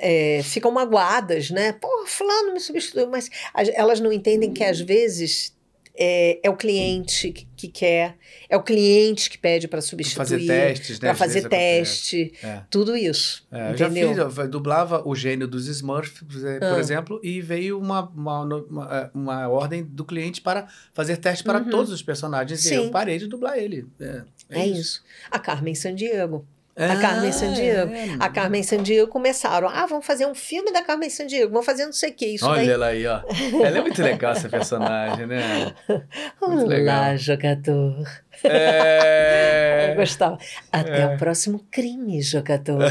é, ficam magoadas, né? Pô, fulano me substituiu, mas as- elas não entendem que às vezes é, é o cliente que, que quer, é o cliente que pede para substituir, fazer testes, né? para fazer teste, É. tudo isso. É, eu já entendeu? fiz, eu dublava o gênio dos Smurfs, por exe- por Ah. exemplo, e veio uma, uma, uma, é, uma ordem do cliente para fazer teste para Uhum. todos os personagens e Sim. eu parei de dublar ele. É, É, isso. A Carmen Sandiego. Ah, A Carmen Sandiego. é. A Carmen Sandiego começaram. Ah, vamos fazer um filme da Carmen Sandiego, vamos fazer não sei o que. Isso Olha daí ela aí, ó. Ela é muito legal, essa personagem, né? muito Olá, legal. jogador. É... Eu gostava. Até É. o próximo crime, jogador.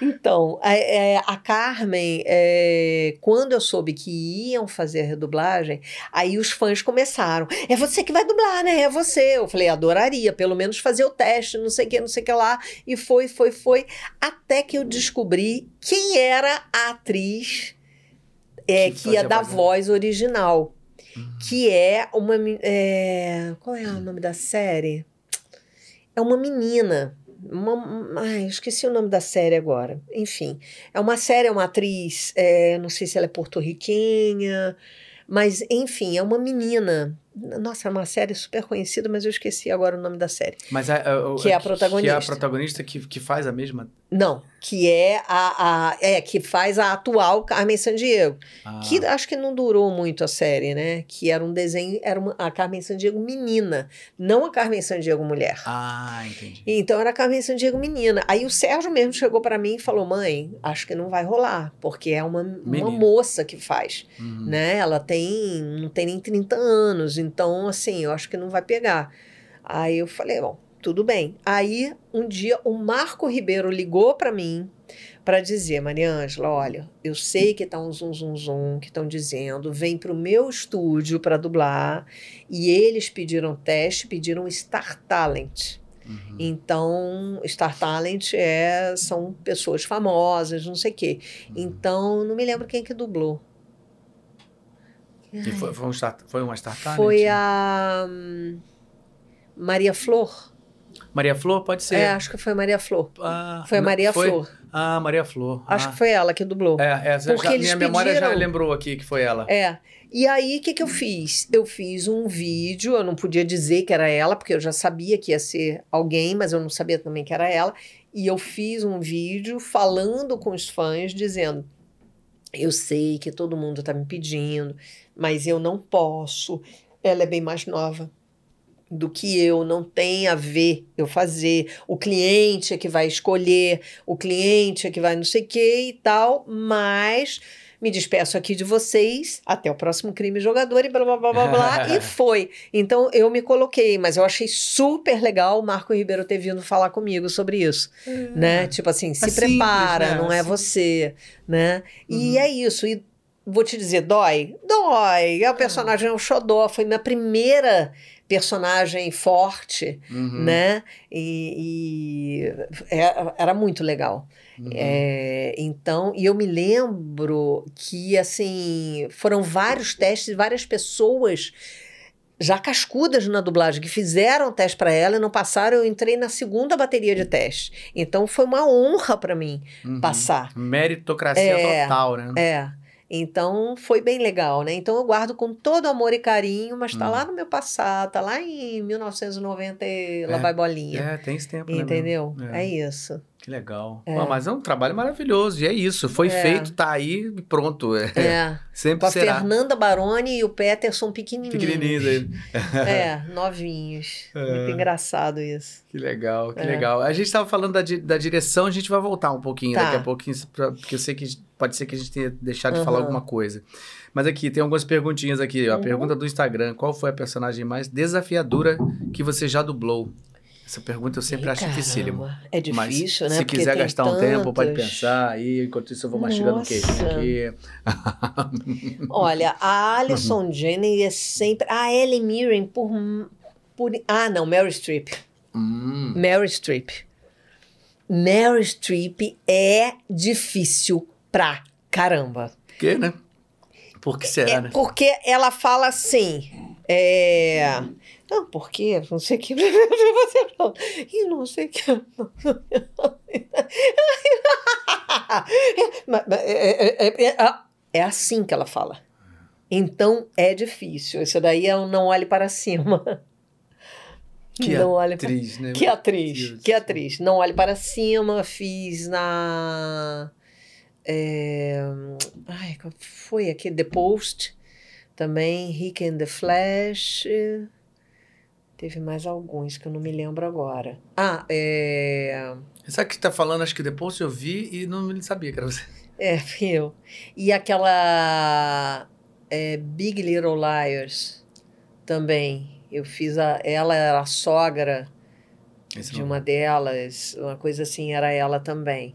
Então, a, é, a Carmen, é, quando eu soube que iam fazer a redublagem, aí os fãs começaram. É você que vai dublar, né? É você. Eu falei, adoraria, pelo menos fazer o teste, não sei o que, não sei o que lá. E foi, foi, foi. Até que eu descobri quem era a atriz é, Que que ia dar voz, né? voz original. Que é uma. é, qual é o nome da série? É uma menina. Uma, ai, esqueci o nome da série agora. Enfim, é uma série, é uma atriz. é, não sei se ela é porto-riquenha, mas enfim, é uma menina. Nossa, é uma série super conhecida, mas eu esqueci agora o nome da série. Mas a, a- Que é a Que é protagonista. a protagonista que, que faz a mesma. Não, que é a, a é que faz a atual Carmen Sandiego. Ah, Que acho que não durou muito a série, né? Que era um desenho, era uma, a Carmen Sandiego menina, não a Carmen Sandiego mulher. ah, entendi. Então era a Carmen Sandiego menina. Aí o Sérgio mesmo chegou para mim e falou: mãe, acho que não vai rolar, porque é uma, uma moça que faz, Uhum. né? Ela tem, não tem nem 30 anos, então assim, eu acho que não vai pegar. Aí eu falei: bom, tudo bem. Aí um dia o Marco Ribeiro ligou para mim para dizer, Mariângela, olha, eu sei que tá um zum zum zum que estão dizendo, vem para o meu estúdio para dublar e eles pediram teste, pediram Star Talent. Uhum. Então, Star Talent é, são pessoas famosas, não sei o quê. Uhum. Então, não me lembro quem que dublou. Foi, foi, um start, foi uma startup? Foi a hum, Maria Flor. Maria Flor, pode ser. É, acho que foi Maria Flor. Ah, Foi não, Maria foi? Flor. Ah, Maria Flor. Acho ah. que foi ela que dublou. É, é Porque já- minha memória já pediram- lembrou aqui que foi ela. É. E aí, o que, que eu fiz? Eu fiz um vídeo, eu não podia dizer que era ela, porque eu já sabia que ia ser alguém, mas eu não sabia também que era ela. E eu fiz um vídeo falando com os fãs, dizendo: Eu sei que todo mundo está me pedindo, mas eu não posso. Ela é bem mais nova do que eu, não tem a ver eu fazer. O cliente é que vai escolher, o cliente é que vai não sei o que e tal, mas me despeço aqui de vocês, até o próximo crime jogador e blá blá blá blá blá, e foi. Então eu me coloquei, mas eu achei super legal o Marco Ribeiro ter vindo falar comigo sobre isso, É. né? Tipo assim, se É simples, prepara, né? não é Simples. você, né? E Uhum. é isso, e vou te dizer, dói? Dói. É o personagem é um xodó, foi minha primeira personagem forte, Uhum. né? E, e é- era muito legal. Uhum. É, então, e eu me lembro que, assim, foram vários testes, várias pessoas já cascudas na dublagem, que fizeram teste para ela e não passaram. Eu entrei na segunda bateria de teste. Então, foi uma honra para mim Uhum. passar. Meritocracia É. total, né? É. Então, foi bem legal, né? Então, eu guardo com todo amor e carinho, mas tá Hum. lá no meu passado, tá lá em 1990 e lá É. vai bolinha. É, tem esse tempo, né? Entendeu? mesmo? É. isso. Que legal. É. Pô, mas é um trabalho maravilhoso. E é isso. Foi É. feito, tá aí e pronto. É. É. Sempre Com a será. Fernanda Baroni e o Peterson pequenininhos. Pequenininhos aí. É, novinhos. É. Muito engraçado isso. Que legal, que É. legal. A gente estava falando da, di- da direção, a gente vai voltar um pouquinho Tá. daqui a pouquinho, pra- porque eu sei que pode ser que a gente tenha deixado de falar alguma coisa. Mas aqui, tem algumas perguntinhas aqui. A Uhum. pergunta do Instagram: qual foi a personagem mais desafiadora que você já dublou? Essa pergunta eu sempre Ih, acho dificílimo. caramba, É Mas difícil, né? se Porque quiser gastar um tempo, pode tantos. pensar aí. Enquanto isso, eu vou mastigando o queijinho Nossa. aqui. Olha, a. Alison Janney é sempre. A Ellen Mirren por, por. Ah, não, Mary Streep. Hum, Mary Streep. Mary Streep é difícil pra caramba. por quê, né? Por que será, É né? porque ela fala assim. É... Não, porque não sei o que. Você não. E não sei o que. É, é- é- é- é assim que ela fala. Então é difícil. Isso daí é um não olhe para cima. Que não olhe para atriz, né? que atriz, Deus. que atriz. Não olhe para cima, fiz na. é, ai, qual foi aquele? The Post, também, Rick and the Flash. Teve mais alguns que eu não me lembro agora. Ah, é. Sabe o que tá falando? Acho que depois eu vi e não sabia que era você. É, eu. E aquela. é, Big Little Liars também. Eu fiz a. Ela era a sogra Esse de não- uma delas, uma coisa assim, era ela também,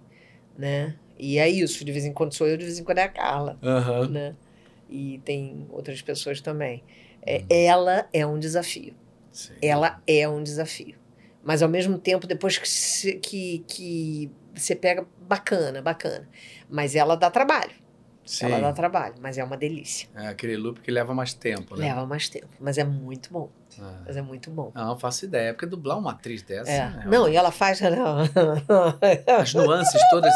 né? E é isso, de vez em quando sou eu, de vez em quando é a Carla, Aham. né? E tem outras pessoas também. É, Hum. ela é um desafio. Sim. Ela é um desafio. Mas ao mesmo tempo, depois que, se- que, que você pega, bacana, bacana. Mas ela dá trabalho. Sim. Ela dá trabalho, mas é uma delícia. É aquele loop que leva mais tempo, né? Leva mais tempo, mas é muito bom. Ah. Mas é muito bom. Não, não faço ideia. Porque dublar uma atriz dessa. É. né? Não, e ela faz. As nuances todas.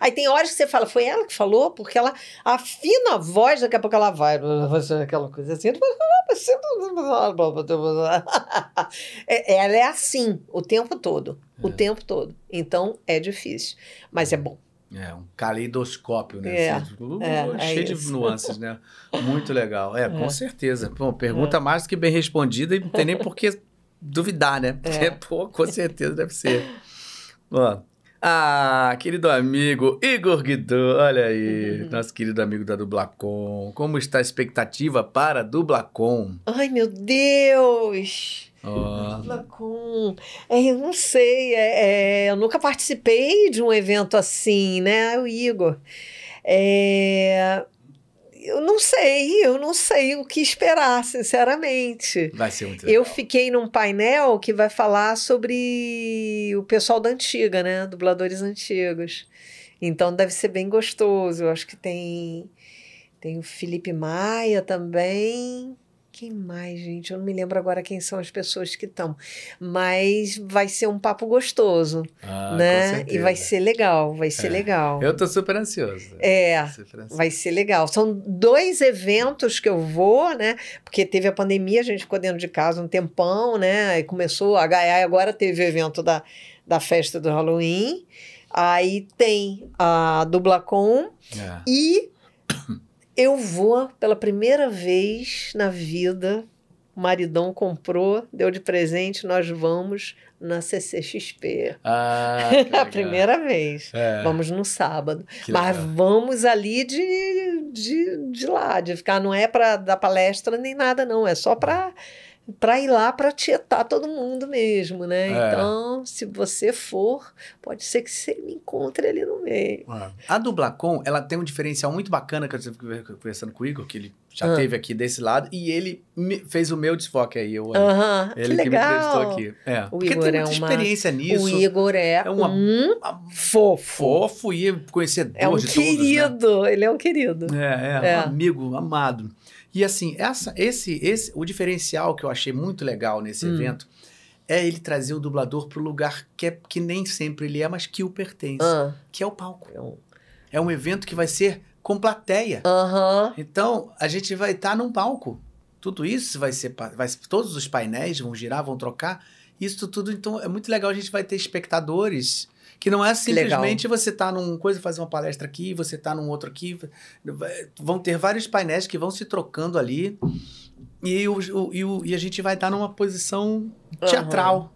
Aí tem horas que você fala, foi ela que falou, porque ela afina a voz, daqui a pouco ela vai fazer aquela coisa assim. É, Ela é assim o tempo todo. O É. tempo todo. Então é difícil. Mas é bom. É, um caleidoscópio, né? É, Assim, é, é cheio isso. de nuances, né? Muito legal. É, com É. certeza. Pô, pergunta mais do que bem respondida e não tem nem por que duvidar, né? Porque, É. pô, com certeza deve ser. Ó. Ah, querido amigo Igor Guido, olha aí, Uhum. nosso querido amigo da Dublacom. Como está a expectativa para a Dublacom? Ai, meu Deus! Ó, Lacum. É, eu não sei, é, é, eu nunca participei de um evento assim, né? O Igor. É, eu não sei, eu não sei o que esperar, sinceramente. vai ser muito Eu legal. fiquei num painel que vai falar sobre o pessoal da antiga, né? Dubladores antigos. Então deve ser bem gostoso. Eu acho que tem, tem o Felipe Maia também. Quem mais, gente? Eu não me lembro agora quem são as pessoas que estão. Mas vai ser um papo gostoso, Ah, né? E vai ser legal, vai ser É. legal. Eu tô super ansioso. É, Super ansioso. Vai ser legal. São dois eventos que eu vou, né? Porque teve a pandemia, a gente ficou dentro de casa um tempão, né? E começou a ganhar, agora teve o evento da, da festa do Halloween. Aí tem a Dublacom É. e eu vou pela primeira vez na vida o maridão comprou, deu de presente, nós vamos na CCXP. Ah, a primeira vez. É, Vamos no sábado. que Mas legal. vamos ali de, de, de lá, de ficar, não é para dar palestra nem nada, não, é só para para ir lá para tietar todo mundo mesmo, né? É. Então, se você for, pode ser que você me encontre ali no meio. É. A Dublacom, ela tem um diferencial muito bacana que eu estive conversando com o Igor, que ele já Ah. teve aqui desse lado, e ele me- fez o meu desfoque aí. Eu, Aham, que ele que me legal. aqui. É. Porque Igor tem é muita uma- experiência nisso. O Igor é, é uma- um fofo. Fofo e conhecedor É um de todos, né? querido, ele é um querido. É, é, É. um amigo, amado. E assim, essa, esse, esse, o diferencial que eu achei muito legal nesse Hum. evento é ele trazer o dublador para o lugar que, é, que nem sempre ele é, mas que o pertence, Ah, que é o palco. é um- É um evento que vai ser com plateia. Aham. Então, a gente vai estar num palco. Tudo isso vai ser. Vai, todos os painéis vão girar, vão trocar. Isso tudo, então, é muito legal. A gente vai ter espectadores. Que não é simplesmente você tá num coisa, fazer uma palestra aqui, você tá num outro aqui. Vão ter vários painéis que vão se trocando ali. E, o, e, o- e a gente vai estar numa posição teatral.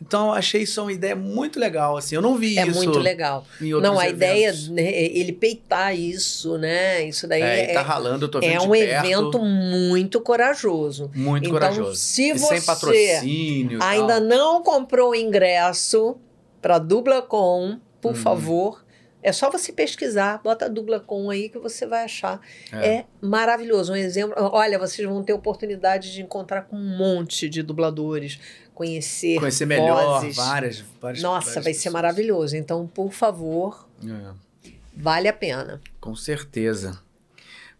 Então, eu achei isso uma ideia muito legal. Assim, eu não vi É isso muito legal. Não, a ideia, eventos. né, ele peitar isso, né? Isso daí É, e é, tá ralando, eu tô vendo é um perto. evento muito corajoso. Muito Então, corajoso. se e você sem patrocínio. Ainda não comprou o ingresso para Dublacom, por Uhum. favor, é só você pesquisar, bota Dublacom aí que você vai achar. É. É. maravilhoso. Um exemplo. Olha, vocês vão ter oportunidade de encontrar com um monte de dubladores, conhecer, Conhecer melhor vozes. várias, várias Nossa, várias vai ser pessoas. maravilhoso. Então, por favor, É, vale a pena. com certeza.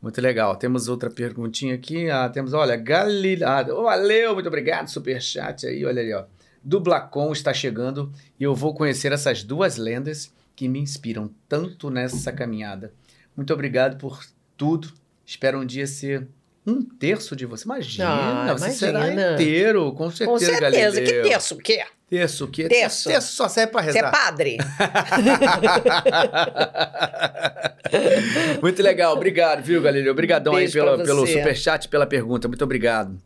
Muito legal. Temos outra perguntinha aqui. Ah, temos, olha, Galileu. Ah, valeu, muito obrigado. Superchat aí, olha ali, ó. Dublacom está chegando e eu vou conhecer essas duas lendas que me inspiram tanto nessa caminhada. Muito obrigado por tudo. Espero um dia ser um terço de você. Imagina, Ah, você será imagina. inteiro, com certeza, Com certeza. Galileu. Que terço? O quê? Terço, o quê? Terço. Terço só serve para Você é rezar. padre? Muito legal, obrigado, viu, Galileu? Obrigadão aí Beijo pra pelo você. superchat, pela pergunta, muito obrigado.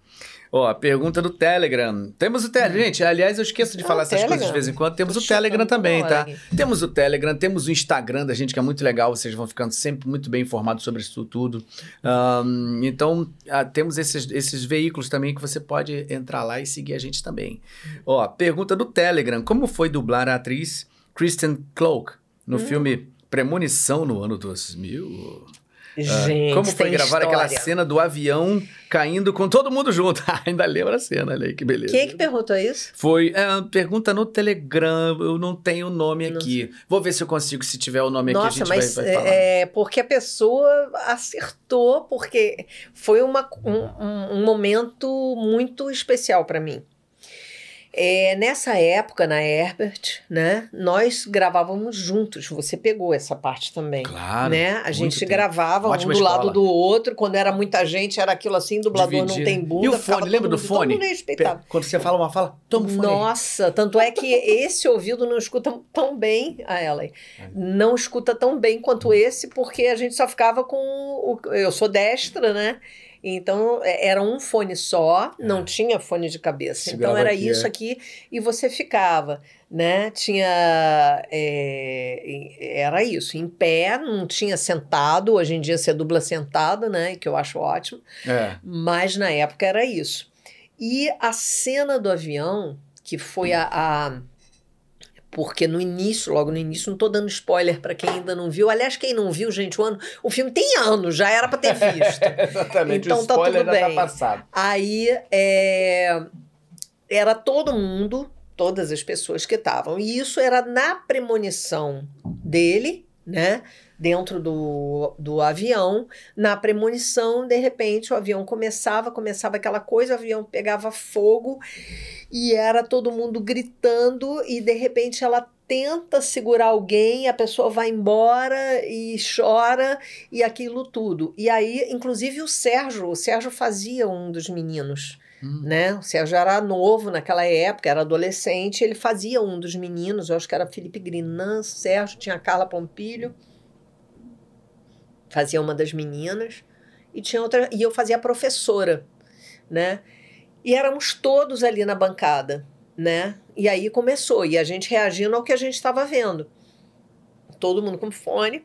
Ó, a pergunta do Telegram. Temos o Telegram. Gente, aliás, eu esqueço de Ah, falar essas coisas de Telegram. vez em quando. Temos Tô o Telegram também, tá? Temos o Telegram, temos o Instagram da gente, que é muito legal. Vocês vão ficando sempre muito bem informados sobre isso tudo. Ahn, então, ah, temos esses, esses veículos também que você pode entrar lá e seguir a gente também. Ó, pergunta do Telegram. Como foi dublar a atriz Kristen Cloak no Hum. filme Premonição no ano 2000? Gente, Ah, Como foi gravar aquela história. cena do avião caindo com todo mundo junto? Ainda lembra a cena, olha aí, que beleza. Quem é que perguntou isso? Foi é, pergunta no Telegram, eu não tenho o nome Não aqui. Vou ver se eu consigo, se tiver o nome Nossa, aqui, a gente mas vai, vai falar. é porque a pessoa acertou, porque foi uma, um, um- um momento muito especial para mim. É, nessa época, na Herbert, né, nós gravávamos juntos. Você pegou essa parte também. Claro. né? A gente tempo. gravava um Ótima do lado escola. do outro. Quando era muita gente, era aquilo assim: dublador não Dividir. tem bunda. E o fone, lembra do fone? Quando você fala uma fala, toma o fone. aí. Nossa, tanto é que esse ouvido não escuta tão bem a Ellen. É. Não escuta tão bem quanto esse, porque a gente só ficava com o. Eu sou destra, né? Então é- era um fone só, não tinha fone de cabeça. Segurava então era aqui, isso é. aqui e você ficava, né? Tinha. é, era isso, em pé, não tinha sentado. Hoje em dia você dubla sentado, né? Que eu acho ótimo. É. Mas na época era isso. E a cena do avião, que foi a. a- porque no início, logo no início, não tô dando spoiler para quem ainda não viu. Aliás, quem não viu, gente, o, ano, o filme tem anos, já era para ter visto. Exatamente, Então o tá spoiler tudo já bem. tá passado. Aí é, era todo mundo, todas as pessoas que estavam. E isso era na premonição dele, né? Dentro do, do avião. Na premonição, de repente, o avião começava, começava aquela coisa, o avião pegava fogo e era todo mundo gritando, e de repente ela tenta segurar alguém, a pessoa vai embora e chora e aquilo tudo. E aí, inclusive o Sérgio, o Sérgio fazia um dos meninos, Hum. né? O Sérgio era novo naquela época, era adolescente, ele fazia um dos meninos, eu acho que era Felipe Grinan, Sérgio, tinha Carla Pompilho, fazia uma das meninas, e tinha outra, e eu fazia a professora, né? E éramos todos ali na bancada, né? E aí começou, e a gente reagindo ao que a gente estava vendo. Todo mundo com fone.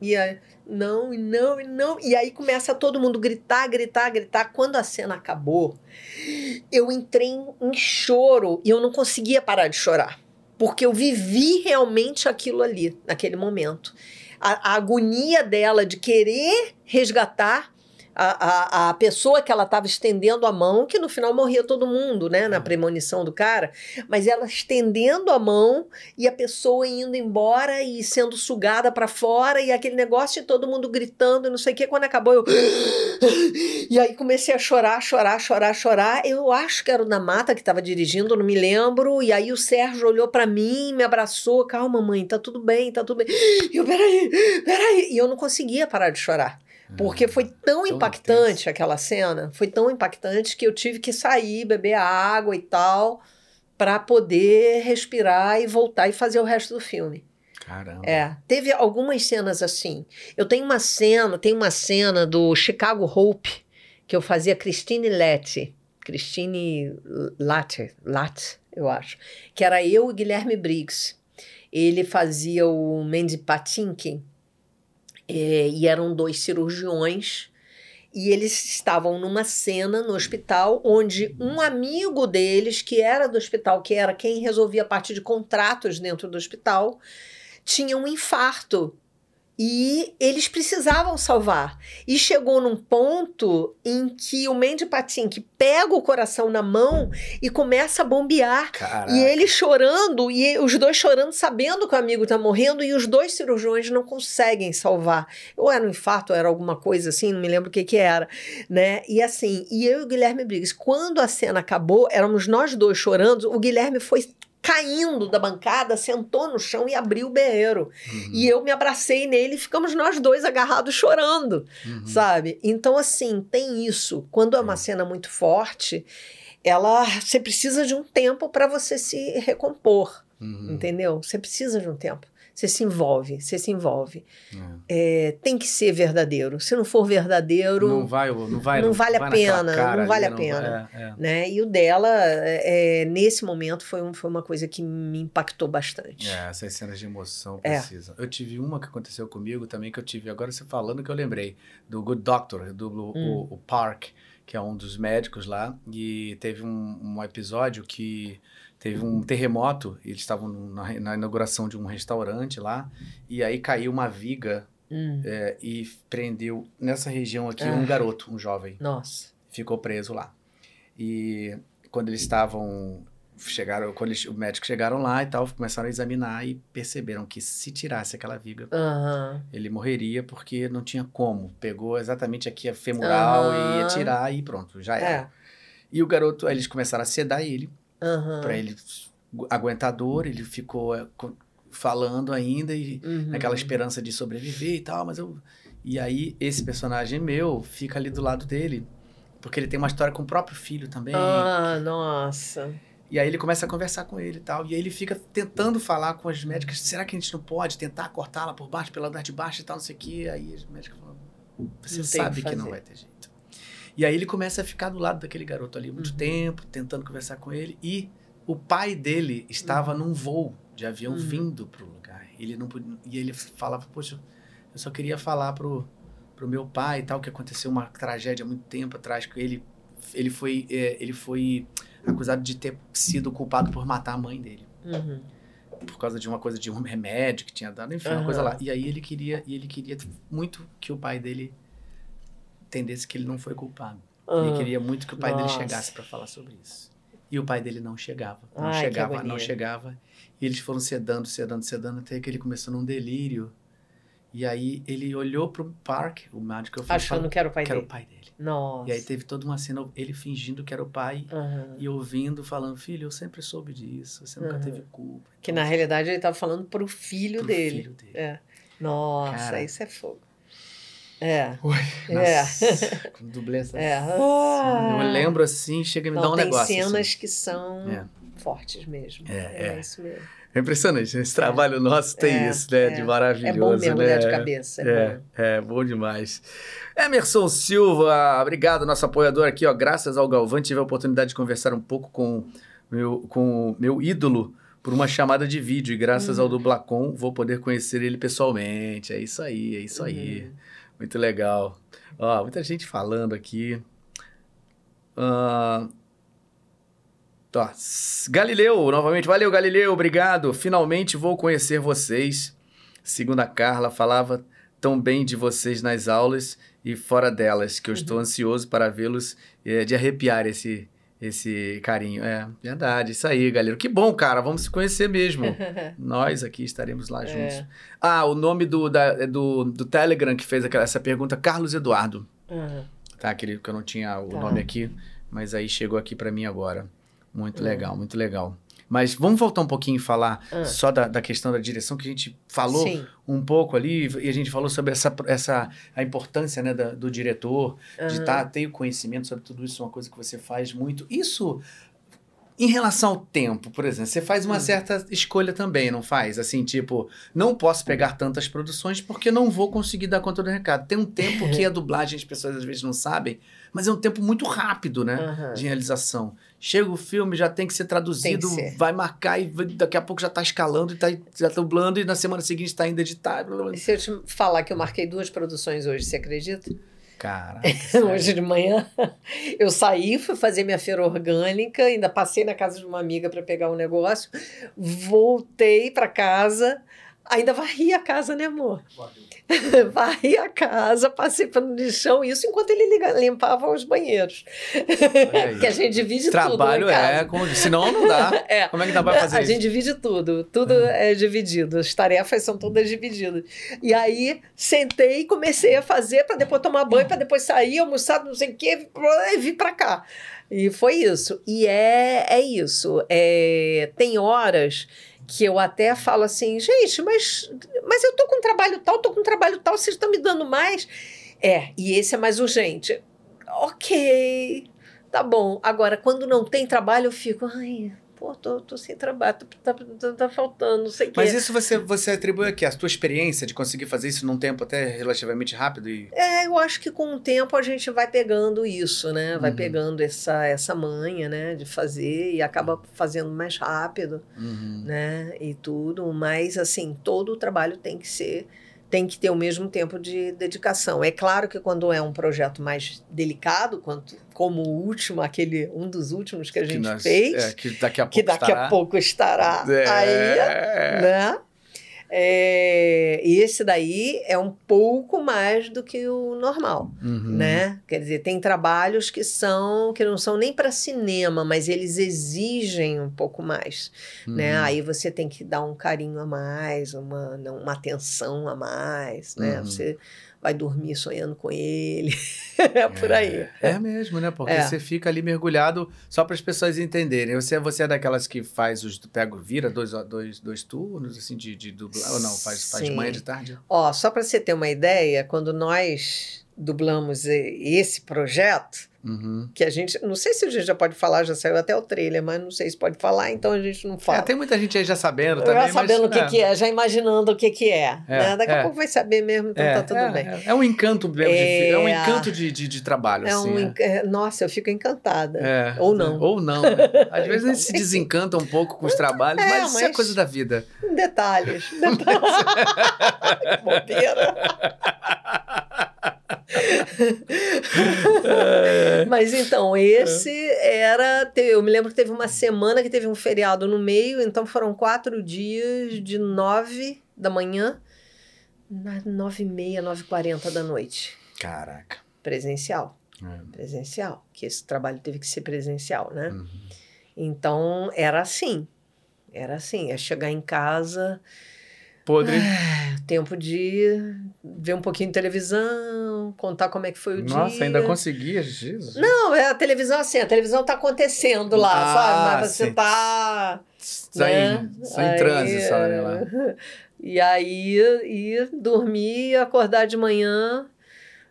E aí, não, e não, e não. E aí começa todo mundo gritar, gritar, gritar. Quando a cena acabou, eu entrei em, em choro e eu não conseguia parar de chorar. Porque eu vivi realmente aquilo ali, naquele momento. A, a agonia dela de querer resgatar a, a, a pessoa que ela estava estendendo a mão, que no final morria todo mundo, né, na premonição do cara, mas ela estendendo a mão e a pessoa indo embora e sendo sugada para fora e aquele negócio de todo mundo gritando, não sei o que, quando acabou eu e aí comecei a chorar, chorar, chorar, chorar. Eu acho que era o da Mata que estava dirigindo, não me lembro, e aí o Sérgio olhou para mim, me abraçou, calma mãe, tá tudo bem, tá tudo bem. E eu, peraí, peraí, e eu não conseguia parar de chorar. Porque foi tão, tão impactante intenso. aquela cena, foi tão impactante que eu tive que sair, beber água e tal, para poder respirar e voltar e fazer o resto do filme. Caramba. É, teve algumas cenas assim. Eu tenho uma cena, tem uma cena do Chicago Hope que eu fazia Christine Lette, Christine Latte, Latte, eu acho, que era eu e Guilherme Briggs. Ele fazia o Mandy Patinkin, é, e eram dois cirurgiões. E eles estavam numa cena no hospital onde um amigo deles, que era do hospital, que era quem resolvia a parte de contratos dentro do hospital, tinha um infarto e eles precisavam salvar. E chegou num ponto em que o Mandy Patinkin pega o coração na mão e começa a bombear. Caraca. E ele chorando, e os dois chorando, sabendo que o amigo está morrendo, e os dois cirurgiões não conseguem salvar. Ou era um infarto, ou era alguma coisa assim, não me lembro o que, que era. né? E assim, e eu e o Guilherme Briggs, quando a cena acabou, éramos nós dois chorando, o Guilherme foi caindo da bancada, sentou no chão e abriu o berreiro. Uhum. E eu me abracei nele e ficamos nós dois agarrados chorando, uhum. sabe? Então, assim, tem isso. Quando é uma cena muito forte, ela você precisa de um tempo para você se recompor, uhum. entendeu? Você precisa de um tempo. Você se envolve, você se envolve. É. É, tem que ser verdadeiro. Se não for verdadeiro. Não vai, não vai. Não, não vale a pena. Não vale a pena. É, é, né? E o dela, é, nesse momento, foi, um, foi uma coisa que me impactou bastante. É, essas cenas de emoção precisam. Eu tive uma que aconteceu comigo também, que eu tive agora você falando que eu lembrei, do Good Doctor, do hum. o, o Park, que é um dos médicos lá, e teve um, um episódio que Teve um terremoto, eles estavam na, na, inauguração de um restaurante lá, e aí caiu uma viga hum. é, e prendeu nessa região aqui ah. um garoto, um jovem. Nossa. Ficou preso lá. E quando eles estavam. Chegaram, quando eles, os médicos chegaram lá e tal, começaram a examinar e perceberam que se tirasse aquela viga, uhum. ele morreria porque não tinha como. Pegou exatamente aqui a femoral uhum. e ia tirar e pronto, já era. É. E o garoto, eles começaram a sedar ele uhum. para ele aguentar dor. Ele ficou é, falando ainda e uhum. aquela esperança de sobreviver e tal, mas eu e aí esse personagem meu fica ali do lado dele, porque ele tem uma história com o próprio filho também. Ah, nossa. E aí ele começa a conversar com ele e tal. E aí ele fica tentando falar com as médicas, será que a gente não pode tentar cortá-la por baixo, pela andar de baixo e tal, não sei o quê. Aí as médicas falam, você não sabe que, que não vai ter jeito. E aí ele começa a ficar do lado daquele garoto ali muito uhum. tempo, tentando conversar com ele. E o pai dele estava uhum. num voo de avião uhum. vindo para o lugar. Ele não podia, e ele falava, poxa, eu só queria falar pro, pro meu pai e tal, que aconteceu uma tragédia há muito tempo atrás, que ele, ele, foi, é, ele foi acusado de ter sido culpado por matar a mãe dele. Uhum. Por causa de uma coisa de um remédio que tinha dado, enfim, uma coisa lá. E aí ele queria, e ele queria muito que o pai dele entendesse que ele não foi culpado. Ele queria muito que o pai Nossa. dele chegasse para falar sobre isso. E o pai dele não chegava. Não Ai, chegava, não chegava. E eles foram sedando, sedando, sedando, até que ele começou num delírio. E aí ele olhou pro Park, o médico, eu falei, achando que era o pai que dele. Era o pai dele. Nossa. E aí teve toda uma cena, ele fingindo que era o pai uhum. e ouvindo, falando, filho, eu sempre soube disso, você nunca uhum. teve culpa. Que então, na realidade ele estava falando pro filho pro dele. Filho dele. É. Nossa, Cara, isso é fogo. É. Ui, é. Dublê essa é. Eu lembro assim, chega e me Não, dá um negócio. Tem cenas assim. que são é. fortes mesmo. É, é, é. isso mesmo. É impressionante, esse trabalho nosso tem É, isso, né? é. De É maravilhoso, bom mesmo, né? né? De cabeça. É, É, bom. é, bom demais. Emerson Silva, obrigado, nosso apoiador aqui, ó. Graças ao Galvão, tive a oportunidade de conversar um pouco com meu, com o meu ídolo por uma chamada de vídeo. E graças Uhum. ao Dublacom, vou poder conhecer ele pessoalmente. É isso aí, é isso aí. Uhum. Muito legal. Ó, muita gente falando aqui. Ah, tá. Galileu, novamente. Valeu, Galileu, obrigado. Finalmente vou conhecer vocês. Segundo a Carla, falava tão bem de vocês nas aulas e fora delas, que eu estou ansioso para vê-los eh, de arrepiar esse, esse carinho. É, verdade, isso aí, galera. Que bom, cara, vamos se conhecer mesmo. Nós aqui estaremos lá juntos. É. Ah, o nome do, da- é do, do Telegram que fez aquela, essa pergunta, Carlos Eduardo. Aham. Tá, aquele que eu não tinha o Tá. nome aqui, mas aí chegou aqui pra mim agora. Muito Hum. legal, muito legal. Mas vamos voltar um pouquinho e falar Ah. só da, da questão da direção, que a gente falou Sim. um pouco ali, e a gente falou sobre essa, essa a importância né, da- do diretor, de Aham. tá, ter o conhecimento sobre tudo isso, é uma coisa que você faz muito. Isso, em relação ao tempo, por exemplo, você faz uma Hum. certa escolha também, não faz? Assim, tipo, não posso pegar tantas produções porque não vou conseguir dar conta do recado. Tem um tempo que a dublagem as pessoas às vezes não sabem, mas é um tempo muito rápido, né? Aham. De realização. Chega o filme, já tem que ser traduzido, que ser. vai marcar e daqui a pouco já tá escalando e tá já dublando, e na semana seguinte tá ainda editado. E se eu te falar que eu marquei duas produções hoje, você acredita? Caraca. Hoje de manhã eu saí, fui fazer minha feira orgânica, ainda passei na casa de uma amiga para pegar um negócio, voltei para casa, ainda varri a casa, né, amor? varri a casa, passei pelo lixão, isso enquanto ele limpava os banheiros. Porque a gente divide Trabalho tudo. em é, casa. como, senão não dá. É. Como é que dá pra fazer a isso? gente divide tudo, tudo é dividido, as tarefas são todas divididas. E aí sentei e comecei a fazer para depois tomar banho, para depois sair, almoçar, não sei o quê, e vir para cá. E foi isso. E é, é isso. É, tem horas que eu até falo assim, gente, mas, mas eu tô com trabalho tal, tô com trabalho tal, vocês estão me dando mais. É, e esse é mais urgente. Ok, tá bom. Agora, quando não tem trabalho, eu fico, ai, pô, tô, tô sem trabalho, tá, tá, tá- faltando, não sei o quê. Mas isso você, você atribui aqui, a tua experiência de conseguir fazer isso num tempo até relativamente rápido e... É, eu acho que com o tempo a gente vai pegando isso, né? Vai Uhum. pegando essa, essa manha, né? De fazer e acaba fazendo mais rápido, Uhum. né? E tudo. Mas, assim, todo o trabalho tem que ser... Tem que ter o mesmo tempo de dedicação. É claro que quando é um projeto mais delicado, quanto, como o último, aquele um dos últimos que a Que gente nós- fez, é, que daqui a pouco que daqui estará. a pouco estará É. aí, né? É, esse daí é um pouco mais do que o normal, Uhum. né? Quer dizer, tem trabalhos que são que não são nem para cinema, mas eles exigem um pouco mais, né? Uhum. Aí você tem que dar um carinho a mais, uma, uma atenção a mais, né? Uhum. Você vai dormir sonhando com ele, é por aí. É mesmo, né? Porque É. você fica ali mergulhado só para as pessoas entenderem. Você, você é daquelas que faz os. Pega, vira dois, dois, dois turnos, assim, de, de dublar. Ou não? Faz, faz de manhã de tarde? Ó, só para você ter uma ideia, quando nós dublamos e- esse projeto, Uhum. que a gente, não sei se a gente já pode falar, já saiu até o trailer, mas não sei se pode falar, então a gente não fala. É, tem muita gente aí já sabendo também. já sabendo mas, o que, é. que é, já imaginando o que, que é. É, né? Daqui é. a pouco vai saber mesmo, então É, tá tudo é, bem. É, é um encanto mesmo. de É, um É. encanto de, de, de trabalho, É assim. um, é. enc- é, nossa, eu fico encantada. É, Ou não. Ou não. Às vezes a gente se Então, desencanta um pouco com os trabalhos, É, mas isso é mas- coisa da vida. Detalhes. detalhes. que bobeira. Mas então, esse era. te- Eu me lembro que teve uma semana que teve um feriado no meio, então foram quatro dias de nove da manhã, nove e meia, nove e quarenta da noite. Caraca. Presencial. É. Presencial. Que esse trabalho teve que ser presencial, né? Uhum. Então, era assim. Era assim. É chegar em casa. Podre. Tempo de ver um pouquinho de televisão, contar como é que foi o dia. Nossa, ainda conseguia, Jesus. Não, é a televisão assim, a televisão tá acontecendo lá, Ah, sabe? Mas você sim. tá. Só né? em, só em transe, só, né? Lá. E aí, ir dormir, acordar de manhã.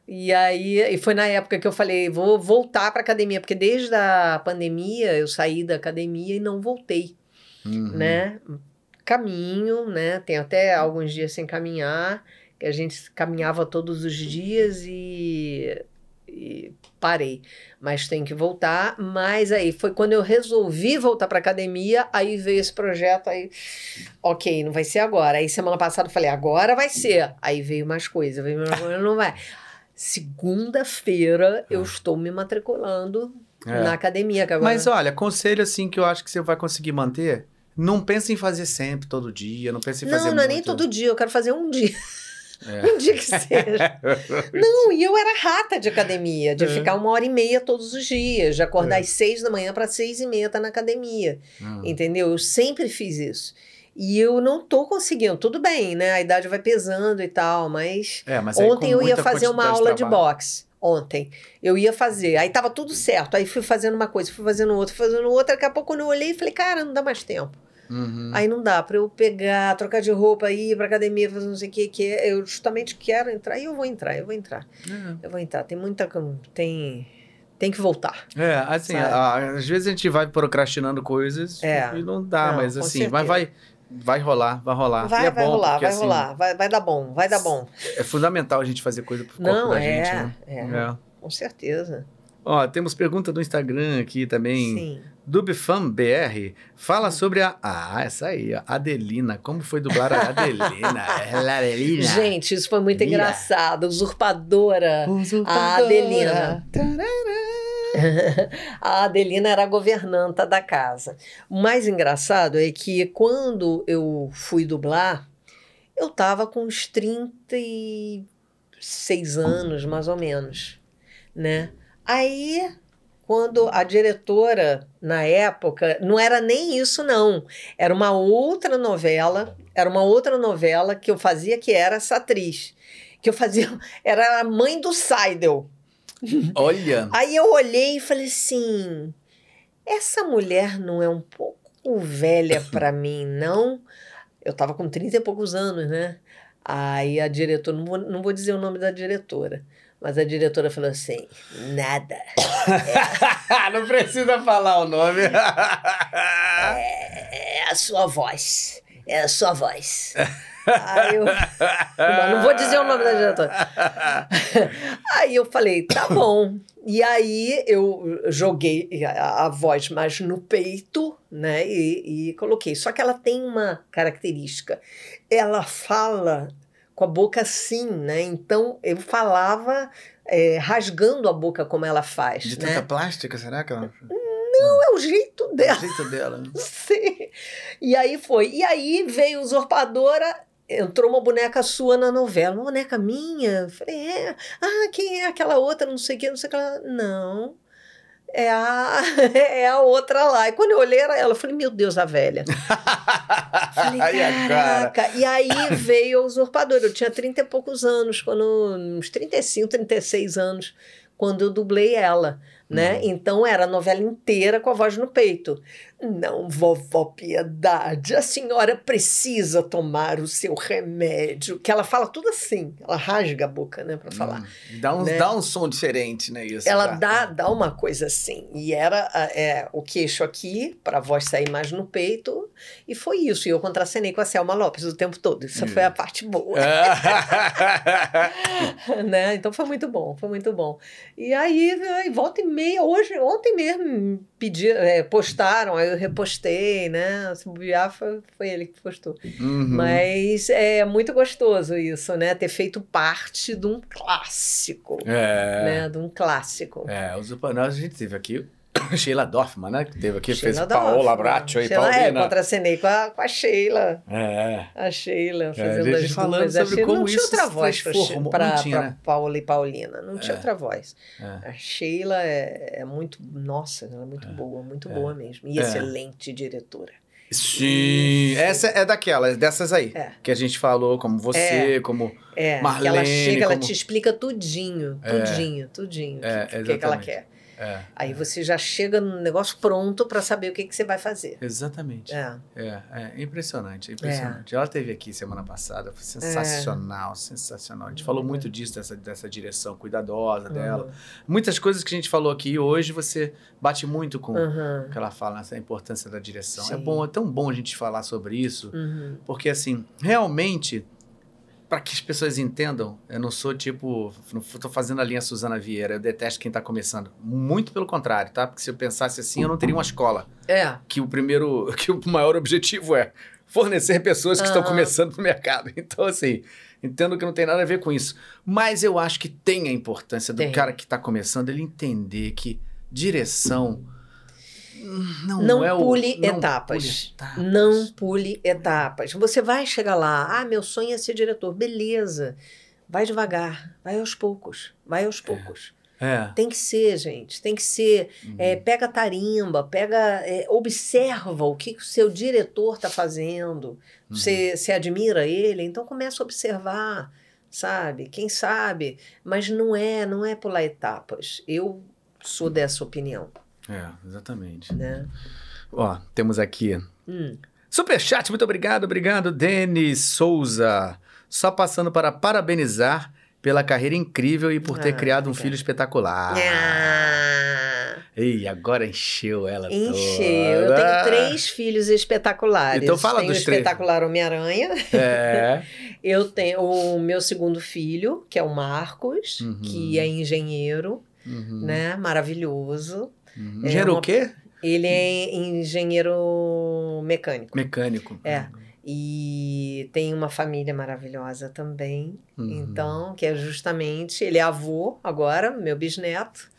E aí, e foi na época que eu falei, vou voltar para academia, porque desde a pandemia eu saí da academia e não voltei, Uhum. né? caminho, né? Tenho até alguns dias sem caminhar, que a gente caminhava todos os dias e, e parei. Mas tem que voltar. Mas aí foi quando eu resolvi voltar para academia, aí veio esse projeto aí. Ok, não vai ser agora. Aí semana passada eu falei, agora vai ser. Aí veio mais coisa, veio mais coisa, não vai. Segunda-feira eu estou me matriculando É. na academia. Que agora... Mas olha, conselho assim que eu acho que você vai conseguir manter. Não pense em fazer sempre, todo dia. Não pense em fazer não, não é nem todo dia, eu quero fazer um dia. É. Um dia que seja. Não, e eu era rata de academia, de É. ficar uma hora e meia todos os dias, de acordar É. às seis da manhã para seis e meia estar na academia. Hum. Entendeu? Eu sempre fiz isso. E eu não tô conseguindo. Tudo bem, né? A idade vai pesando e tal, mas É, mas aí ontem eu ia fazer uma aula de trabalho. boxe. Ontem. Eu ia fazer. Aí tava tudo certo. Aí fui fazendo uma coisa, fui fazendo outra, fui fazendo outra. Daqui a pouco quando eu olhei, falei, cara, não dá mais tempo. Uhum. Aí não dá pra eu pegar, trocar de roupa, ir pra academia, fazer não sei o que, que é. eu justamente quero entrar e eu vou entrar, eu vou entrar. Eu vou entrar. Tem muita. Tem. Tem que voltar. É, assim, a- às vezes a gente vai procrastinando coisas É. e não dá, Não, mas assim, mas vai, vai rolar, vai rolar. Vai, é vai rolar, porque, vai assim, rolar. Vai, vai dar bom, vai dar bom. É fundamental a gente fazer coisa pro corpo Não, da é, gente, né? é, É. Com certeza. Ó, temos pergunta do Instagram aqui também. Sim. DubFanBR fala sobre a. Ah, essa aí, ó, Adelina. Como foi dublar a Adelina? Adelina. Gente, isso foi muito engraçado. Usurpadora. Usurpadora. A Adelina. a Adelina era a governanta da casa. O mais engraçado é que quando eu fui dublar, eu tava com uns 36 anos, mais ou menos, né? Aí, quando a diretora, na época, não era nem isso, não. Era uma outra novela, era uma outra novela que eu fazia, que era essa atriz. Que eu fazia, era a mãe do Seidel. Olha. Aí eu olhei e falei assim: essa mulher não é um pouco velha pra mim, não? Eu tava com 30 e poucos anos, né? Aí a diretora, não vou, não vou dizer o nome da diretora, mas a diretora falou assim: nada. não precisa falar o nome. É a sua voz. É a sua voz. Aí eu. Não, não vou dizer o nome da diretora. Aí eu falei, tá bom. E aí eu joguei a, a voz mais no peito, né? E, e coloquei. Só que ela tem uma característica. Ela fala com a boca assim, né? Então eu falava é, rasgando a boca como ela faz. De né? tanta plástica, será que ela. Não é o jeito É dela. o jeito dela. né? Sim. E aí foi. E aí veio usurpadora, entrou uma boneca sua na novela. Uma boneca minha? Eu Falei, é. Ah, quem é aquela outra? Não sei o que, não sei o que. Não. É a, é a outra lá. E quando eu olhei, era ela. Eu falei, meu Deus, a velha. Falei, caraca. E aí veio a usurpadora. Eu tinha 30 e poucos anos, quando, uns 35, 36 anos, quando eu dublei ela. Né? Então era a novela inteira com a voz no peito. Não, vovó Piedade, a senhora precisa tomar o seu remédio. Que ela fala tudo assim, ela rasga a boca, né, para falar. Hum, dá, um, né? dá um som diferente, né? Isso, Ela dá, dá uma coisa assim. E era é, o queixo aqui, para a voz sair mais no peito. E foi isso. E eu contracenei com a Selma Lopes o tempo todo. Isso foi a parte boa. né? Então foi muito bom, foi muito bom. E aí, aí, volta e meia, hoje, ontem mesmo, pedi, é, postaram, aí eu repostei, né? Se bobear, foi, foi ele que postou. Uhum. Mas é muito gostoso isso, né? Ter feito parte de um clássico, É. né? De um clássico. É, os upanós a gente teve aqui. Sheila Dorfman, né? Que teve aqui, Sheila fez Dorfman. Paola Bracho e Sheila, É, Paulina. contracenei com a, com a Sheila. É. A Sheila É, fazendo a gente as falando duplas. Sobre Sheila como não tinha outra voz para né? Paula e Paulina. Não tinha É. outra voz. É. A Sheila é, é muito. Nossa, ela é muito boa, muito É. boa mesmo. E É. excelente diretora. Sim, essa é daquelas, dessas aí. É. Que a gente falou, como você, como. É, que Marlene, ela chega, ela como- te explica tudinho, É. tudinho, tudinho. É, o que, que, que ela quer. É. Aí você já chega no negócio pronto para saber o que, que você vai fazer. Exatamente. É. É, é impressionante, é impressionante. Ela esteve aqui semana passada, foi sensacional, sensacional. A gente falou muito disso, dessa, dessa direção cuidadosa dela. Muitas coisas que a gente falou aqui hoje, você bate muito com Uhum. o que ela fala, essa importância da direção. É Sim. bom, é tão bom a gente falar sobre isso, Uhum. porque assim, realmente, para que as pessoas entendam, eu não sou tipo, não tô fazendo a linha Suzana Vieira, eu detesto quem tá começando. Muito pelo contrário, tá? Porque se eu pensasse assim, eu não teria uma escola É. que o primeiro, que o maior objetivo é fornecer pessoas que estão Aham. começando no mercado. Então, assim, entendo que não tem nada a ver com isso. Mas eu acho que tem a importância do Tem. cara que está começando ele entender que direção não, Não é o... pule não etapas. pule etapas. Não pule etapas. Você vai chegar lá. Ah, meu sonho é ser diretor. Beleza. Vai devagar. Vai aos poucos. Vai aos poucos. É. Tem que ser, gente. Tem que ser. Uhum. É, pega tarimba, pega, é, observa o que, que o seu diretor está fazendo. Uhum. Você, você admira ele, então começa a observar, sabe? Quem sabe? Mas não é, não é pular etapas. Eu sou dessa opinião, É, exatamente. né? Ó, temos aqui Hum. Superchat, muito obrigado, obrigado, Denis Souza. Só passando para parabenizar pela carreira incrível e por ter Ah, criado um filho espetacular. Ah, Ei, agora encheu ela encheu. Eu toda. tenho três filhos espetaculares. Então fala tenho dos três. espetacular Homem-Aranha. É. Eu tenho o meu segundo filho, que é o Marcos, Uhum. que é engenheiro, Uhum. né? Maravilhoso. Uhum. É Engenheiro uma- o quê? Ele é engenheiro mecânico. Mecânico. É. E tem uma família maravilhosa também. Uhum. Então, que é justamente, ele é avô agora, meu bisneto,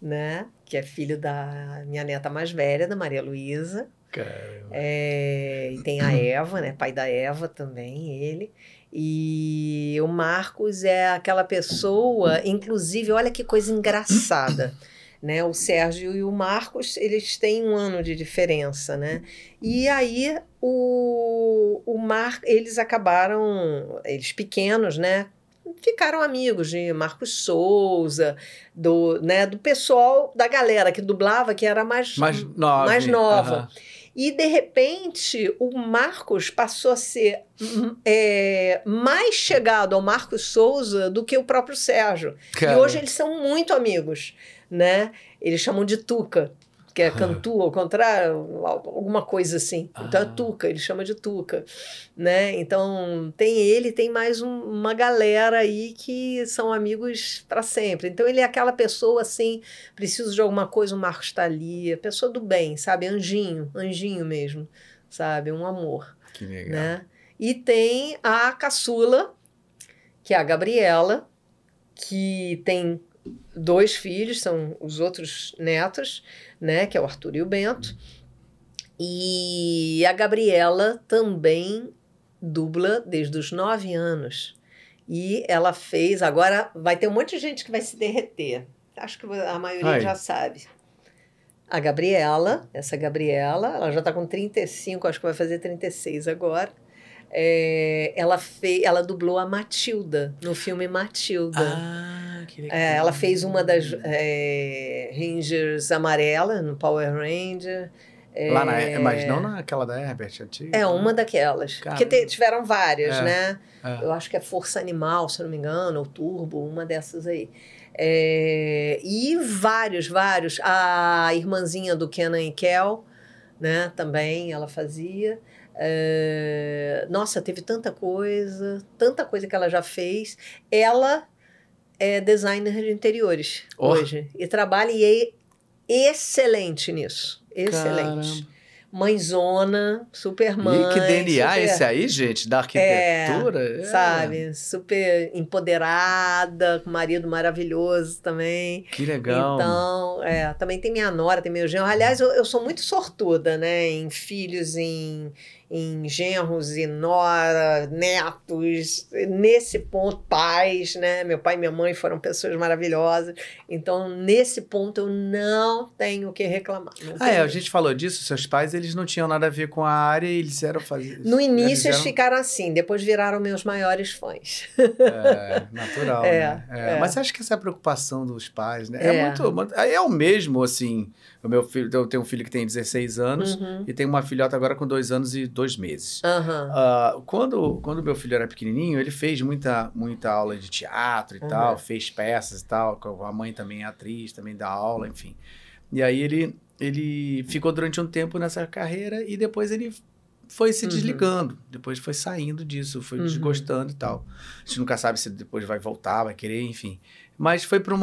né? Que é filho da minha neta mais velha, da Maria Luísa. Caramba. É, e tem a Eva, né? Pai da Eva também, ele. E o Marcos é aquela pessoa, inclusive, olha que coisa engraçada. Né, o Sérgio e o Marcos, eles têm um ano de diferença, né? E aí o, o Mar, eles acabaram, eles pequenos, né? Ficaram amigos de Marcos Souza, do, né, do pessoal da galera que dublava, que era mais, Mais nova. mais nova. E de repente o Marcos passou a ser hum, é, mais chegado ao Marcos Souza do que o próprio Sérgio. Cara, E hoje eles são muito amigos, né? Eles chamam de Tuca, que é Cantu, ao contrário, al- alguma coisa assim. Então é Ah. Tuca, ele chama de Tuca, né? Então tem ele, tem mais um- uma galera aí que são amigos para sempre. Então ele é aquela pessoa assim, preciso de alguma coisa, o Marcos está ali, pessoa do bem, sabe? Anjinho, anjinho mesmo, sabe? Um amor Que legal. né? E tem a caçula, que é a Gabriela, que tem dois filhos, são os outros netos, né? Que é o Arthur e o Bento. E a Gabriela também dubla desde os nove anos. E ela fez, agora vai ter um monte de gente que vai se derreter. Acho que a maioria Ai. já sabe. A Gabriela, essa Gabriela, ela já está com 35, acho que vai fazer 36 agora. É, ela, fe, ela dublou a Matilda no filme Matilda. Ah, que legal. É, ela fez uma das é, Rangers amarela no Power Ranger. Lá na, É, mas não naquela da Herbert, antiga. É uma daquelas. Caramba. Porque te- tiveram várias, É, né? É. Eu acho que é Força Animal, se eu não me engano, ou Turbo, uma dessas aí. É, e vários, vários. A irmãzinha do Kenan e Kel, né? Também ela fazia. É, nossa, teve tanta coisa, tanta coisa que ela já fez. Ela é designer de interiores Oh. hoje e trabalha e é excelente nisso. Excelente. Caramba. Mãezona, super mãe. e que DNA super- esse aí, gente? Da arquitetura? É. sabe? Super empoderada, com marido maravilhoso também. Que legal. Então, é, também tem minha nora, tem meu genro. Aliás, eu, eu sou muito sortuda, né? Em filhos em, em genros e nora, netos, nesse ponto, pais, né? Meu pai e minha mãe foram pessoas maravilhosas. Então, nesse ponto, eu não tenho o que reclamar. Ah, é, a gente falou disso, seus pais, eles não tinham nada a ver com a área e eles eram fazer. No início, eles, eram... ficaram assim, depois viraram meus maiores fãs. É, natural. É, né? é. é. Mas acho que essa é a preocupação dos pais, né? É, é muito. É o mesmo, assim. O meu filho, eu tenho um filho que tem 16 anos uhum. e tenho uma filhota agora com dois anos e dois meses. Uhum. Uh, quando, quando meu filho era pequenininho, ele fez muita, muita aula de teatro e uhum. tal, fez peças e tal. A mãe também é atriz, também dá aula, enfim. E aí ele, ele ficou durante um tempo nessa carreira e depois ele foi se uhum. desligando, depois foi saindo disso, foi uhum. desgostando e tal. A gente nunca sabe se depois vai voltar, vai querer, enfim. Mas foi para um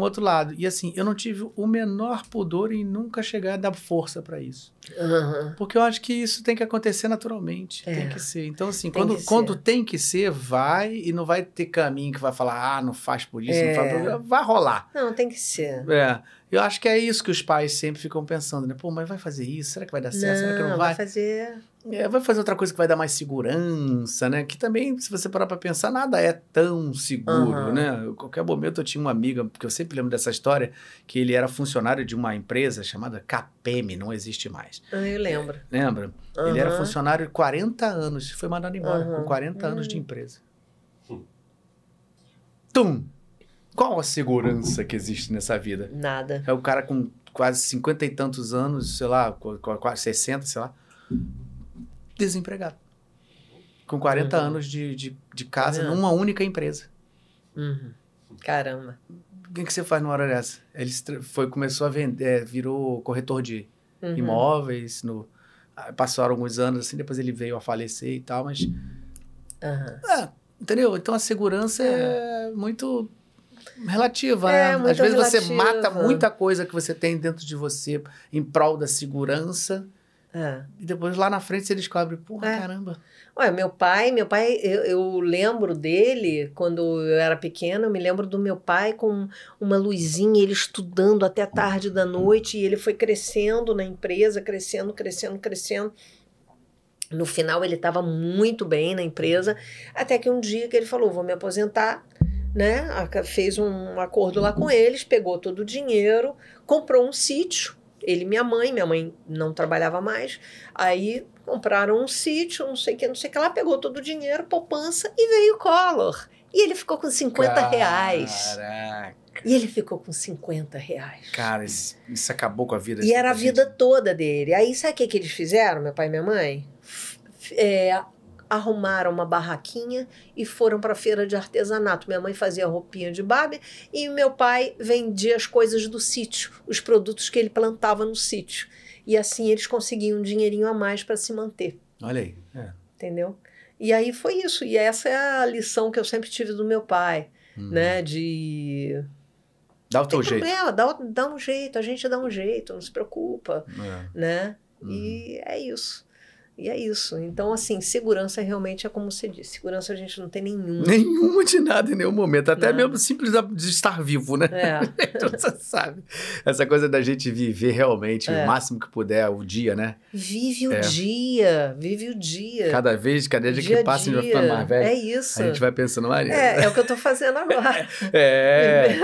outro lado. E assim, eu não tive o menor pudor em nunca chegar a dar força para isso. Uhum. Porque eu acho que isso tem que acontecer naturalmente. É. Tem que ser. Então, assim, tem quando, quando tem que ser, vai e não vai ter caminho que vai falar, ah, não faz por isso, é. não faz por isso. Vai rolar. Não, tem que ser. É. Eu acho que é isso que os pais sempre ficam pensando, né? Pô, mas vai fazer isso? Será que vai dar certo? Não, Será que não vai? Vai fazer. É, vai fazer outra coisa que vai dar mais segurança, né? Que também, se você parar pra pensar, nada é tão seguro, uhum. né? qualquer momento eu tinha uma amiga, porque eu sempre lembro dessa história, que ele era funcionário de uma empresa chamada KPM, não existe mais. Ah, eu lembro. É, lembra? Uhum. Ele era funcionário de 40 anos, foi mandado embora uhum. com 40 anos de empresa. Tum! Qual a segurança que existe nessa vida? Nada. É o cara com quase cinquenta e tantos anos, sei lá, quase 60, sei lá, desempregado. Com 40 uhum. anos de, de, de casa uhum. numa única empresa. Uhum. Caramba. O que, que você faz numa hora dessa? Ele foi, começou a vender, é, virou corretor de uhum. imóveis, no, ah, passaram alguns anos assim, depois ele veio a falecer e tal, mas... É, entendeu? Então a segurança é, é muito relativa, é, né? Às vezes relativa. você mata muita coisa que você tem dentro de você em prol da segurança. É. E depois lá na frente você descobre, porra, é. caramba. Ué, meu pai, meu pai, eu, eu, lembro dele quando eu era pequena, eu me lembro do meu pai com uma luzinha, ele estudando até tarde da noite, e ele foi crescendo na empresa, crescendo, crescendo, crescendo. No final ele estava muito bem na empresa, até que um dia que ele falou, vou me aposentar, né? Fez um acordo lá com eles, pegou todo o dinheiro, comprou um sítio. Ele e minha mãe, minha mãe não trabalhava mais. Aí compraram um sítio, não sei o que, não sei o que lá, pegou todo o dinheiro, poupança e veio o Collor. E ele ficou com 50 Caraca. reais. E ele ficou com 50 reais. Cara, isso, isso acabou com a vida. E era a vida toda dele. Aí sabe o que, que eles fizeram, meu pai e minha mãe? É, arrumaram uma barraquinha e foram para a feira de artesanato. Minha mãe fazia roupinha de Barbie e meu pai vendia as coisas do sítio, os produtos que ele plantava no sítio. E assim eles conseguiam um dinheirinho a mais para se manter. Olha aí. É. Entendeu? E aí foi isso. E essa é a lição que eu sempre tive do meu pai, hum. né? De Dá o teu jeito. Problema, dá, dá um jeito, a gente dá um jeito, não se preocupa, é. né? Uhum. E é isso. E é isso. Então, assim, segurança realmente é como você disse. Segurança a gente não tem nenhuma. Nenhuma de nada em nenhum momento. Até mesmo simples de estar vivo, né? É. você sabe. Essa coisa da gente viver realmente é. o máximo que puder o dia, né? Vive o é. dia. Vive o dia. Cada vez, cada dia, dia que passa, a gente vai ficando mais velho. É isso. A gente vai pensando, Maria. É, é o que eu tô fazendo agora. é.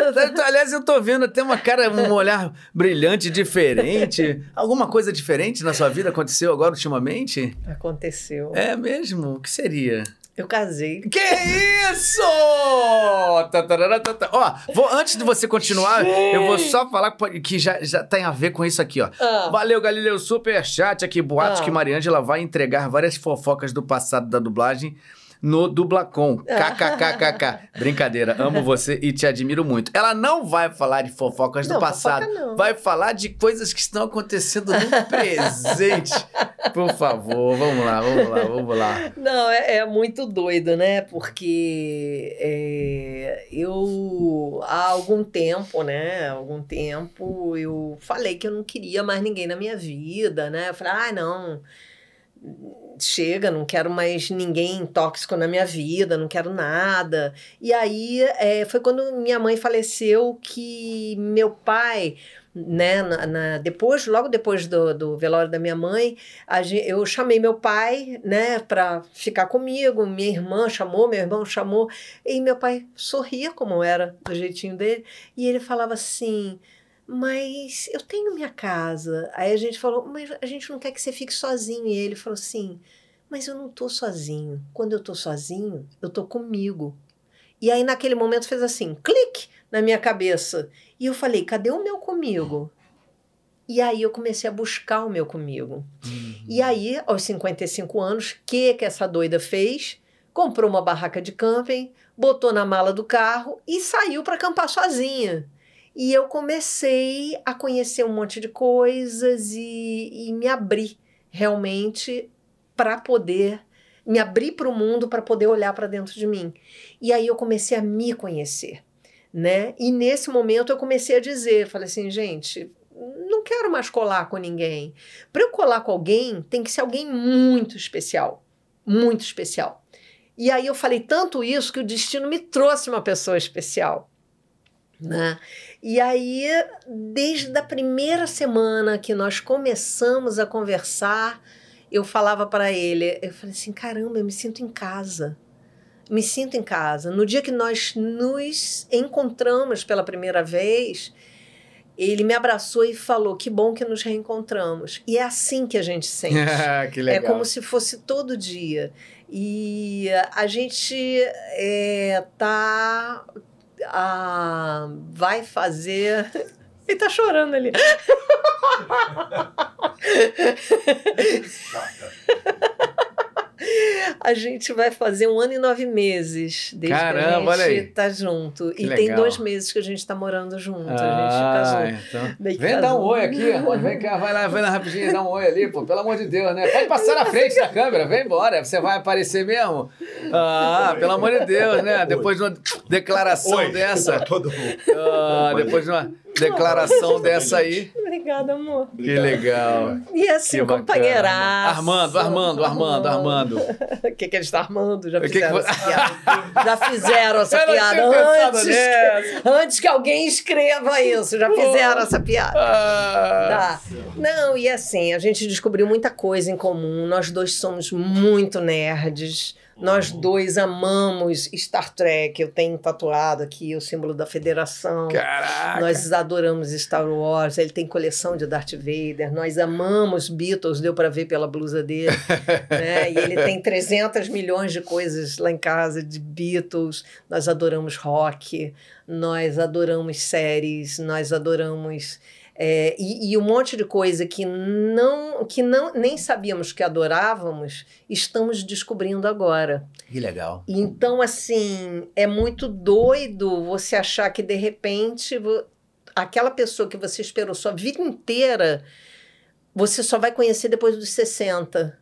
Aliás, eu tô vendo até uma cara, um olhar brilhante, diferente. Alguma coisa diferente na sua vida aconteceu agora ultimamente? Aconteceu. É mesmo? O que seria? Eu casei. Que isso! Ó, vou, antes de você continuar, eu vou só falar que já, já tem a ver com isso aqui, ó. Ah. Valeu, Galileu. Super chat aqui. Boatos ah. que Mariângela vai entregar várias fofocas do passado da dublagem no Dublacom. KKKKK. Brincadeira, amo você e te admiro muito. Ela não vai falar de fofocas não, do passado, vai falar de coisas que estão acontecendo no presente. Por favor, vamos lá, vamos lá, vamos lá. Não, é, é muito doido, né? Porque é, eu, há algum tempo, né? Há algum tempo, eu falei que eu não queria mais ninguém na minha vida, né? Eu falei, ah, não chega, não quero mais ninguém tóxico na minha vida, não quero nada. E aí é, foi quando minha mãe faleceu que meu pai né? Na, na, depois, logo depois do, do velório da minha mãe, gente, eu chamei meu pai, né, para ficar comigo. Minha irmã chamou, meu irmão chamou, e meu pai sorria como era do jeitinho dele, e ele falava assim: mas eu tenho minha casa. Aí a gente falou, mas a gente não quer que você fique sozinho. E ele falou assim, mas eu não tô sozinho. Quando eu tô sozinho, eu tô comigo. E aí naquele momento fez assim, clique na minha cabeça. E eu falei, cadê o meu comigo? E aí eu comecei a buscar o meu comigo. Uhum. E aí, aos 55 anos, o que que essa doida fez? Comprou uma barraca de camping, botou na mala do carro e saiu para acampar sozinha. E eu comecei a conhecer um monte de coisas e, e me abrir realmente para poder me abrir para o mundo para poder olhar para dentro de mim. E aí eu comecei a me conhecer, né? E nesse momento eu comecei a dizer, falei assim, gente, não quero mais colar com ninguém. Para eu colar com alguém, tem que ser alguém muito especial, muito especial. E aí eu falei tanto isso que o destino me trouxe uma pessoa especial. Né? E aí, desde a primeira semana que nós começamos a conversar, eu falava para ele, eu falei assim, caramba, eu me sinto em casa. Me sinto em casa. No dia que nós nos encontramos pela primeira vez, ele me abraçou e falou: Que bom que nos reencontramos. E é assim que a gente sente. que legal. É como se fosse todo dia. E a gente é, tá ah, vai fazer. Ele tá chorando ali. A gente vai fazer um ano e nove meses desde Caramba, que a gente tá junto. Que e legal. tem dois meses que a gente tá morando junto. a gente Ah, casou. então. Vem casou. dar um oi aqui, amor. Vem cá, vai lá, vai lá rapidinho, dá um oi ali, pô. Pelo amor de Deus, né? Pode passar na frente da câmera, vem embora. Você vai aparecer mesmo? Ah, pelo amor de Deus, né? Depois de uma declaração Oi, dessa. pra todo mundo. ah, depois de uma declaração dessa aí. Obrigada, amor. Que legal. E assim, Que companheiraço. Armando, Armando, Armando, Armando. O que, que ele está armando? Já O que que fizeram essa piada. Já fizeram essa piada antes, que, antes que alguém escreva isso. Já fizeram essa piada. Ah, Tá. Não, e assim, a gente descobriu muita coisa em comum. Nós dois somos muito nerds. Nós dois amamos Star Trek. Eu tenho tatuado aqui o símbolo da Federação. Caraca. Nós adoramos Star Wars, ele tem coleção de Darth Vader. Nós amamos Beatles, deu para ver pela blusa dele. né? E ele tem 300 milhões de coisas lá em casa de Beatles. Nós adoramos rock, nós adoramos séries, nós adoramos. É, e, e um monte de coisa que não que não nem sabíamos que adorávamos, estamos descobrindo agora. Que legal. Então, assim, é muito doido você achar que, de repente, aquela pessoa que você esperou sua vida inteira, você só vai conhecer depois dos 60.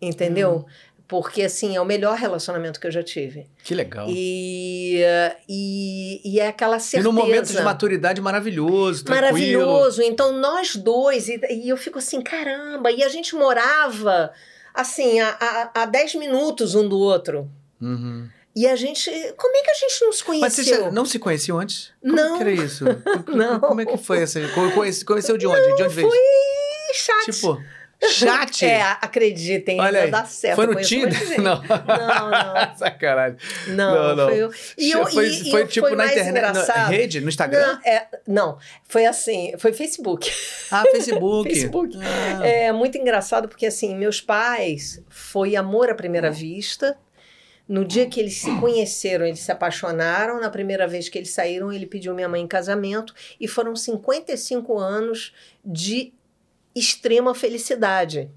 Entendeu? Porque, assim, é o melhor relacionamento que eu já tive. Que legal. E, e, e é aquela E certeza. num momento de maturidade maravilhoso, tranquilo. Maravilhoso. Então, nós dois, e, e eu fico assim, caramba, e a gente morava, assim, a, a, a 10 minutos um do outro. Uhum. E a gente. Como é que a gente não se Mas conheceu? vocês já não se conheciam antes? Como Não. que era isso? Não. Como é que foi essa? Conhece- Conheceu de onde? de onde veio? Foi chat. Tipo, chat? É, acreditem, Olha aí. dá certo. Foi no Tinder? gente. Não. Não, não. Sacanagem. Não, Não, não. foi eu. E eu, foi e, e foi tipo foi na internet, na rede, no Instagram? Não, é, não, foi assim, foi Facebook. Ah, Facebook. Facebook. Ah. É muito engraçado porque assim, meus pais foi amor à primeira vista. No dia que eles se conheceram, eles se apaixonaram. Na primeira vez que eles saíram, ele pediu minha mãe em casamento e foram 55 anos de extrema felicidade,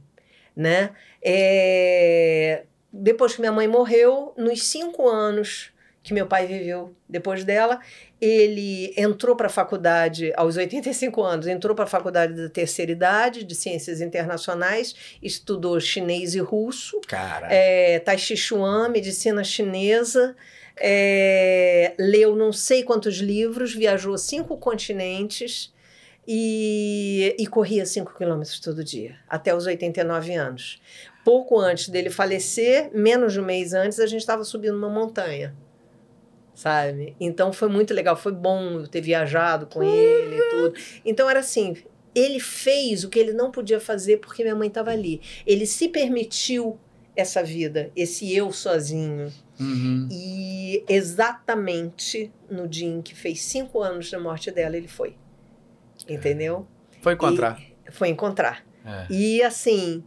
né? É, Depois que minha mãe morreu, nos cinco anos que meu pai viveu depois dela, ele entrou para a faculdade aos 85 anos, entrou para a faculdade da terceira idade de ciências internacionais, estudou chinês e russo, Cara. é, Tai Chi Chuan, medicina chinesa, é, leu não sei quantos livros, viajou cinco continentes e, e corria cinco quilômetros todo dia, até os 89 anos. Pouco antes dele falecer, menos de um mês antes, a gente estava subindo uma montanha. sabe? Então foi muito legal, foi bom eu ter viajado com ele e tudo. Então era assim, ele fez o que ele não podia fazer porque minha mãe estava ali. Ele se permitiu essa vida, esse eu sozinho. Uhum. E exatamente no dia em que fez cinco anos da morte dela, ele foi. Entendeu? Foi encontrar. E foi encontrar. É. E assim,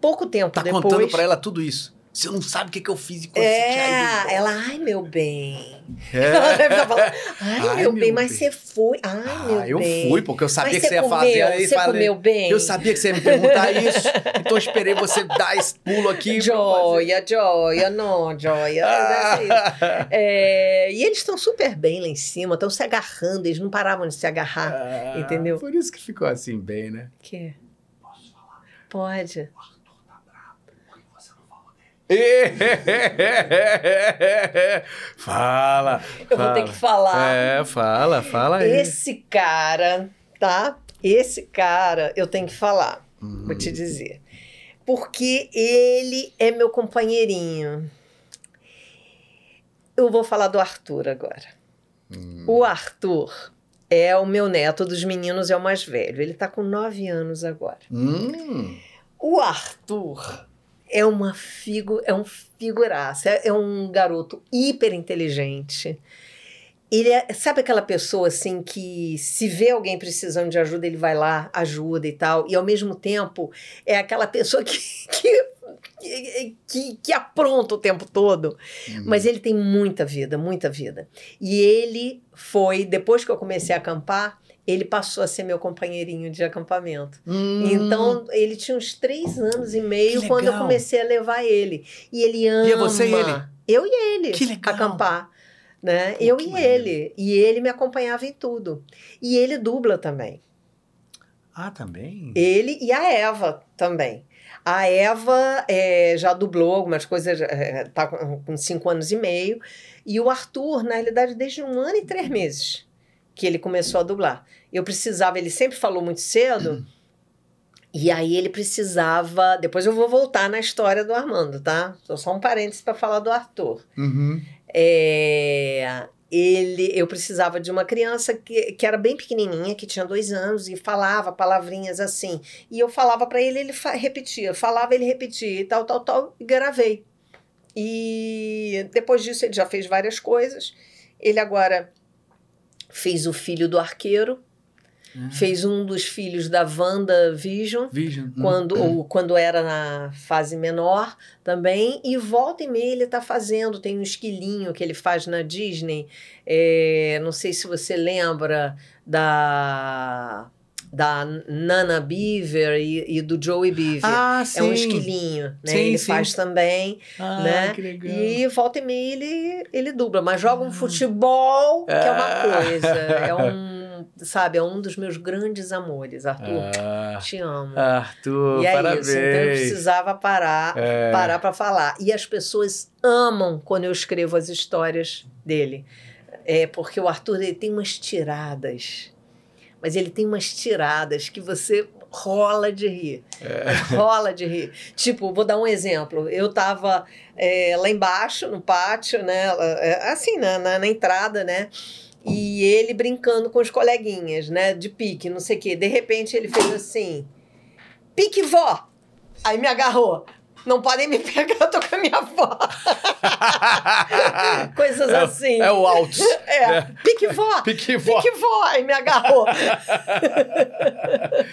pouco tempo Tá depois. contando pra ela tudo isso. Você não sabe o que, que eu fiz e quando você É, ela, ai meu bem. ido. Ela É. deve estar falando, ai, Ai, meu meu bem, mas bem. você foi. Ai, meu Ah, eu bem. fui, porque eu sabia mas que você ia comeu, fazer. Aí Você falei, comeu bem? Eu sabia que você ia me perguntar isso, então eu esperei você dar esse pulo aqui. eu. Joia, joia, não, joia. Ah. É, e eles estão super bem lá em cima, estão se agarrando, eles não paravam de se agarrar. Ah, Entendeu? Por isso que ficou assim bem, né? Que? Pode. fala. Eu vou ter que falar. É, fala, fala aí. Esse cara, tá? Esse cara, eu tenho que falar, Uhum. vou te dizer. Porque ele é meu companheirinho. Eu vou falar do Arthur agora. Hum. O Arthur é o meu neto dos meninos, é o mais velho. Ele tá com nove anos agora. Hum. O Arthur é uma figu é um figuraça, é, é um garoto hiper inteligente. Ele é, sabe aquela pessoa assim que se vê alguém precisando de ajuda, ele vai lá, ajuda e tal, e ao mesmo tempo é aquela pessoa que, que, que, que apronta o tempo todo. Hum. Mas ele tem muita vida, muita vida. E ele foi, depois que eu comecei a acampar, ele passou a ser meu companheirinho de acampamento. Hum. Então, ele tinha uns três anos e meio quando eu comecei a levar ele. E ele ama. E é você e ele? Eu e ele. Que legal. Acampar. Né? Pô, eu e maneiro. ele. E ele me acompanhava em tudo. E ele dubla também. Ah, também? Ele e a Eva também. A Eva é, já dublou algumas coisas, é, tá com com cinco anos e meio. E o Arthur, na realidade, desde um ano e três meses que ele começou a dublar. Eu precisava, ele sempre falou muito cedo. E aí ele precisava. Depois eu vou voltar na história do Armando, tá? Só só um parênteses para falar do Arthur. Uhum. É, ele, eu precisava de uma criança que, que era bem pequenininha, que tinha dois anos e falava palavrinhas assim. E eu falava para ele, ele fa- repetia, falava, ele repetia e tal, tal, tal, e gravei. E depois disso ele já fez várias coisas. Ele agora fez o filho do arqueiro, Ah. fez um dos filhos da Wanda Vision Vision. Hum. quando, ou quando era na fase menor também, e volta e meia ele está fazendo, tem um esquilinho que ele faz na Disney, é, não sei se você lembra da, da Nana Beaver e, e do Joey Beaver. Ah, é um esquilinho, né? Sim, ele sim. faz também, Ah, né? que legal. e volta e meia ele, ele dubla, mas joga um futebol, que é uma Ah. coisa, é um, sabe, é um dos meus grandes amores, Arthur, Ah, te amo. Arthur, E é parabéns. isso, então eu precisava parar, É. parar para falar. E as pessoas amam quando eu escrevo as histórias dele. É porque o Arthur ele tem umas tiradas. Mas ele tem umas tiradas que você rola de rir. Mas rola de rir. Tipo, vou dar um exemplo. Eu estava lá embaixo, no pátio, né? é, Assim, na, na, na entrada, né? E ele brincando com os coleguinhas, né? De pique, não sei o quê. De repente ele fez assim: pique vó! Aí me agarrou. Não podem me pegar, eu tô com a minha avó. Coisas É assim. É o alto. É, pique vó! Pique vó. Pique vó! Aí me agarrou.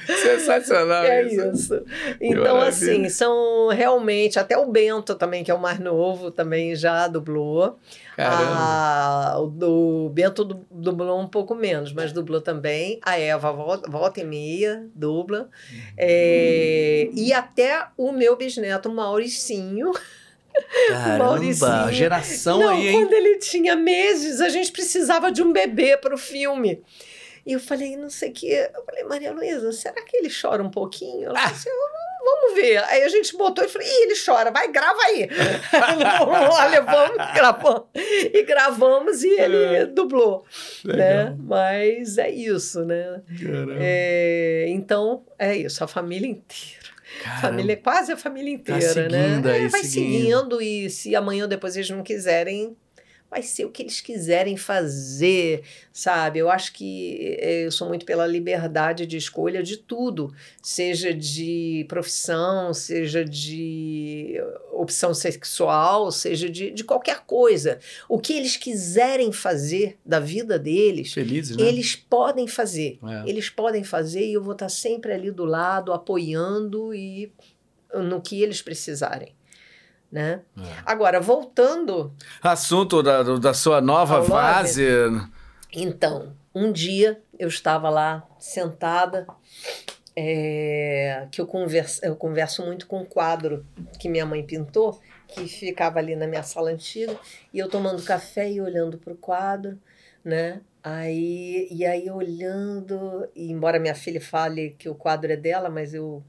Sensacional É isso. isso. Então, assim, são realmente. Até o Bento também, que é o mais novo, também já dublou. Caramba. Ah, o do Bento du- dublou um pouco menos, mas dublou também. A Eva volta, volta e meia, dubla. É, e até o meu bisneto Mauricinho. Caramba, Mauricinho. geração Não, aí, hein? quando ele tinha meses, a gente precisava de um bebê para o filme. E eu falei, não sei o que. Eu falei, Maria Luísa, será que ele chora um pouquinho? Ela falou assim, "Ah, vamos ver. Aí a gente botou e falei, Ih, ele chora, vai, grava aí. Olha, vamos, gravamos. E gravamos e ele dublou. Né? Mas é isso, né? Caramba. É, então, é isso, a família inteira. Caramba. Família, quase a família inteira, seguindo né? aí, É, vai seguindo. seguindo e se amanhã ou depois eles não quiserem, vai ser o que eles quiserem fazer, sabe? Eu acho que eh, eu sou muito pela liberdade de escolha de tudo, seja de profissão, seja de opção sexual, seja de, de qualquer coisa. O que eles quiserem fazer da vida deles, Felizes, né? eles podem fazer. É. Eles podem fazer e eu vou estar sempre ali do lado, apoiando e no que eles precisarem. Né? É. Agora, voltando Assunto da, da sua nova fase. Então, um dia eu estava lá sentada, é, que eu converso, eu converso muito com um quadro que minha mãe pintou, que ficava ali na minha sala antiga, e eu tomando café e olhando para o quadro, né? Aí, e aí olhando, e embora minha filha fale que o quadro é dela, mas eu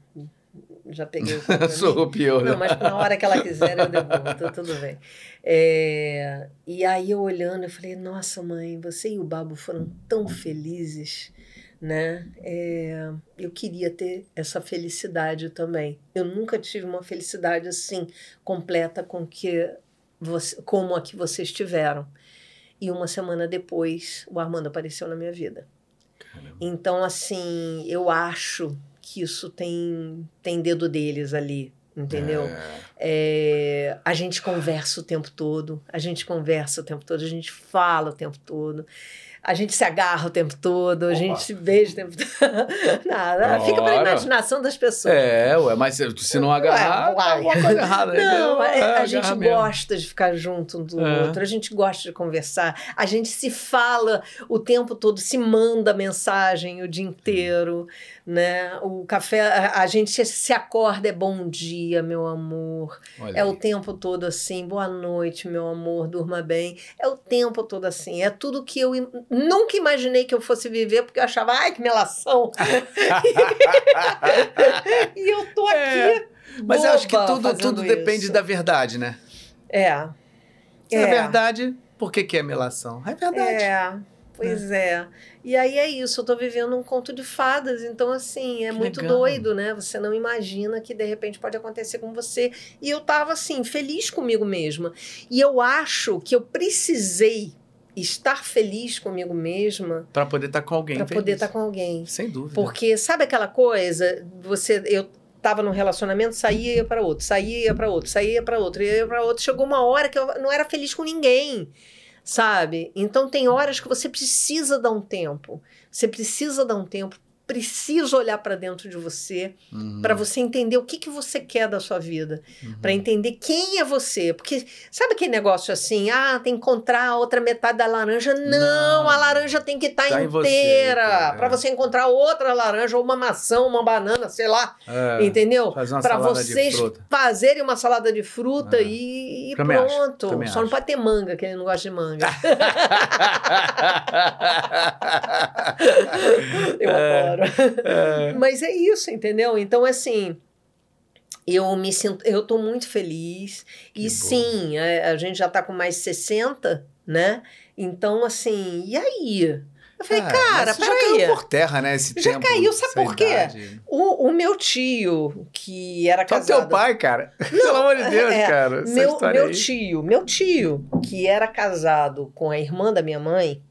já peguei o mim. Surrupiou, né? Não, mas na hora que ela quiser eu devolvo, tá tudo bem. É, e aí eu olhando, eu falei, nossa mãe, você e o Babo foram tão felizes, né? É, eu queria ter essa felicidade também. Eu nunca tive uma felicidade assim, completa com que você, como a que vocês tiveram. E uma semana depois, o Armando apareceu na minha vida. Então, assim, eu acho que isso tem, tem dedo deles ali, entendeu? É, a gente conversa o tempo todo, a gente conversa o tempo todo, a gente fala o tempo todo, a gente se agarra o tempo todo, a Opa. gente se beija o tempo todo. Nada, fica para a imaginação das pessoas. É, ué, mas se não agarrar, Ué, uai. alguma coisa errada. Não, né? é, a gente mesmo. gosta de ficar junto um do É. outro, a gente gosta de conversar, a gente se fala o tempo todo, se manda mensagem o dia inteiro, né? O café, a, a gente se acorda, é bom dia, meu amor. Olha É o tempo todo assim, boa noite, meu amor, durma bem. É o tempo todo assim, é tudo que eu im- nunca imaginei que eu fosse viver, porque eu achava, ai, que melação. e eu tô aqui. É, Mas eu acho que boba tudo, tudo depende isso. da verdade, né? É. Se é, verdade, por que, que é melação? É verdade. É, pois é. E aí é isso, eu tô vivendo um conto de fadas, então assim, é Que muito legal. doido, né? Você não imagina que de repente pode acontecer com você. E eu tava assim, feliz comigo mesma. E eu acho que eu precisei estar feliz comigo mesma Pra poder estar com alguém. para poder estar com alguém. Sem dúvida. Porque sabe aquela coisa, você eu tava num relacionamento, saía e ia para outro, saía e ia para outro, saía para outro, ia para outro, chegou uma hora que eu não era feliz com ninguém. Sabe? Então tem horas que você precisa dar um tempo. Você precisa dar um tempo, precisa olhar para dentro de você, Uhum, para você entender o que, que você quer da sua vida, uhum. para entender quem é você. Porque sabe aquele negócio assim, ah, tem que encontrar a outra metade da laranja? Não, Não. a laranja tem que estar Tá você, inteira. cara. Para você encontrar outra laranja, ou uma maçã, uma banana, sei lá, É, entendeu? Para vocês fazerem uma salada de fruta É. e, e pronto. Só não acho. pode ter manga, que ele não gosta de manga. Eu adoro. É. Mas é isso, entendeu? Então, assim, eu me sinto, eu tô muito feliz. Que e bom. sim, a, a gente já tá com mais de 60, né? Então, assim, e aí? Eu falei, Ah, cara, já peraí. caiu por terra, né? Esse Já tempo, caiu, sabe por quê? O, o meu tio, que era Só casado... teu pai, cara. Pelo amor de Deus, é, cara. Essa Meu, meu aí. tio, meu tio, que era casado com a irmã da minha mãe,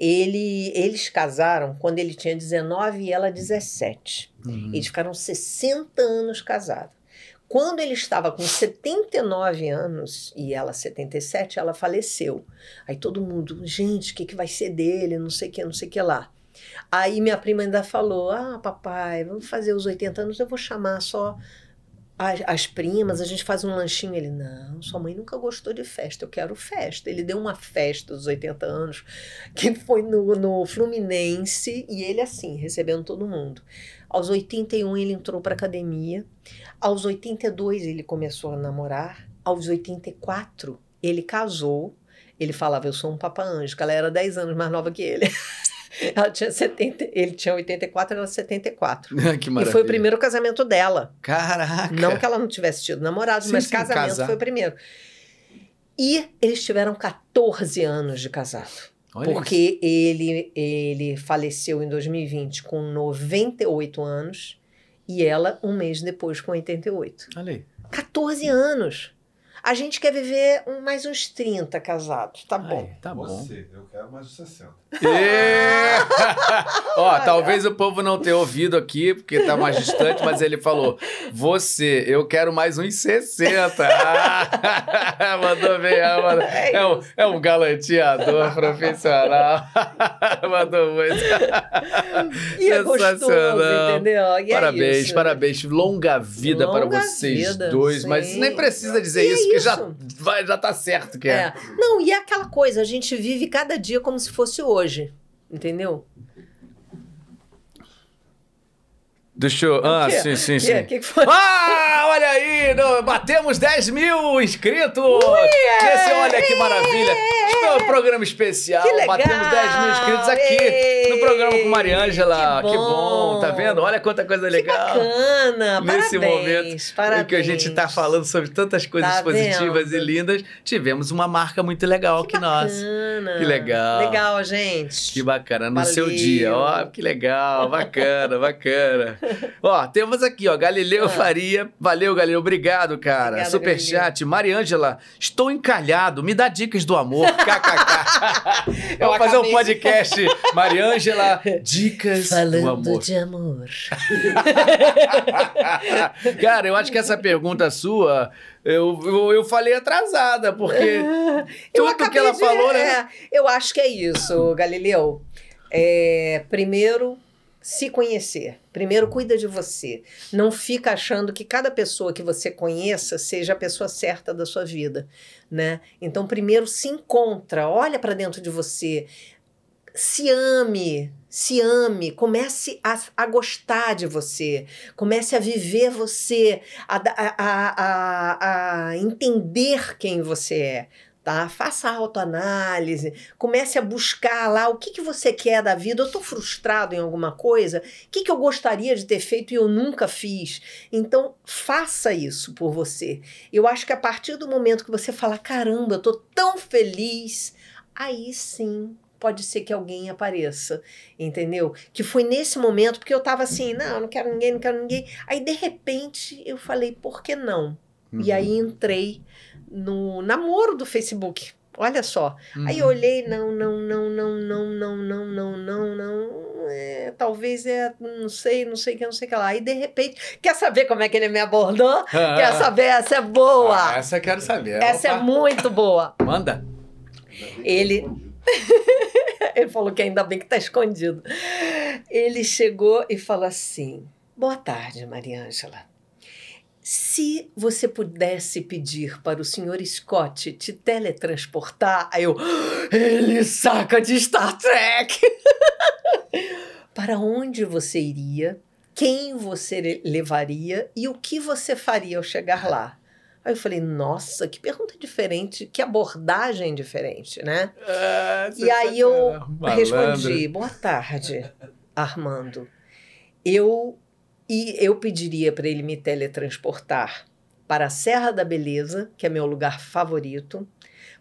ele, eles casaram quando ele tinha 19 e ela 17. Uhum. Eles ficaram 60 anos casados. Quando ele estava com 79 anos e ela 77, ela faleceu. Aí todo mundo, gente, o que, que vai ser dele? Não sei o que, não sei o que lá. Aí minha prima ainda falou: Ah, papai, vamos fazer os 80 anos, eu vou chamar só as, as primas, a gente faz um lanchinho. Ele, não, sua mãe nunca gostou de festa, eu quero festa. Ele deu uma festa dos 80 anos, que foi no, no Fluminense, e ele assim, recebendo todo mundo. Aos 81 ele entrou para academia, aos 82 ele começou a namorar, aos 84 ele casou. Ele falava, eu sou um papa anjo, ela era 10 anos mais nova que ele. Ela tinha 70, ele tinha 84, ela 74. que E maravilha. foi o primeiro casamento dela. Caraca. Não que ela não tivesse tido namorado, Sim, mas sim, casamento casar. foi o primeiro. E eles tiveram 14 anos de casado. Olha isso. porque ele, ele faleceu em 2020 com 98 anos e ela um mês depois com 88. Olha aí. 14 anos. A gente quer viver um- mais uns 30 casados, tá bom. Ai, tá bom. Você, eu quero mais de 60. É. Ó, talvez o povo não tenha ouvido aqui, porque tá mais distante, mas ele falou: Você, eu quero mais uns 60. Ah, mandou bem, ah. É É um, é um galanteador profissional. mandou muito. E é gostoso, Sensacional. entendeu? E é parabéns, isso. parabéns. Longa vida para Longa vocês vida, dois. Mas sim. nem precisa dizer E é isso, porque já, isso. vai, já tá certo que é. É. Não, e é aquela coisa, a gente vive cada dia como se fosse hoje. Entendeu? Deixa eu. Ah, sim, sim, O sim. que, que que foi? Ah, olha aí! no- batemos 10 mil inscritos! Esse, olha que maravilha! Isso é um programa especial. Que legal! Batemos 10 mil inscritos aqui Ei! no programa com Mariângela. Que Que bom. tá vendo? Olha quanta coisa Que legal. bacana! Nesse parabéns, momento parabéns. em que a gente tá falando sobre tantas coisas Tá positivas vendo? e lindas, tivemos uma marca muito legal Que que nós. bacana. Que legal. Legal, gente. Que bacana, no Valeu. seu dia, ó, que legal, bacana, bacana. Ó, temos aqui, ó, Galileu Ah. Faria, valeu, Galileu, obrigado, cara. Obrigada, Superchat, Mariângela, estou encalhado, me dá dicas do amor, kkk. Eu vou fazer um acabei de- podcast, Mariângela, dicas do Falando amor. de amor. Cara, eu acho que essa pergunta sua, eu, eu, eu falei atrasada, porque Eu tudo que ela de- falou, né? é, eu acho que é isso, Galileu. É, primeiro, se conhecer. Primeiro, cuida de você. Não fica achando que cada pessoa que você conheça seja a pessoa certa da sua vida, né? Então, primeiro, se encontra, olha para dentro de você, se ame, se ame, comece a, a gostar de você, comece a viver você, a, a, a, a entender quem você é. Tá? Faça a autoanálise, comece a buscar lá o que, que você quer da vida. Eu estou frustrado em alguma coisa, o que, que eu gostaria de ter feito e eu nunca fiz. Então, faça isso por você. Eu acho que a partir do momento que você fala: caramba, eu estou tão feliz, aí sim pode ser que alguém apareça, entendeu? Que foi nesse momento, porque eu tava assim, não, não quero ninguém, não quero ninguém. Aí, de repente, eu falei, por que não? E Uhum. aí entrei no namoro do Facebook. Olha só. Aí eu Uhum. olhei, não, não, não, não, não, não, não, não, não, não. É, talvez é, não sei, não sei o que, não sei o que lá. Aí de repente, quer saber como é que ele me abordou? Quer saber? Essa é boa. Ah, essa eu quero saber. Essa é Opa, muito boa. Manda. Ele. Ele falou que ainda bem que tá escondido. Ele chegou e falou assim: Boa tarde, Mariângela. Se você pudesse pedir para o senhor Scott te teletransportar, aí eu. Ele saca de Star Trek! para onde você iria? Quem você le- levaria e o que você faria ao chegar lá? Aí eu falei, nossa, que pergunta diferente, que abordagem diferente, né? Ah, E aí eu. Malandro. Respondi, boa tarde, Armando. Eu e eu pediria para ele me teletransportar para a Serra da Beleza, que é meu lugar favorito.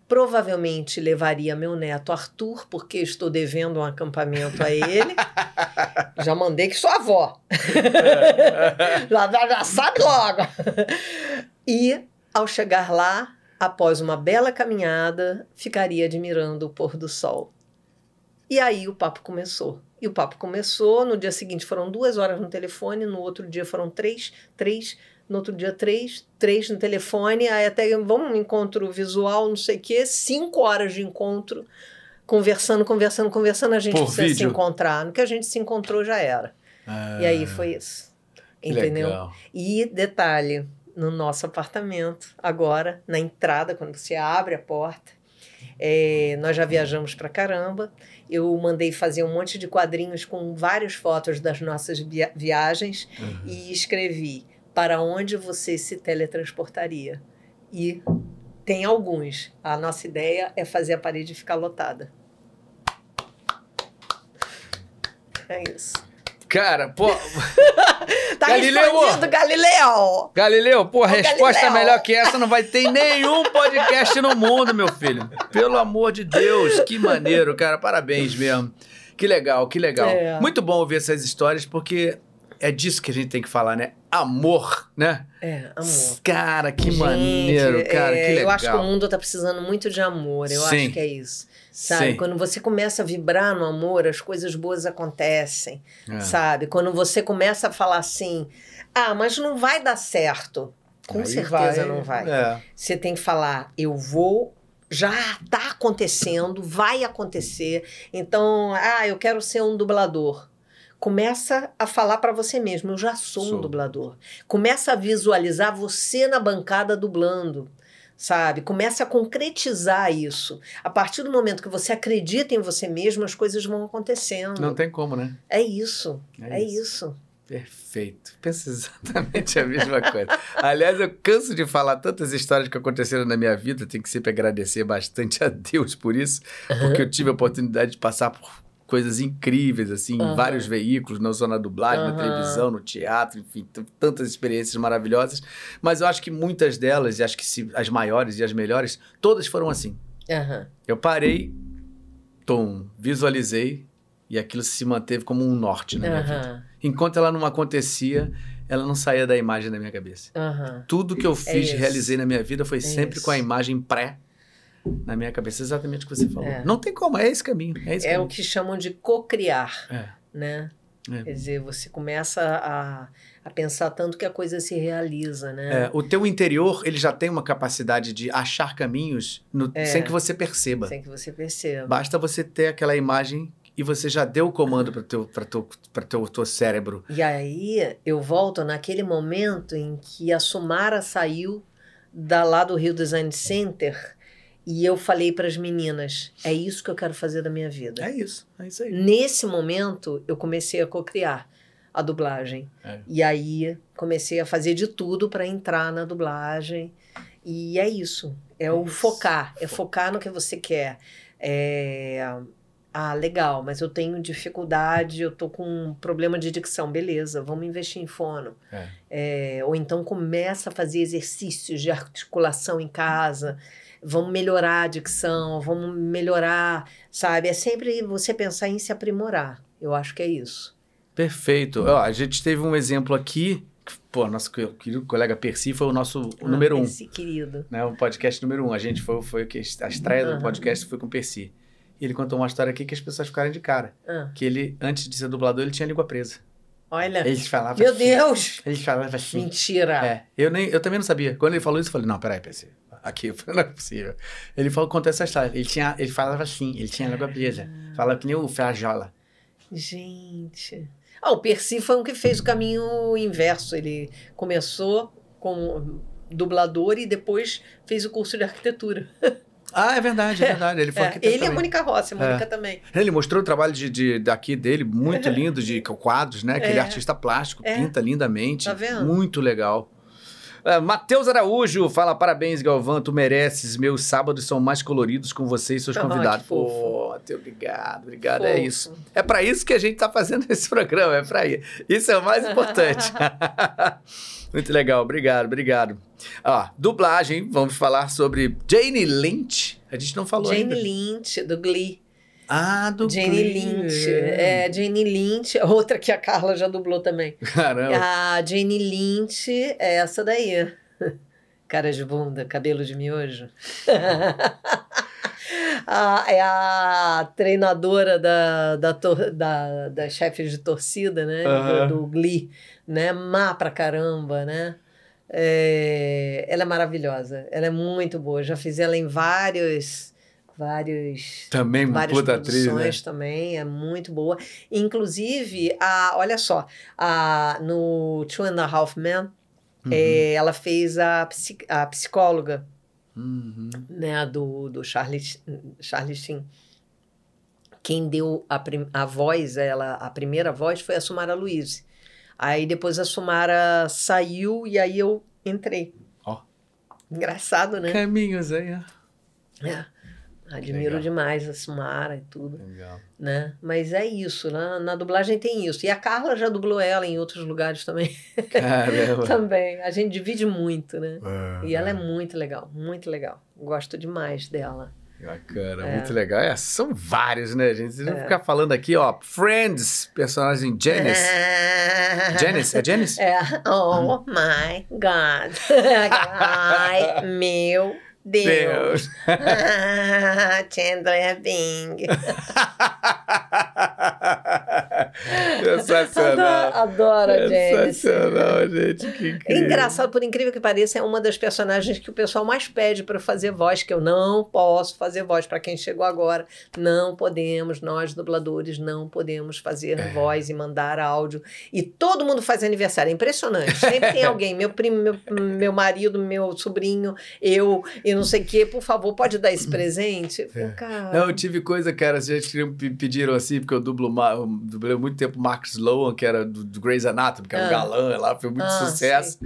Provavelmente levaria meu neto Arthur, porque estou devendo um acampamento a ele. Já mandei que sou avó. já, já- já sabe logo. E ao chegar lá, após uma bela caminhada, ficaria admirando o pôr do sol. E aí o papo começou. E o papo começou, no dia seguinte foram duas horas no telefone, no outro dia foram três, três, no outro dia três, três no telefone, aí até vamos um encontro visual, não sei o quê, cinco horas de encontro, conversando, conversando, conversando, a gente Por precisa se vídeo? encontrar. No que a gente se encontrou já era. Ah, E aí foi isso. que Entendeu? legal. E detalhe, no nosso apartamento, agora, na entrada, quando você abre a porta, é, nós já viajamos pra caramba. Eu mandei fazer um monte de quadrinhos com várias fotos das nossas via- viagens Uhum. e escrevi para onde você se teletransportaria. E tem alguns. A nossa ideia é fazer a parede ficar lotada. É isso. Cara, pô, Tá Galileu! Galileu! Galileu, pô, resposta Galileu. melhor que essa não vai ter em nenhum podcast no mundo, meu filho. Pelo amor de Deus, que maneiro, cara. Parabéns mesmo. Que legal, que legal. É. Muito bom ouvir essas histórias, porque é disso que a gente tem que falar, né? amor, né? É, amor. Cara, que Gente, maneiro, cara, é, que legal. Eu acho que o mundo tá precisando muito de amor. Eu Sim. acho que é isso. Sabe? Sim. Quando você começa a vibrar no amor, as coisas boas acontecem. É. Sabe? Quando você começa a falar assim: ah, mas não vai dar certo. Com Aí certeza não vai. É. Você tem que falar: eu vou. Já tá acontecendo, vai acontecer. Então, ah, eu quero ser um dublador. Começa a falar para você mesmo: eu já sou, Sou. um dublador. Começa a visualizar você na bancada dublando. Sabe? Começa a concretizar isso. A partir do momento que você acredita em você mesmo, as coisas vão acontecendo. Não tem como, né? É isso. É É, isso. isso. Perfeito. Penso exatamente a mesma coisa. Aliás, eu canso de falar tantas histórias que aconteceram na minha vida, tenho que sempre agradecer bastante a Deus por isso, porque eu tive a oportunidade de passar por coisas incríveis, assim, em Aham. vários veículos, não só na dublagem, na Aham. televisão, no teatro, enfim, tantas experiências maravilhosas. Mas eu acho que muitas delas, e acho que se- as maiores e as melhores, todas foram assim. Aham. Eu parei, tom, visualizei, e aquilo se manteve como um norte na minha vida. Enquanto ela não acontecia, ela não saía da imagem da minha cabeça. Tudo que eu fiz, É realizei na minha vida foi sempre isso. com a imagem pré na minha cabeça. Exatamente o que você falou. É. Não tem como, é esse caminho. É esse É o caminho. que chamam de cocriar, É. né? É. Quer dizer, você começa a, a pensar tanto que a coisa se realiza, né? É, o teu interior, ele já tem uma capacidade de achar caminhos no- É. sem que você perceba. Sem que você perceba. Basta você ter aquela imagem e você já deu o comando para teu, pra teu, pra teu, teu cérebro. E aí eu volto naquele momento em que a Sumara saiu da lá do Rio Design Center e eu falei para as meninas: é isso que eu quero fazer da minha vida. É isso, é isso aí. Nesse momento, eu comecei a cocriar a dublagem. É. E aí comecei a fazer de tudo para entrar na dublagem. E é isso. É o Isso. focar. É focar no que você quer. É... Ah, legal, mas eu tenho dificuldade, eu tô com um problema de dicção. Beleza, vamos investir em fono. É. É, ou então começa a fazer exercícios de articulação em casa. Vamos melhorar a dicção, vamos melhorar, sabe? É sempre você pensar em se aprimorar. Eu acho que é isso. Perfeito. Ó, a gente teve um exemplo aqui. Pô, nosso que- querido colega Percy foi o nosso o número um. Esse querido. Né, o podcast número um. A gente foi, foi o que a estreia do Aham. podcast foi com o Percy. E ele contou uma história aqui que as pessoas ficaram de cara. Ah, Que ele, antes de ser dublador, ele tinha língua presa. olha. Eles falavam Meu assim. Deus! Eles falavam assim. Mentira! É, eu, nem, eu também não sabia. Quando ele falou isso, eu falei, não, peraí, Percy. Aqui, eu falei, não é possível. Ele falou, contou essa história. Ele, tinha, ele falava assim, ele tinha língua presa. Falava que nem o Frajola. Gente. Ah, o Percy foi um que fez o caminho inverso. Ele começou como dublador e depois fez o curso de arquitetura. Ah, é verdade, é verdade. Ele foi É, ele e a também. Mônica Rossi, a Mônica também. Ele mostrou o trabalho de, de- daqui dele, muito lindo, de quadros, né? Que ele é É. artista plástico, É. pinta lindamente. Tá vendo? Muito legal. É, Matheus Araújo fala: parabéns, Galvão, tu mereces. Meus sábados são mais coloridos com você e seus Ah, convidados. que fofo. Pô, Matheus, obrigado, obrigado. É Fofo. isso. É pra isso que a gente tá fazendo esse programa, é pra isso. Isso é o mais importante. Muito legal, obrigado, obrigado. Ó, dublagem, vamos falar sobre Jane Lynch. A gente não falou Jane ainda. Lynch, do Glee. Ah, do Jane. Lynch. É, Jane Lynch, outra que a Carla já dublou também. Caramba. A Jane Lynch é essa daí. Cara de bunda, cabelo de miojo. Ah, é a treinadora da, da, da, das chefes de torcida, né? Aham. Do, do Glee, né? Má pra caramba, né? É, ela é maravilhosa, ela é muito boa. Já fiz ela em vários, vários Também várias puta atriz, né? produções também, é muito boa. Inclusive, a, olha só, a, no Two and a Half Men, Uhum. é, ela fez a, psi- a psicóloga Uhum. né, do, do Charlie, Charlie Sheen. Quem deu a, prim- a voz, ela, a primeira voz foi a Sumara Luiz. Aí depois a Sumara saiu e aí eu entrei. Ó. Engraçado, né? Caminhos aí, ó. É. Admiro Legal. demais a Sumara e tudo. Legal. né? Mas é isso, na, na dublagem tem isso. E a Carla já dublou ela em outros lugares também. Caramba. também. A gente divide muito, né? Ah, E ela é muito legal, muito legal. Gosto demais dela. Bacana, É. muito legal. É, são vários, né, gente? Vocês vão É. ficar falando aqui, ó. Friends, personagem Janice. Janice, é Janice? É. Oh my God. Ai, meu Deus. Deus. Chandler Bing. Sensacional. Adoro a Janice. Sensacional, gente. Que É incrível. engraçado, por incrível que pareça, é uma das personagens que o pessoal mais pede para fazer voz, que eu não posso fazer voz. Para quem chegou agora, não podemos, nós dubladores, não podemos fazer É. voz e mandar áudio. E todo mundo faz aniversário, é impressionante. Sempre tem alguém, meu primo, meu, meu marido, meu sobrinho, eu e não sei o quê, por favor, pode dar esse presente? É. Cara, Não, eu tive coisa, cara, vocês pediram assim, porque eu dublo, dublei muito tempo o Mark Sloan, que era do, do Grey's Anatomy, que era um Ah. galã lá, foi muito Ah, sucesso.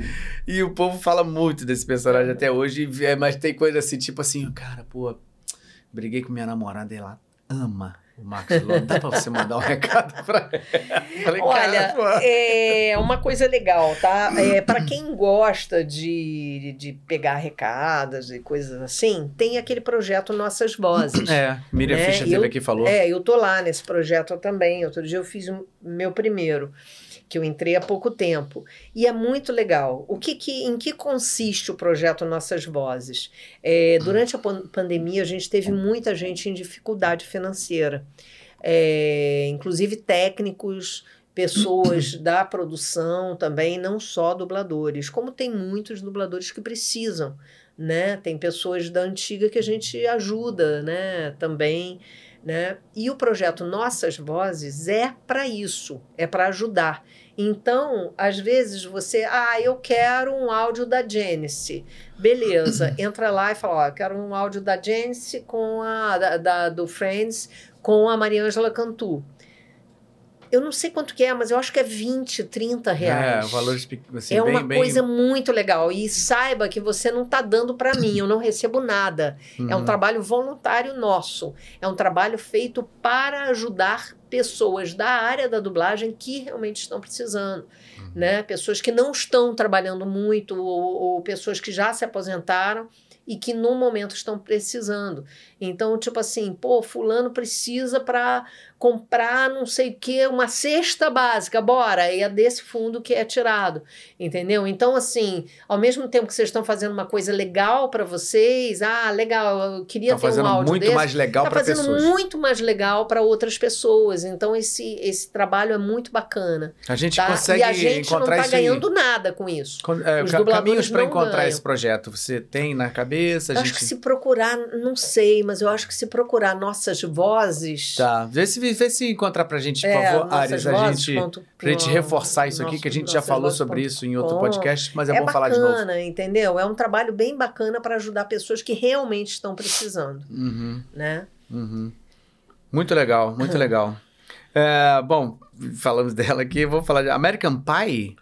E o povo fala muito desse personagem até hoje, é, mas tem coisa assim, tipo assim, cara, pô, briguei com minha namorada e ela ama o Mark Sloan, dá pra você mandar um recado pra ela? Olha, é uma coisa legal, tá? É, para quem gosta de, de pegar recadas e coisas assim, tem aquele projeto Nossas Vozes. É, Miriam né? Fischer Eu- teve aqui falou. É, eu tô lá nesse projeto também. Outro dia eu fiz o meu primeiro, que eu entrei há pouco tempo. E é muito legal. O que, que em que consiste o projeto Nossas Vozes? É, durante a pan- pandemia, a gente teve muita gente em dificuldade financeira. É, inclusive técnicos, pessoas da produção também, não só dubladores, como tem muitos dubladores que precisam, né? Tem pessoas da antiga que a gente ajuda, né? Também, né? E o projeto Nossas Vozes é para isso, é para ajudar. Então, às vezes você, ah, eu quero um áudio da Janice. Beleza, entra lá e fala, ó, eu quero um áudio da Janice com a da, da- do Friends com a Mariângela Cantu. Eu não sei quanto que é, mas eu acho que é 20, 30 É, reais. valores pe- assim, é bem, uma bem... coisa muito legal. E saiba que você não está dando para mim, eu não recebo nada. É um Uhum. trabalho voluntário nosso. É um trabalho feito para ajudar pessoas da área da dublagem que realmente estão precisando. Uhum. Né? Pessoas que não estão trabalhando muito ou, ou pessoas que já se aposentaram e que no momento estão precisando. Então, tipo assim, pô, fulano precisa para comprar não sei o que, uma cesta básica, bora, e é desse fundo que é tirado, entendeu? Então, assim, ao mesmo tempo que vocês estão fazendo uma coisa legal para vocês, ah, legal, eu queria Tá ter um áudio muito desse, mais legal tá para fazendo pessoas. muito mais legal para outras pessoas. Então, esse, esse trabalho é muito bacana. A gente Tá? consegue e a gente não encontrar tá isso aí. ganhando nada com isso. Con- é, caminhos para não encontrar ganham. esse projeto. Você tem na cabeça? Gente... acho que se procurar, não sei, mas eu acho que se procurar nossas vozes. Tá. Vê se, vê se encontrar pra gente, por é, favor, Ares. A gente, ponto pra gente reforçar isso aqui, que a gente já falou sobre ponto isso em outro podcast, mas é, É bom falar de novo. bacana, entendeu? É um trabalho bem bacana para ajudar pessoas que realmente estão precisando, Uhum, né? uhum. Muito legal, muito legal. É, bom, falamos dela aqui, vou falar de American Pie.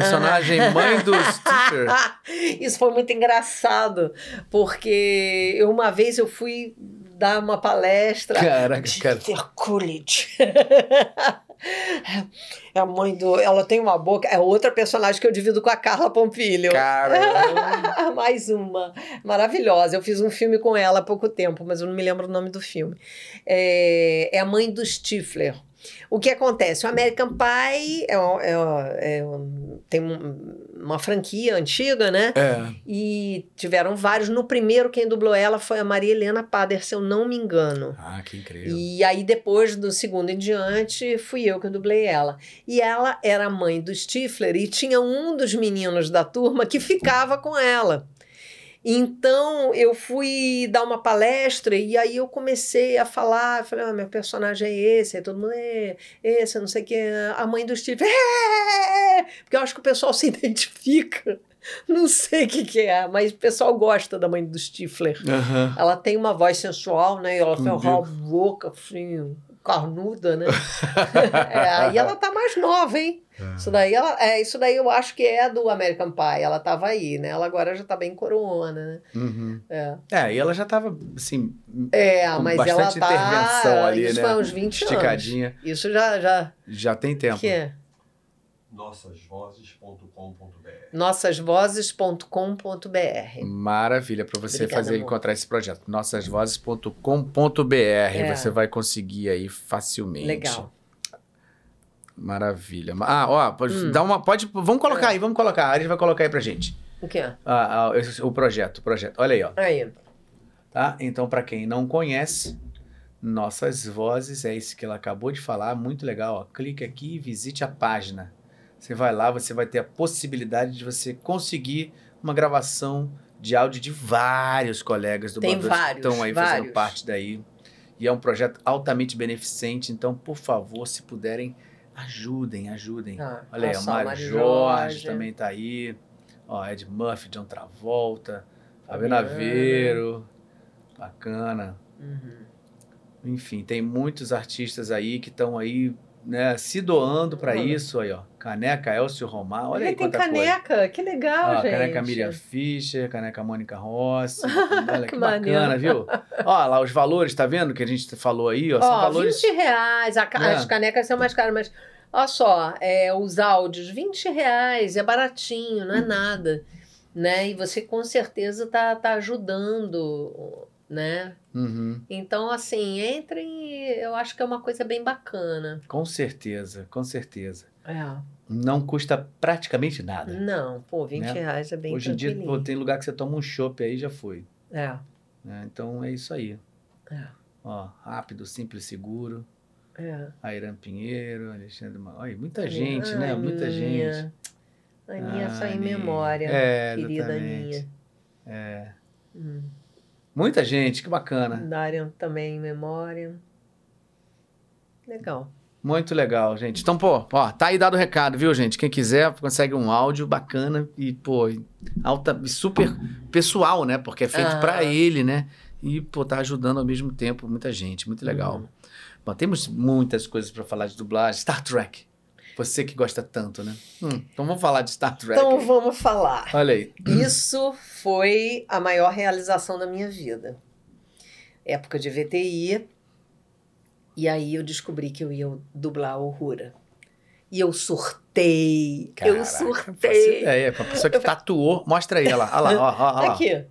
Personagem mãe do Stifler. Isso foi muito engraçado, porque eu, uma vez eu fui dar uma palestra Caraca, de cara. Coolidge. É a mãe do. Ela tem uma boca. É outra personagem que eu divido com a Carla Pompilho. Cara, Mais uma. Maravilhosa. Eu fiz um filme com ela há pouco tempo, mas eu não me lembro o nome do filme. É, é a mãe do Stifler. O que acontece? O American Pie é, é é tem um- uma franquia antiga, né? é. E tiveram vários. No primeiro, quem dublou ela foi a Maria Helena Pader, se eu não me engano. Ah, que incrível. E aí, depois do segundo em diante, fui eu que dublei ela. E ela era a mãe do Stifler e tinha um dos meninos da turma que ficava com ela. Então, eu fui dar uma palestra e aí eu comecei a falar, falei, ah, meu personagem é esse, aí todo mundo é esse, não sei o que, a mãe do Stifler, é! porque eu acho que o pessoal se identifica. Não sei o que, que é, mas o pessoal gosta da mãe do Stifler. Aham. Ela tem uma voz sensual, né? E ela tem uma boca, assim, carnuda, né? é, e ela tá mais nova, hein? Isso daí, ela, é, isso daí eu acho que é do American Pie. Ela tava aí, né? Ela agora já tá bem coroona, né? Uhum. É, É, e ela já tava, assim, é Com mas ela bastante tá... intervenção ali, isso né? foi uns 20 anos. esticadinha. Isso já... já Já tem tempo. que é? nossasvozes.com.br. Nossasvozes.com.br. Maravilha, para você Obrigada, fazer amor. encontrar esse projeto. Nossasvozes.com.br. Você vai conseguir aí facilmente. Legal. Maravilha. Ah, ó, pode Hum. dar uma. Pode. Vamos colocar É. aí, vamos colocar. A gente vai colocar aí pra gente. O quê? Ah, ah, esse- o projeto, o projeto. Olha aí, ó. Aí. Tá? Então, para quem não conhece, Nossas Vozes, é isso que ela acabou de falar, muito legal. Ó. Clique aqui e visite a página. Você vai lá, você vai ter a possibilidade de você conseguir uma gravação de áudio de vários colegas do Tem vários, que estão aí fazendo vários. parte daí. E é um projeto altamente beneficente, então, por favor, se puderem, ajudem, ajudem. Ah, Olha aí, o Mário Jorge, Jorge. também tá aí. Ó, Ed Murphy, John Travolta, Fabiana. Fabiana Aveiro. Bacana. Uhum. Enfim, tem muitos artistas aí que estão aí, né, se doando para isso aí, ó. Caneca Elcio Romar, olha Ele aí tem quanta coisa. caneca, que legal, Ó, gente. caneca Miriam Fischer, caneca Mônica Rossi. Olha que, Que bacana, viu? Ó, lá os valores, tá vendo que a gente falou aí, ó, são Ó, valores 20 reais, a ca- É. as canecas são mais caras, mas olha só, é, os áudios, 20 reais, é baratinho, não é nada, né? E você com certeza tá, tá ajudando, né? Uhum, Então, assim, entrem, eu acho que é uma coisa bem bacana. com certeza, com certeza. É. Não custa praticamente nada. Não, pô, 20 Né? reais é bem Hoje em dia pô, tem lugar que você toma um chopp aí já foi. É, né? Então é isso aí. é, Ó, rápido, simples, seguro. é. Airan Pinheiro, Alexandre. Olha, muita Ai, gente, né? Muita Aninha. gente. Aninha só em Aninha. memória, É, querida exatamente. Aninha. É. Hum. Muita gente, que bacana. Darian também em memória. Legal. Muito legal, gente. Então, pô, ó, tá aí dado o recado, viu, gente? Quem quiser, consegue um áudio bacana e, pô, alta, super pessoal, né? Porque é feito Ah. pra ele, né? E, pô, tá ajudando ao mesmo tempo muita gente. Muito legal. Uhum. Bom, temos muitas coisas pra falar de dublagem. Star Trek. Você que gosta tanto, né? Hum, então vamos falar de Star Trek. Então vamos falar. Olha aí. Isso foi a maior realização da minha vida. Época de VTI. E aí eu descobri que eu ia dublar o Rura. E eu surtei. eu Caraca, faço surtei. ideia. Pra pessoa que tatuou, mostra aí, olha lá. Olha lá, ó lá. Aqui.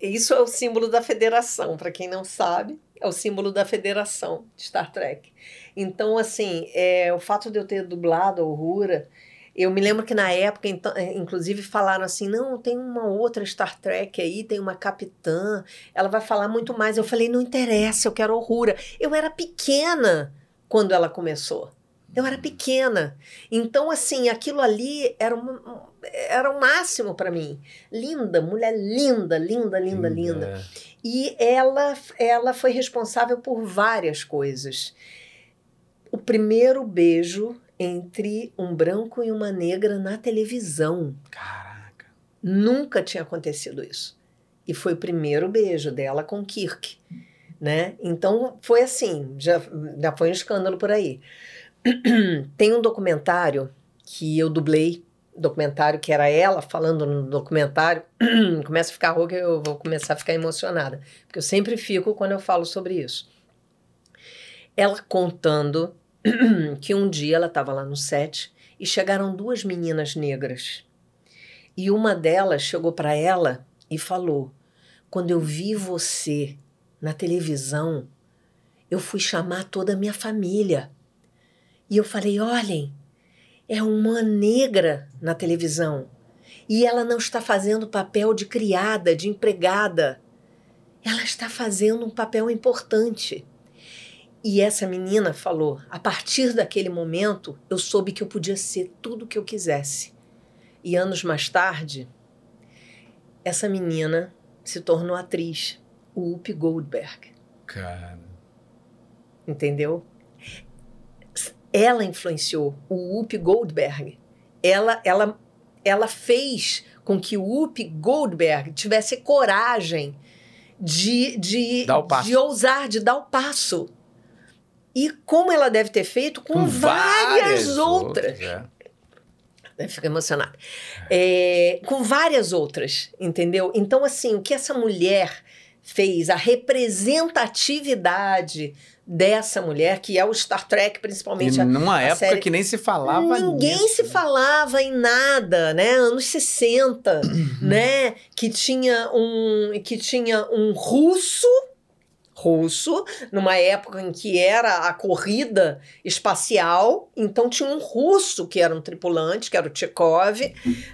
Isso é o símbolo da federação, para quem não sabe, é o símbolo da federação de Star Trek. Então, assim, é, o fato de eu ter dublado a Uhura, eu me lembro que na época, então, é, inclusive, falaram assim: não, tem uma outra Star Trek aí, tem uma capitã, ela vai falar muito mais. Eu falei: não interessa, eu quero Uhura. Eu era pequena quando ela começou. Eu era pequena. Então, assim, aquilo ali era, uma, era o máximo para mim. Linda, mulher linda, linda, linda, linda. E ela, ela foi responsável por várias coisas. O primeiro beijo entre um branco e uma negra na televisão. Caraca. Nunca tinha acontecido isso. E foi o primeiro beijo dela com Kirk, né? Então foi assim, já, já foi um escândalo por aí. Tem um documentário que eu dublei, documentário que era ela falando no documentário. Começa a ficar rouca, eu vou começar a ficar emocionada, porque eu sempre fico quando eu falo sobre isso. Ela contando que um dia ela estava lá no set e chegaram duas meninas negras. E uma delas chegou para ela e falou: Quando eu vi você na televisão, eu fui chamar toda a minha família. E eu falei: Olhem, é uma negra na televisão. E ela não está fazendo papel de criada, de empregada. Ela está fazendo um papel importante. E essa menina falou: a partir daquele momento, eu soube que eu podia ser tudo o que eu quisesse. E anos mais tarde, essa menina se tornou atriz, o Whoopi Goldberg. Cara. Entendeu? Ela influenciou o Whoopi Goldberg. Ela, ela, ela fez com que o Whoopi Goldberg tivesse coragem de, de, de ousar, de dar o passo. E como ela deve ter feito com, várias, outras. é. Eu fico emocionada. É, com várias outras, entendeu? Então, assim, o que essa mulher fez a representatividade dessa mulher, que é o Star Trek, principalmente. E a- numa a época série- que nem se falava Ninguém nisso. se falava em nada, né? Anos 60, né? Que tinha um que tinha um russo russo, numa época em que era a corrida espacial, então tinha um russo que era um tripulante, que era o Chekhov,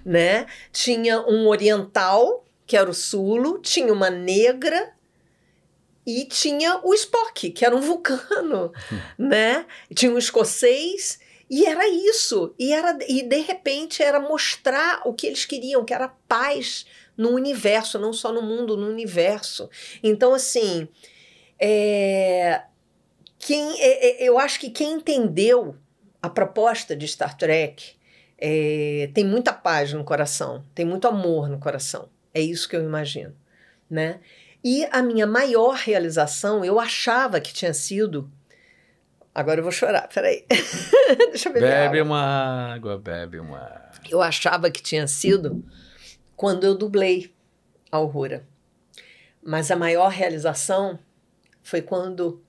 né? Tinha um oriental, que era o Sulo, tinha uma negra e tinha o Spock, que era um vulcano, né? Tinha um escocês e era isso. E, era, e de repente era mostrar o que eles queriam, que era paz no universo, não só no mundo, no universo. Então, assim, é, quem, é- é- eu acho que quem entendeu a proposta de Star Trek é, tem muita paz no coração, tem muito amor no coração. É isso que eu imagino, né? E a minha maior realização, eu achava que tinha sido. Agora eu vou chorar, peraí. Deixa eu beber Bebe água. uma água, bebe uma. Eu achava que tinha sido quando eu dublei a Aurora. Mas a maior realização foi quando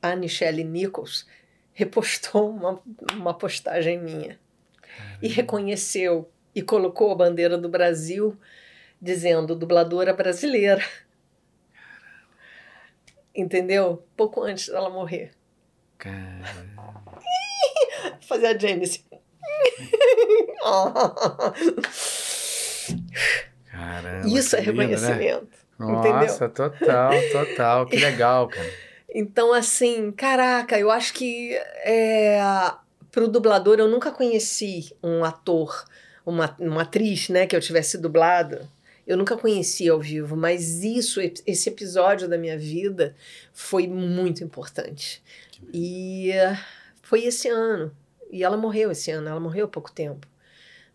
a Michelle Nichols repostou uma, uma postagem minha e reconheceu e colocou a bandeira do Brasil dizendo dubladora brasileira. Entendeu? Pouco antes dela morrer. Cara, Fazer a Janice. caramba, Isso é que lindo, né? Nossa, total, total. Que legal, cara. Então, assim, caraca, eu acho que é, para o dublador eu nunca conheci um ator, uma, uma atriz, né, que eu tivesse dublado. Eu nunca conheci ao vivo, mas isso, esse episódio da minha vida foi muito importante. E eh, foi esse ano. E ela morreu esse ano, ela morreu há pouco tempo.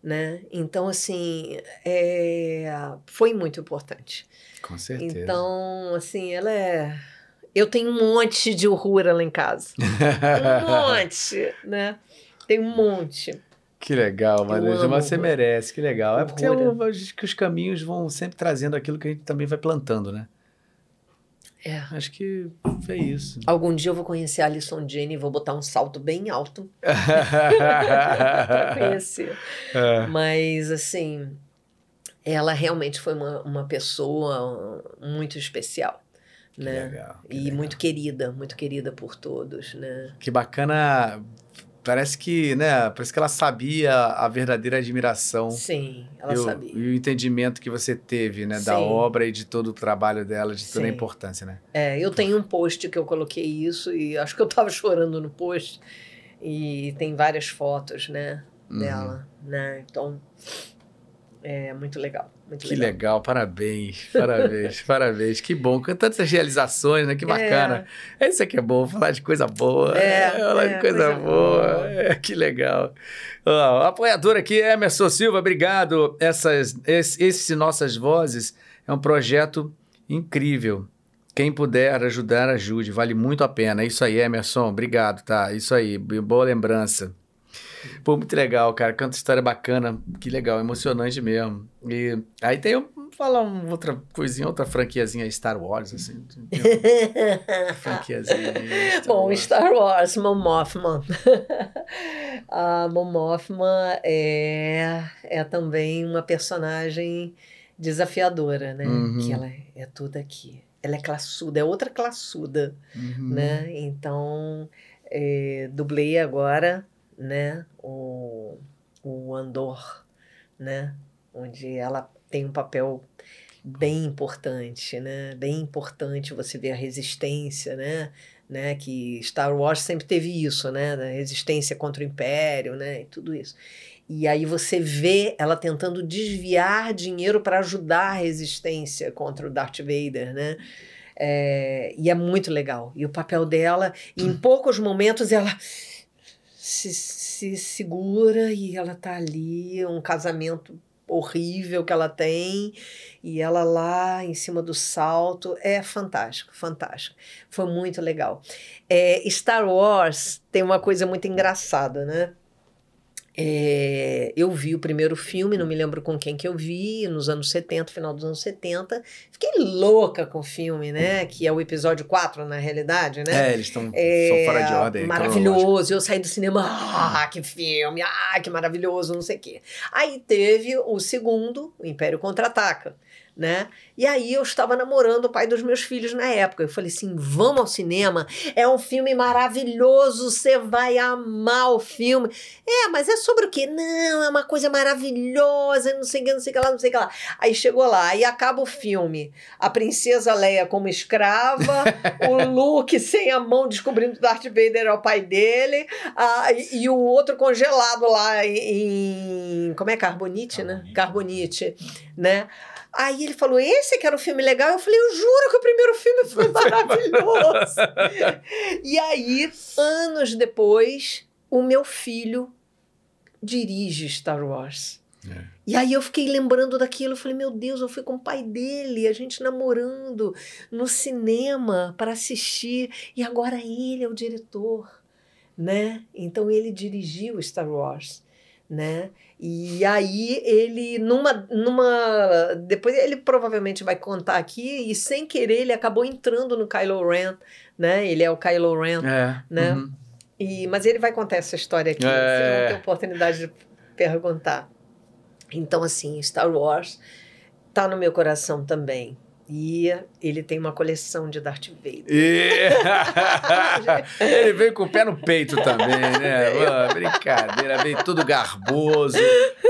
Né? Então, assim, é, foi muito importante. Com certeza. Então, assim, ela é. Eu tenho um monte de Uhura lá em casa. Um monte, né? Tem um monte. Que legal, amo Mas você horror. merece, que legal. É porque é Horror. um- acho que os caminhos vão sempre trazendo aquilo que a gente também vai plantando, né? É. Acho que é isso. Algum dia eu vou conhecer a Alison Jane e vou botar um salto bem alto para conhecer. É. Mas, assim, ela realmente foi uma, uma pessoa muito especial, Que né? legal. que E legal. muito querida, muito querida por todos, né? Que bacana. Parece que, né? Parece que ela sabia a verdadeira admiração Sim, ela e, o, sabia. e o entendimento que você teve, né? Da Sim. obra e de todo o trabalho dela, de toda a Sim. importância, né? É, eu tenho um post que eu coloquei isso e acho que eu tava chorando no post e tem várias fotos, né, Uhum. dela, né? Então é muito legal, muito Que legal. legal, parabéns, parabéns, parabéns. Que bom, com tantas realizações, né? Que bacana. É isso que é bom, falar de coisa boa. É, falar é, de coisa, coisa boa. boa. É, que legal. Ó, o apoiador aqui, Emerson Silva, obrigado. Essas, esse, esse Nossas Vozes é um projeto incrível. Quem puder ajudar, ajude. Vale muito a pena. É isso aí, Emerson. Obrigado, tá? Isso aí. Boa lembrança. Pô, muito legal, cara. Canta história bacana. Que legal, emocionante mesmo. E aí tem, um- falar uma outra coisinha, outra franquiazinha Star Wars, assim. Franquiazinha. Star Bom, Wars. Star Wars, Mon Mothma. a Mon Mothma é, é também uma personagem desafiadora, né? Uhum. Que ela é tudo aqui. Ela é classuda, é outra classuda. Uhum. né? Então, é, dublei agora, né? O, o Andor, né? Onde ela tem um papel bem importante, né? Bem importante você ver a resistência, né? Né, que Star Wars sempre teve isso, né, da resistência contra o Império, né, e tudo isso. E aí você vê ela tentando desviar dinheiro para ajudar a resistência contra o Darth Vader, né? É, e é muito legal. E o papel dela, em poucos momentos, ela se, se segura e ela tá ali, um casamento horrível que ela tem, e ela lá em cima do salto. É fantástico, fantástico. Foi muito legal. É, Star Wars tem uma coisa muito engraçada, né? É, eu vi o primeiro filme, não me lembro com quem que eu vi, nos anos 70, final dos anos 70. Fiquei louca com o filme, né? Que é o episódio 4, na realidade, né? É, eles estão É, fora de ordem. cronológica. Maravilhoso. Eu saí do cinema, ah, que filme, ah, que maravilhoso, não sei o quê. Aí teve o segundo, o Império Contra-Ataca, né? E aí eu estava namorando o pai dos meus filhos na época. Eu falei assim, vamos ao cinema, é um filme maravilhoso, você vai amar o filme. É, mas é sobre o quê? Não, é uma coisa maravilhosa, não sei o que, não sei o que lá, não sei o que lá. Aí chegou lá, aí acaba o filme. A princesa Leia como escrava, o Luke sem a mão descobrindo que Darth Vader é o pai dele, ah, e, e o outro congelado lá em. Como é? Carbonite, né? Carbonite, né? Aí ele falou: esse que era o filme legal. Eu falei: eu juro que o primeiro filme foi maravilhoso. e aí, anos depois, o meu filho dirige Star Wars. É. E aí eu fiquei lembrando daquilo, eu falei, meu Deus, eu fui com o pai dele, a gente namorando no cinema para assistir, e agora ele é o diretor, né? Então ele dirigiu Star Wars, né? E aí ele numa numa depois ele provavelmente vai contar aqui e sem querer ele acabou entrando no Kylo Ren, né? Ele é o Kylo Ren. É. Né? uhum. E, mas ele vai contar essa história aqui, É. vocês vão ter oportunidade de perguntar. Então, assim, Star Wars tá no meu coração também. E ele tem uma coleção de Darth Vader. E... Ele veio com o pé no peito também, né? Pô, brincadeira, veio tudo garboso,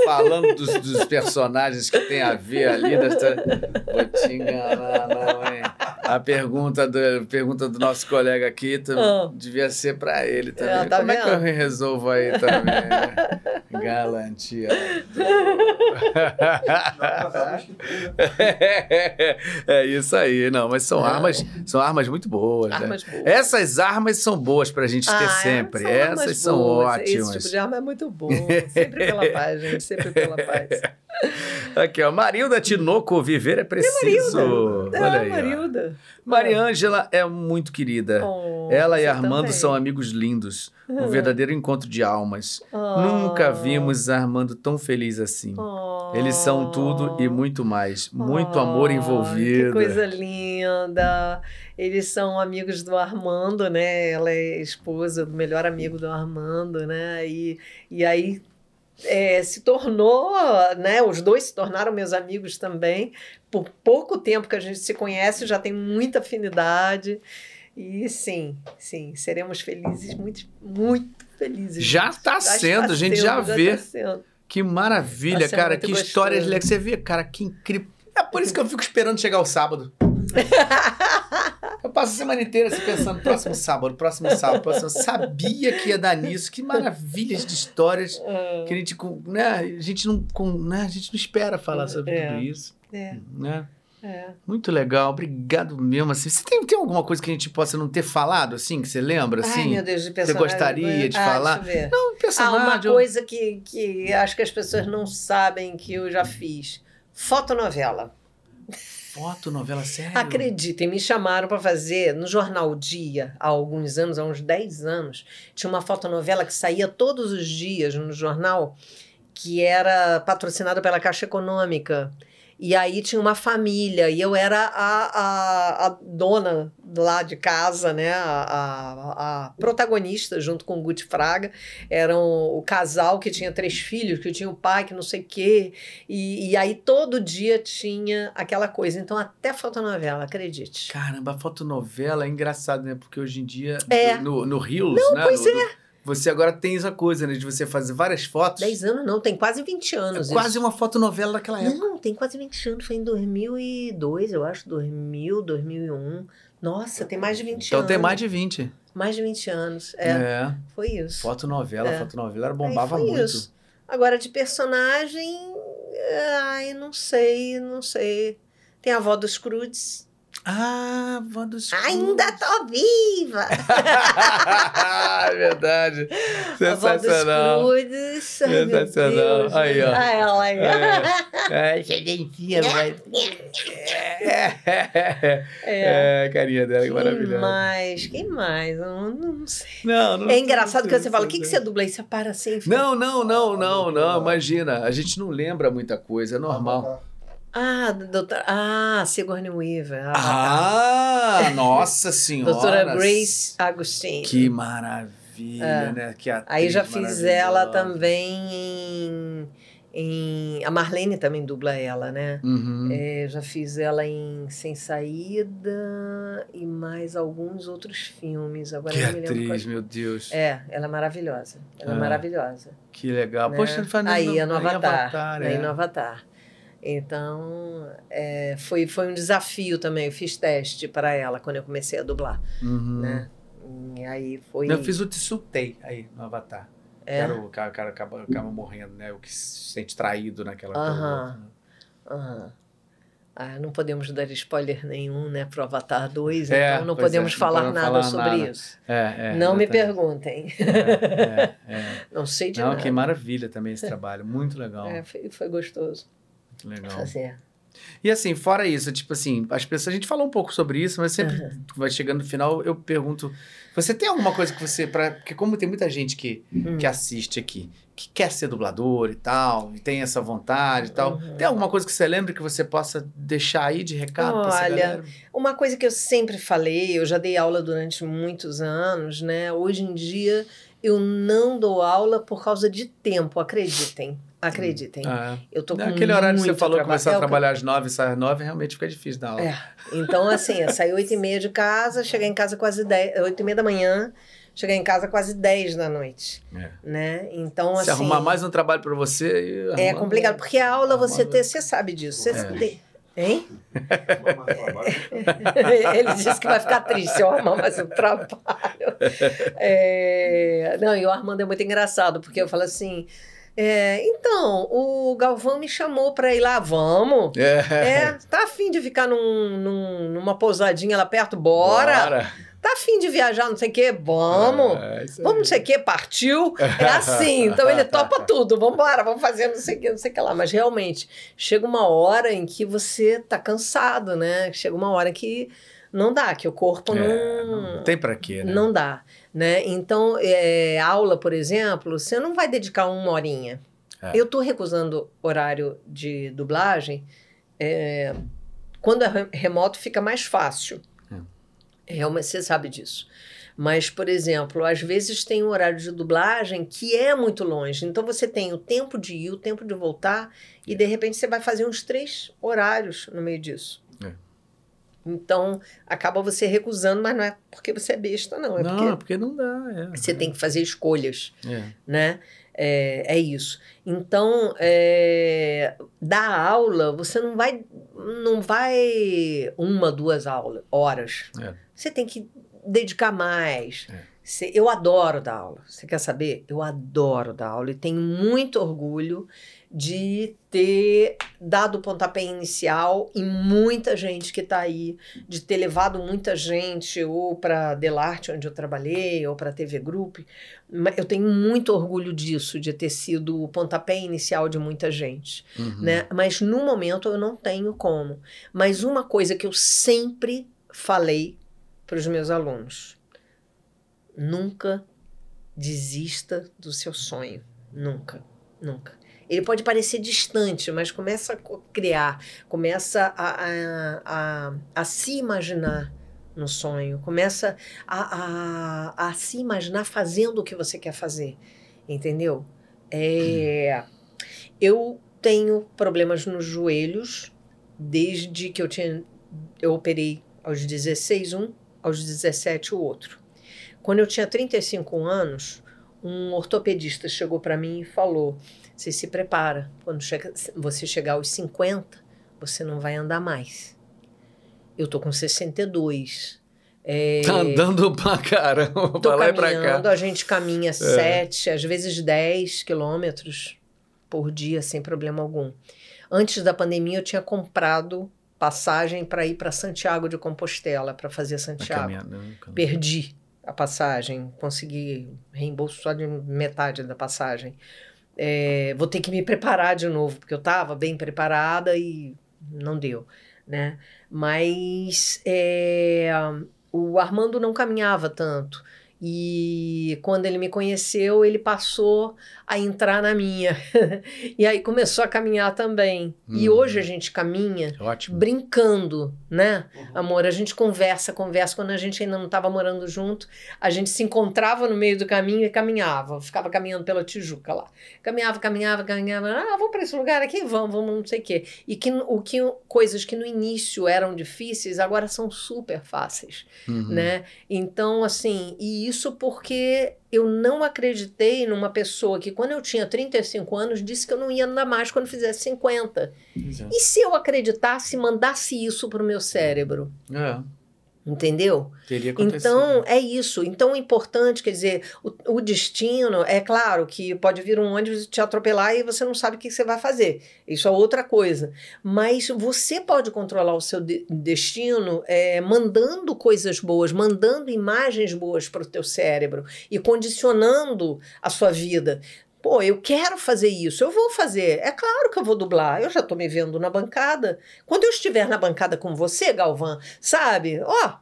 falando dos, dos personagens que tem a ver ali. Nessa... Vou te enganar, não, hein? A pergunta do, pergunta do nosso colega aqui tam- Ah. devia ser pra ele também. É, tá Como é que eu vendo? resolvo aí também? né? Galantia. Né? é isso aí, não, mas são Não. armas, são armas muito boas. né? Armas boas. Essas armas são boas pra gente ter Ah, sempre. são Essas são boas. ótimas. Esse tipo de arma é muito bom. Sempre pela paz, gente. Sempre pela paz. Aqui, ó. Marilda Tinoco, viver é preciso. É, Olha aí. ó. Marilda. Mariângela é muito querida. Oh, Ela e Armando também. são amigos lindos. Um Ah. verdadeiro encontro de almas. Oh. Nunca vimos Armando tão feliz assim. Oh. Eles são tudo e muito mais. Muito amor Oh, envolvido. Que coisa linda. Eles são amigos do Armando, né? Ela é esposa do melhor amigo do Armando, né? E, e aí é, se tornou, né? Os dois se tornaram meus amigos também. Por pouco tempo que a gente se conhece, já tem muita afinidade. E sim, sim, seremos felizes, muito, muito felizes. Já está sendo, a gente já sendo, vê. tá sendo. Que maravilha, Tá sendo cara. Que gostoso. histórias legais. Você vê, cara, que incrível. É por isso que eu fico esperando chegar o sábado. Passo a semana inteira assim, pensando, próximo sábado, próximo sábado, próximo. Sabia que ia dar nisso. Que maravilhas de histórias Ah, que a gente, né, a gente não, com, né, a gente não espera falar sobre É. tudo isso, é, né? é. Muito legal, obrigado mesmo. Assim, você tem, tem alguma coisa que a gente possa não ter falado, assim, que você lembra, Ai, assim? meu Deus, de personagem. gostaria de Ah, falar? Não, um Ah, personagem. uma coisa que, que acho que as pessoas não sabem que eu já fiz. Fotonovela. Foto, novela séria. Acreditem, me chamaram para fazer no Jornal Dia, há alguns anos, há uns 10 anos, tinha uma fotonovela que saía todos os dias no jornal, que era patrocinada pela Caixa Econômica. E aí tinha uma família, e eu era a, a, a dona lá de casa, né? A, a, protagonista, junto com o Guti Fraga. Eram o casal que tinha três filhos, que tinha um pai, que não sei o quê. E, e aí todo dia tinha aquela coisa. Então, até fotonovela, acredite. Caramba, a fotonovela é engraçado, né? Porque hoje em dia, É. no, no Reels, né? pois no- no- você agora tem essa coisa, né? De você fazer várias fotos. 10 anos não, tem quase 20 É anos. quase isso. uma fotonovela daquela época. Não, tem quase 20 anos. Foi em 2002, eu acho. 2000, 2001. Nossa, tem mais de 20 Então anos. tem mais de 20. Mais de 20 anos. É, É. foi isso. Fotonovela, É. fotonovela era bombava muito. isso. Agora, de personagem. Ai, não sei, não sei. Tem a avó dos Crudes. Ah, Van dos Cruz. Ainda tô viva! é verdade. Sensacional. A Van dos ai, meu Sensacional. Aí, ó. Ah, ela aí. É, excelentia, mas... É. É, carinha dela, que Quem maravilhosa. mais? Quem mais? Eu não, não sei. Não, não É engraçado não que você fala, o que, que você dubla aí? Você para assim. Não, não, não, não, não, imagina. A gente não lembra muita coisa, é normal. Ah, doutora. Ah, Sigourney Weaver. Ah, Ah, nossa senhora. doutora Grace Agostini. Que maravilha, É. né? Que atriz Aí já fiz ela também em, em. A Marlene também dubla ela, né? Uhum. É, já fiz ela em Sem Saída e mais alguns outros filmes. Agora que eu não me lembro. atriz, meu Deus. É, ela é maravilhosa. Ela é Ah. maravilhosa. Que legal. né? Poxa, não Aí, no, no nem Avatar. é. Aí no Avatar. Então, é, foi, foi um desafio também. Eu fiz teste para ela quando eu comecei a dublar, Uhum. né? E aí foi... Eu fiz o Tsultei aí no Avatar. É? Era o cara, o cara acaba, acaba morrendo, né? O que se sente traído naquela coisa. Aham. Ah, não podemos dar spoiler nenhum, né, pro Avatar 2, É, então não pois podemos é, não falar podemos nada falar sobre nada. isso. É, é, não me exatamente. perguntem. É, é. Não sei de Não, nada. que maravilha também esse trabalho. Muito legal. É, foi, foi gostoso Legal. fazer. E assim, fora isso, tipo assim, as pessoas, a gente falou um pouco sobre isso, mas sempre que vai chegando no final, eu pergunto, você tem alguma coisa que você, pra, porque como tem muita gente que, Hum. que assiste aqui, que quer ser dublador e tal, e tem essa vontade e tal, Uhum. tem alguma coisa que você lembra que você possa deixar aí de recado Olha? Uma coisa que eu sempre falei, eu já dei aula durante muitos anos, né? Hoje em dia eu não dou aula por causa de tempo, acreditem. Acreditem. Ah, Eu tô com Naquele horário que você falou, traba- começar é a eu- trabalhar às nove e sair às nove, realmente fica difícil dar aula. É. Então, assim, eu saí oito e meia de casa, cheguei em casa quase dez, oito e meia da manhã, cheguei em casa quase dez da noite, É. né? Então, Se assim... arrumar mais um trabalho pra você... É arrumar- complicado, porque a aula você ter, você sabe disso. Você É. tem... Hein? Arrumar mais trabalho. Ele disse que vai ficar triste se eu arrumar mais um trabalho. É, Não, e o Armando é muito engraçado, porque eu falo assim. É, então, o Galvão me chamou para ir lá, vamos. É. É, tá afim de ficar num, num- numa pousadinha lá perto? Bora. Bora. Tá afim de viajar, não sei o quê? Vamos. É, isso aí. Vamos, não sei o que, partiu. É assim, então ele topa tudo. Vamos embora, vamos fazer não sei o que, não sei o que lá. Mas realmente, chega uma hora em que você tá cansado, né? Chega uma hora que não dá, que o corpo É, não. não tem pra quê, né? Não dá, né? Então, é, aula, por exemplo, você não vai dedicar uma horinha. É. Eu tô recusando horário de dublagem. é, quando é re- remoto, fica mais fácil. É, uma- você sabe disso. Mas, por exemplo, às vezes tem um horário de dublagem que é muito longe. Então você tem o tempo de ir, o tempo de voltar, e de repente você vai fazer uns três horários no meio disso. É. Então acaba você recusando, mas não é porque você é besta, não. É não, porque é porque não dá. É. você tem que fazer escolhas, É. né? É, é isso. Então, é, dar aula, você não vai, não vai uma, duas aulas, horas. É. Você tem que dedicar mais. É. Você- eu adoro dar aula. Você quer saber? Eu adoro dar aula e tenho muito orgulho de ter dado o pontapé inicial em muita gente que está aí, de ter levado muita gente ou para Delarte, onde eu trabalhei, ou para a TV Group. Eu tenho muito orgulho disso, de ter sido o pontapé inicial de muita gente Uhum. né? Mas no momento eu não tenho como. Mas uma coisa que eu sempre falei para os meus alunos: nunca desista do seu sonho. Nunca, nunca. Ele pode parecer distante, mas começa a criar, começa a, a, a, a se imaginar no sonho, começa a, a, a se imaginar fazendo o que você quer fazer, entendeu? É, eu tenho problemas nos joelhos desde que eu tinha eu operei aos 16 um, aos 17 o outro. Quando eu tinha 35 anos, um ortopedista chegou para mim e falou: "Você se prepara, quando chega, você chegar aos 50, você não vai andar mais". Eu tô com 62. É, Tá andando pra caramba, pra lá e pra cá. É. a gente caminha 7, às vezes 10 quilômetros por dia, sem problema algum. Antes da pandemia, eu tinha comprado passagem para ir para Santiago de Compostela, para fazer Santiago. Perdi a passagem, consegui reembolso só de metade da passagem. É, vou ter que me preparar de novo, porque eu estava bem preparada e não deu, né? Mas é, o Armando não caminhava tanto. E quando ele me conheceu, ele passou a entrar na minha. e aí começou a caminhar também. Hum. E hoje a gente caminha Ótimo. brincando, né? Uhum. Amor, a gente conversa, conversa. Quando a gente ainda não estava morando junto, a gente se encontrava no meio do caminho e caminhava. Ficava caminhando pela Tijuca lá. Caminhava, caminhava, caminhava. Ah, vamos para esse lugar aqui? Vamos, vamos, não sei o quê. E que, o que, coisas que no início eram difíceis, agora são super fáceis, uhum. né? Então, assim, e isso porque eu não acreditei numa pessoa que, quando eu tinha 35 anos, disse que eu não ia andar mais quando fizesse 50. Exato. E se eu acreditasse, mandasse isso para o meu cérebro? É. Entendeu? Teria acontecido. Então, é isso. Então, é importante, quer dizer, o, o, destino, é claro que pode vir um ônibus te atropelar e você não sabe o que você vai fazer. Isso é outra coisa. Mas você pode controlar o seu de destino é, mandando coisas boas, mandando imagens boas para o teu cérebro e condicionando a sua vida pô, eu quero fazer isso, eu vou fazer. É claro que eu vou dublar, eu já tô me vendo na bancada. Quando eu estiver na bancada com você, Galvão, sabe? Ó,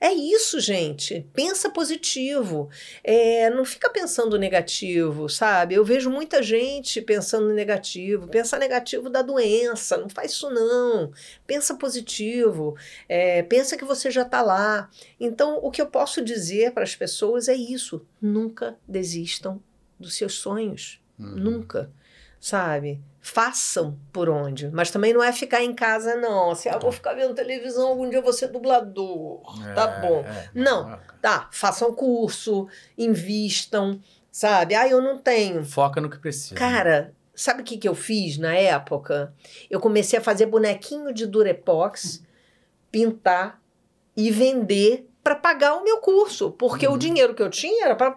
é isso, gente. Pensa positivo. É, não fica pensando negativo, sabe? Eu vejo muita gente pensando negativo. Pensa negativo da doença. Não faz isso, não. Pensa positivo. É, pensa que você já está lá. Então, o que eu posso dizer para as pessoas é isso. Nunca desistam dos seus sonhos. Uhum. Nunca. Sabe? Façam por onde. Mas também não é ficar em casa, não. Assim, ah, vou ficar vendo televisão, algum dia eu vou ser dublador. É, tá bom. É, não. É, tá. Façam curso, invistam, sabe? Ah, eu não tenho. Foca no que precisa. Cara, sabe o que, que eu fiz na época? Eu comecei a fazer bonequinho de Durepox, pintar e vender para pagar o meu curso, porque uhum. o dinheiro que eu tinha era para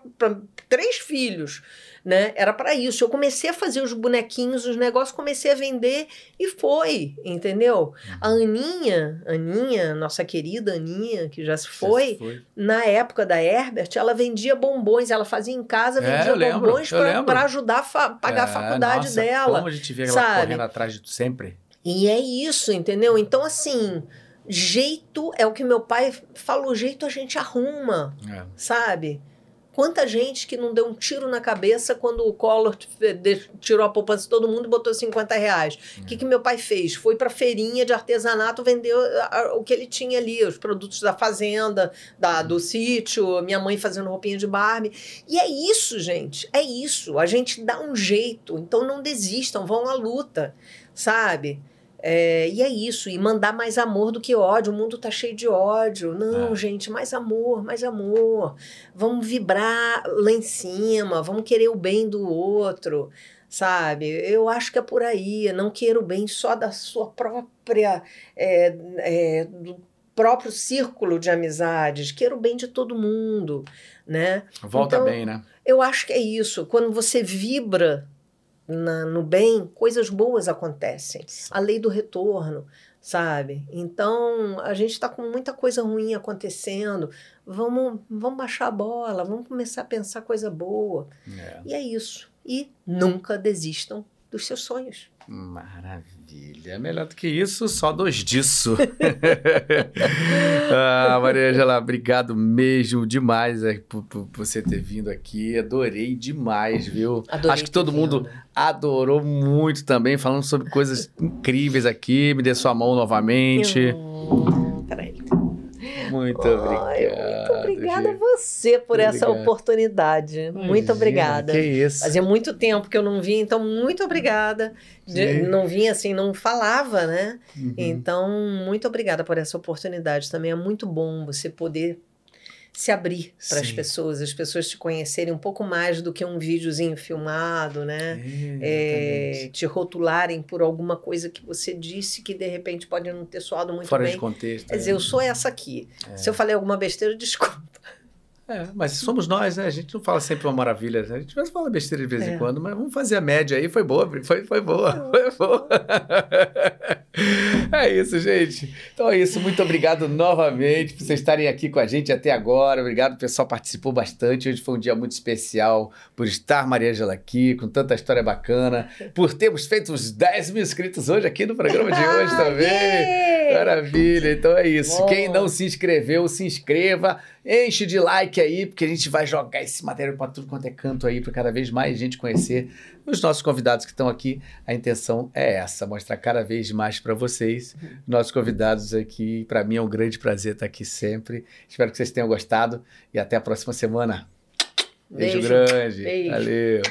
três filhos, né? Era para isso. Eu comecei a fazer os bonequinhos, os negócios, comecei a vender e foi, entendeu? Uhum. A Aninha, Aninha, nossa querida Aninha, que já se foi, foi. na época da Herbert, ela vendia bombons, ela fazia em casa, é, vendia é, bombons para ajudar a fa pagar é, a faculdade nossa, dela. Como a gente vê ela sabe? correndo atrás de sempre. E é isso, entendeu? Então, assim, jeito é o que meu pai falou, jeito a gente arruma, é. sabe? Quanta gente que não deu um tiro na cabeça quando o Collor tirou a poupança de todo mundo e botou 50 reais. O é. que, que meu pai fez? Foi para feirinha de artesanato vender o que ele tinha ali, os produtos da fazenda, da, do sítio, minha mãe fazendo roupinha de Barbie. E é isso, gente. É isso. A gente dá um jeito. Então não desistam, vão à luta, sabe? É, e é isso, e mandar mais amor do que ódio. O mundo tá cheio de ódio. Não, é. gente, mais amor, mais amor. Vamos vibrar lá em cima, vamos querer o bem do outro, sabe? Eu acho que é por aí. Não queira o bem só da sua própria. É, é, do próprio círculo de amizades. Queira o bem de todo mundo, né? Volta então, bem, né? Eu acho que é isso. Quando você vibra na, no bem, coisas boas acontecem. A lei do retorno, sabe? Então, a gente está com muita coisa ruim acontecendo. Vamos, vamos baixar a bola, vamos começar a pensar coisa boa. É. E é isso. E nunca desistam dos seus sonhos. Maravilha. Melhor do que isso, só dois disso. ah, Maria Angela, obrigado mesmo demais é, por, por, você ter vindo aqui. Adorei demais, viu? Adorei Acho que todo mundo adorou muito também, falando sobre coisas incríveis aqui. Me dê sua mão novamente. Eu... Muito obrigado. muito obrigada a você por muito essa obrigado. oportunidade. Imagina, muito obrigada. Que isso. Fazia muito tempo que eu não vinha, então muito obrigada. De, não vinha assim, não falava, né? Uhum. Então, muito obrigada por essa oportunidade. Também é muito bom você poder se abrir para as pessoas, as pessoas te conhecerem um pouco mais do que um videozinho filmado, né? É, é, te rotularem por alguma coisa que você disse que de repente pode não ter soado muito Fora bem. de contexto. Quer dizer, eu sou essa aqui. É. Se eu falei alguma besteira, desculpa. É, mas somos nós, né? A gente não fala sempre uma maravilha. A gente vai falar besteira de vez em é. quando, mas vamos fazer a média aí. Foi boa, foi, foi boa, foi boa. É isso, gente. Então é isso. Muito obrigado novamente por vocês estarem aqui com a gente até agora. Obrigado, o pessoal participou bastante. Hoje foi um dia muito especial por estar Maria Angela aqui, com tanta história bacana, por termos feito uns 10 mil inscritos hoje aqui no programa de hoje também. Maravilha. Então é isso. Bom. Quem não se inscreveu, se inscreva. Enche de like aí, porque a gente vai jogar esse material para tudo quanto é canto aí, para cada vez mais gente conhecer os nossos convidados que estão aqui. A intenção é essa, mostrar cada vez mais para vocês. Nossos convidados aqui, para mim é um grande prazer estar aqui sempre. Espero que vocês tenham gostado e até a próxima semana. Beijo, Beijo grande. Beijo. Valeu.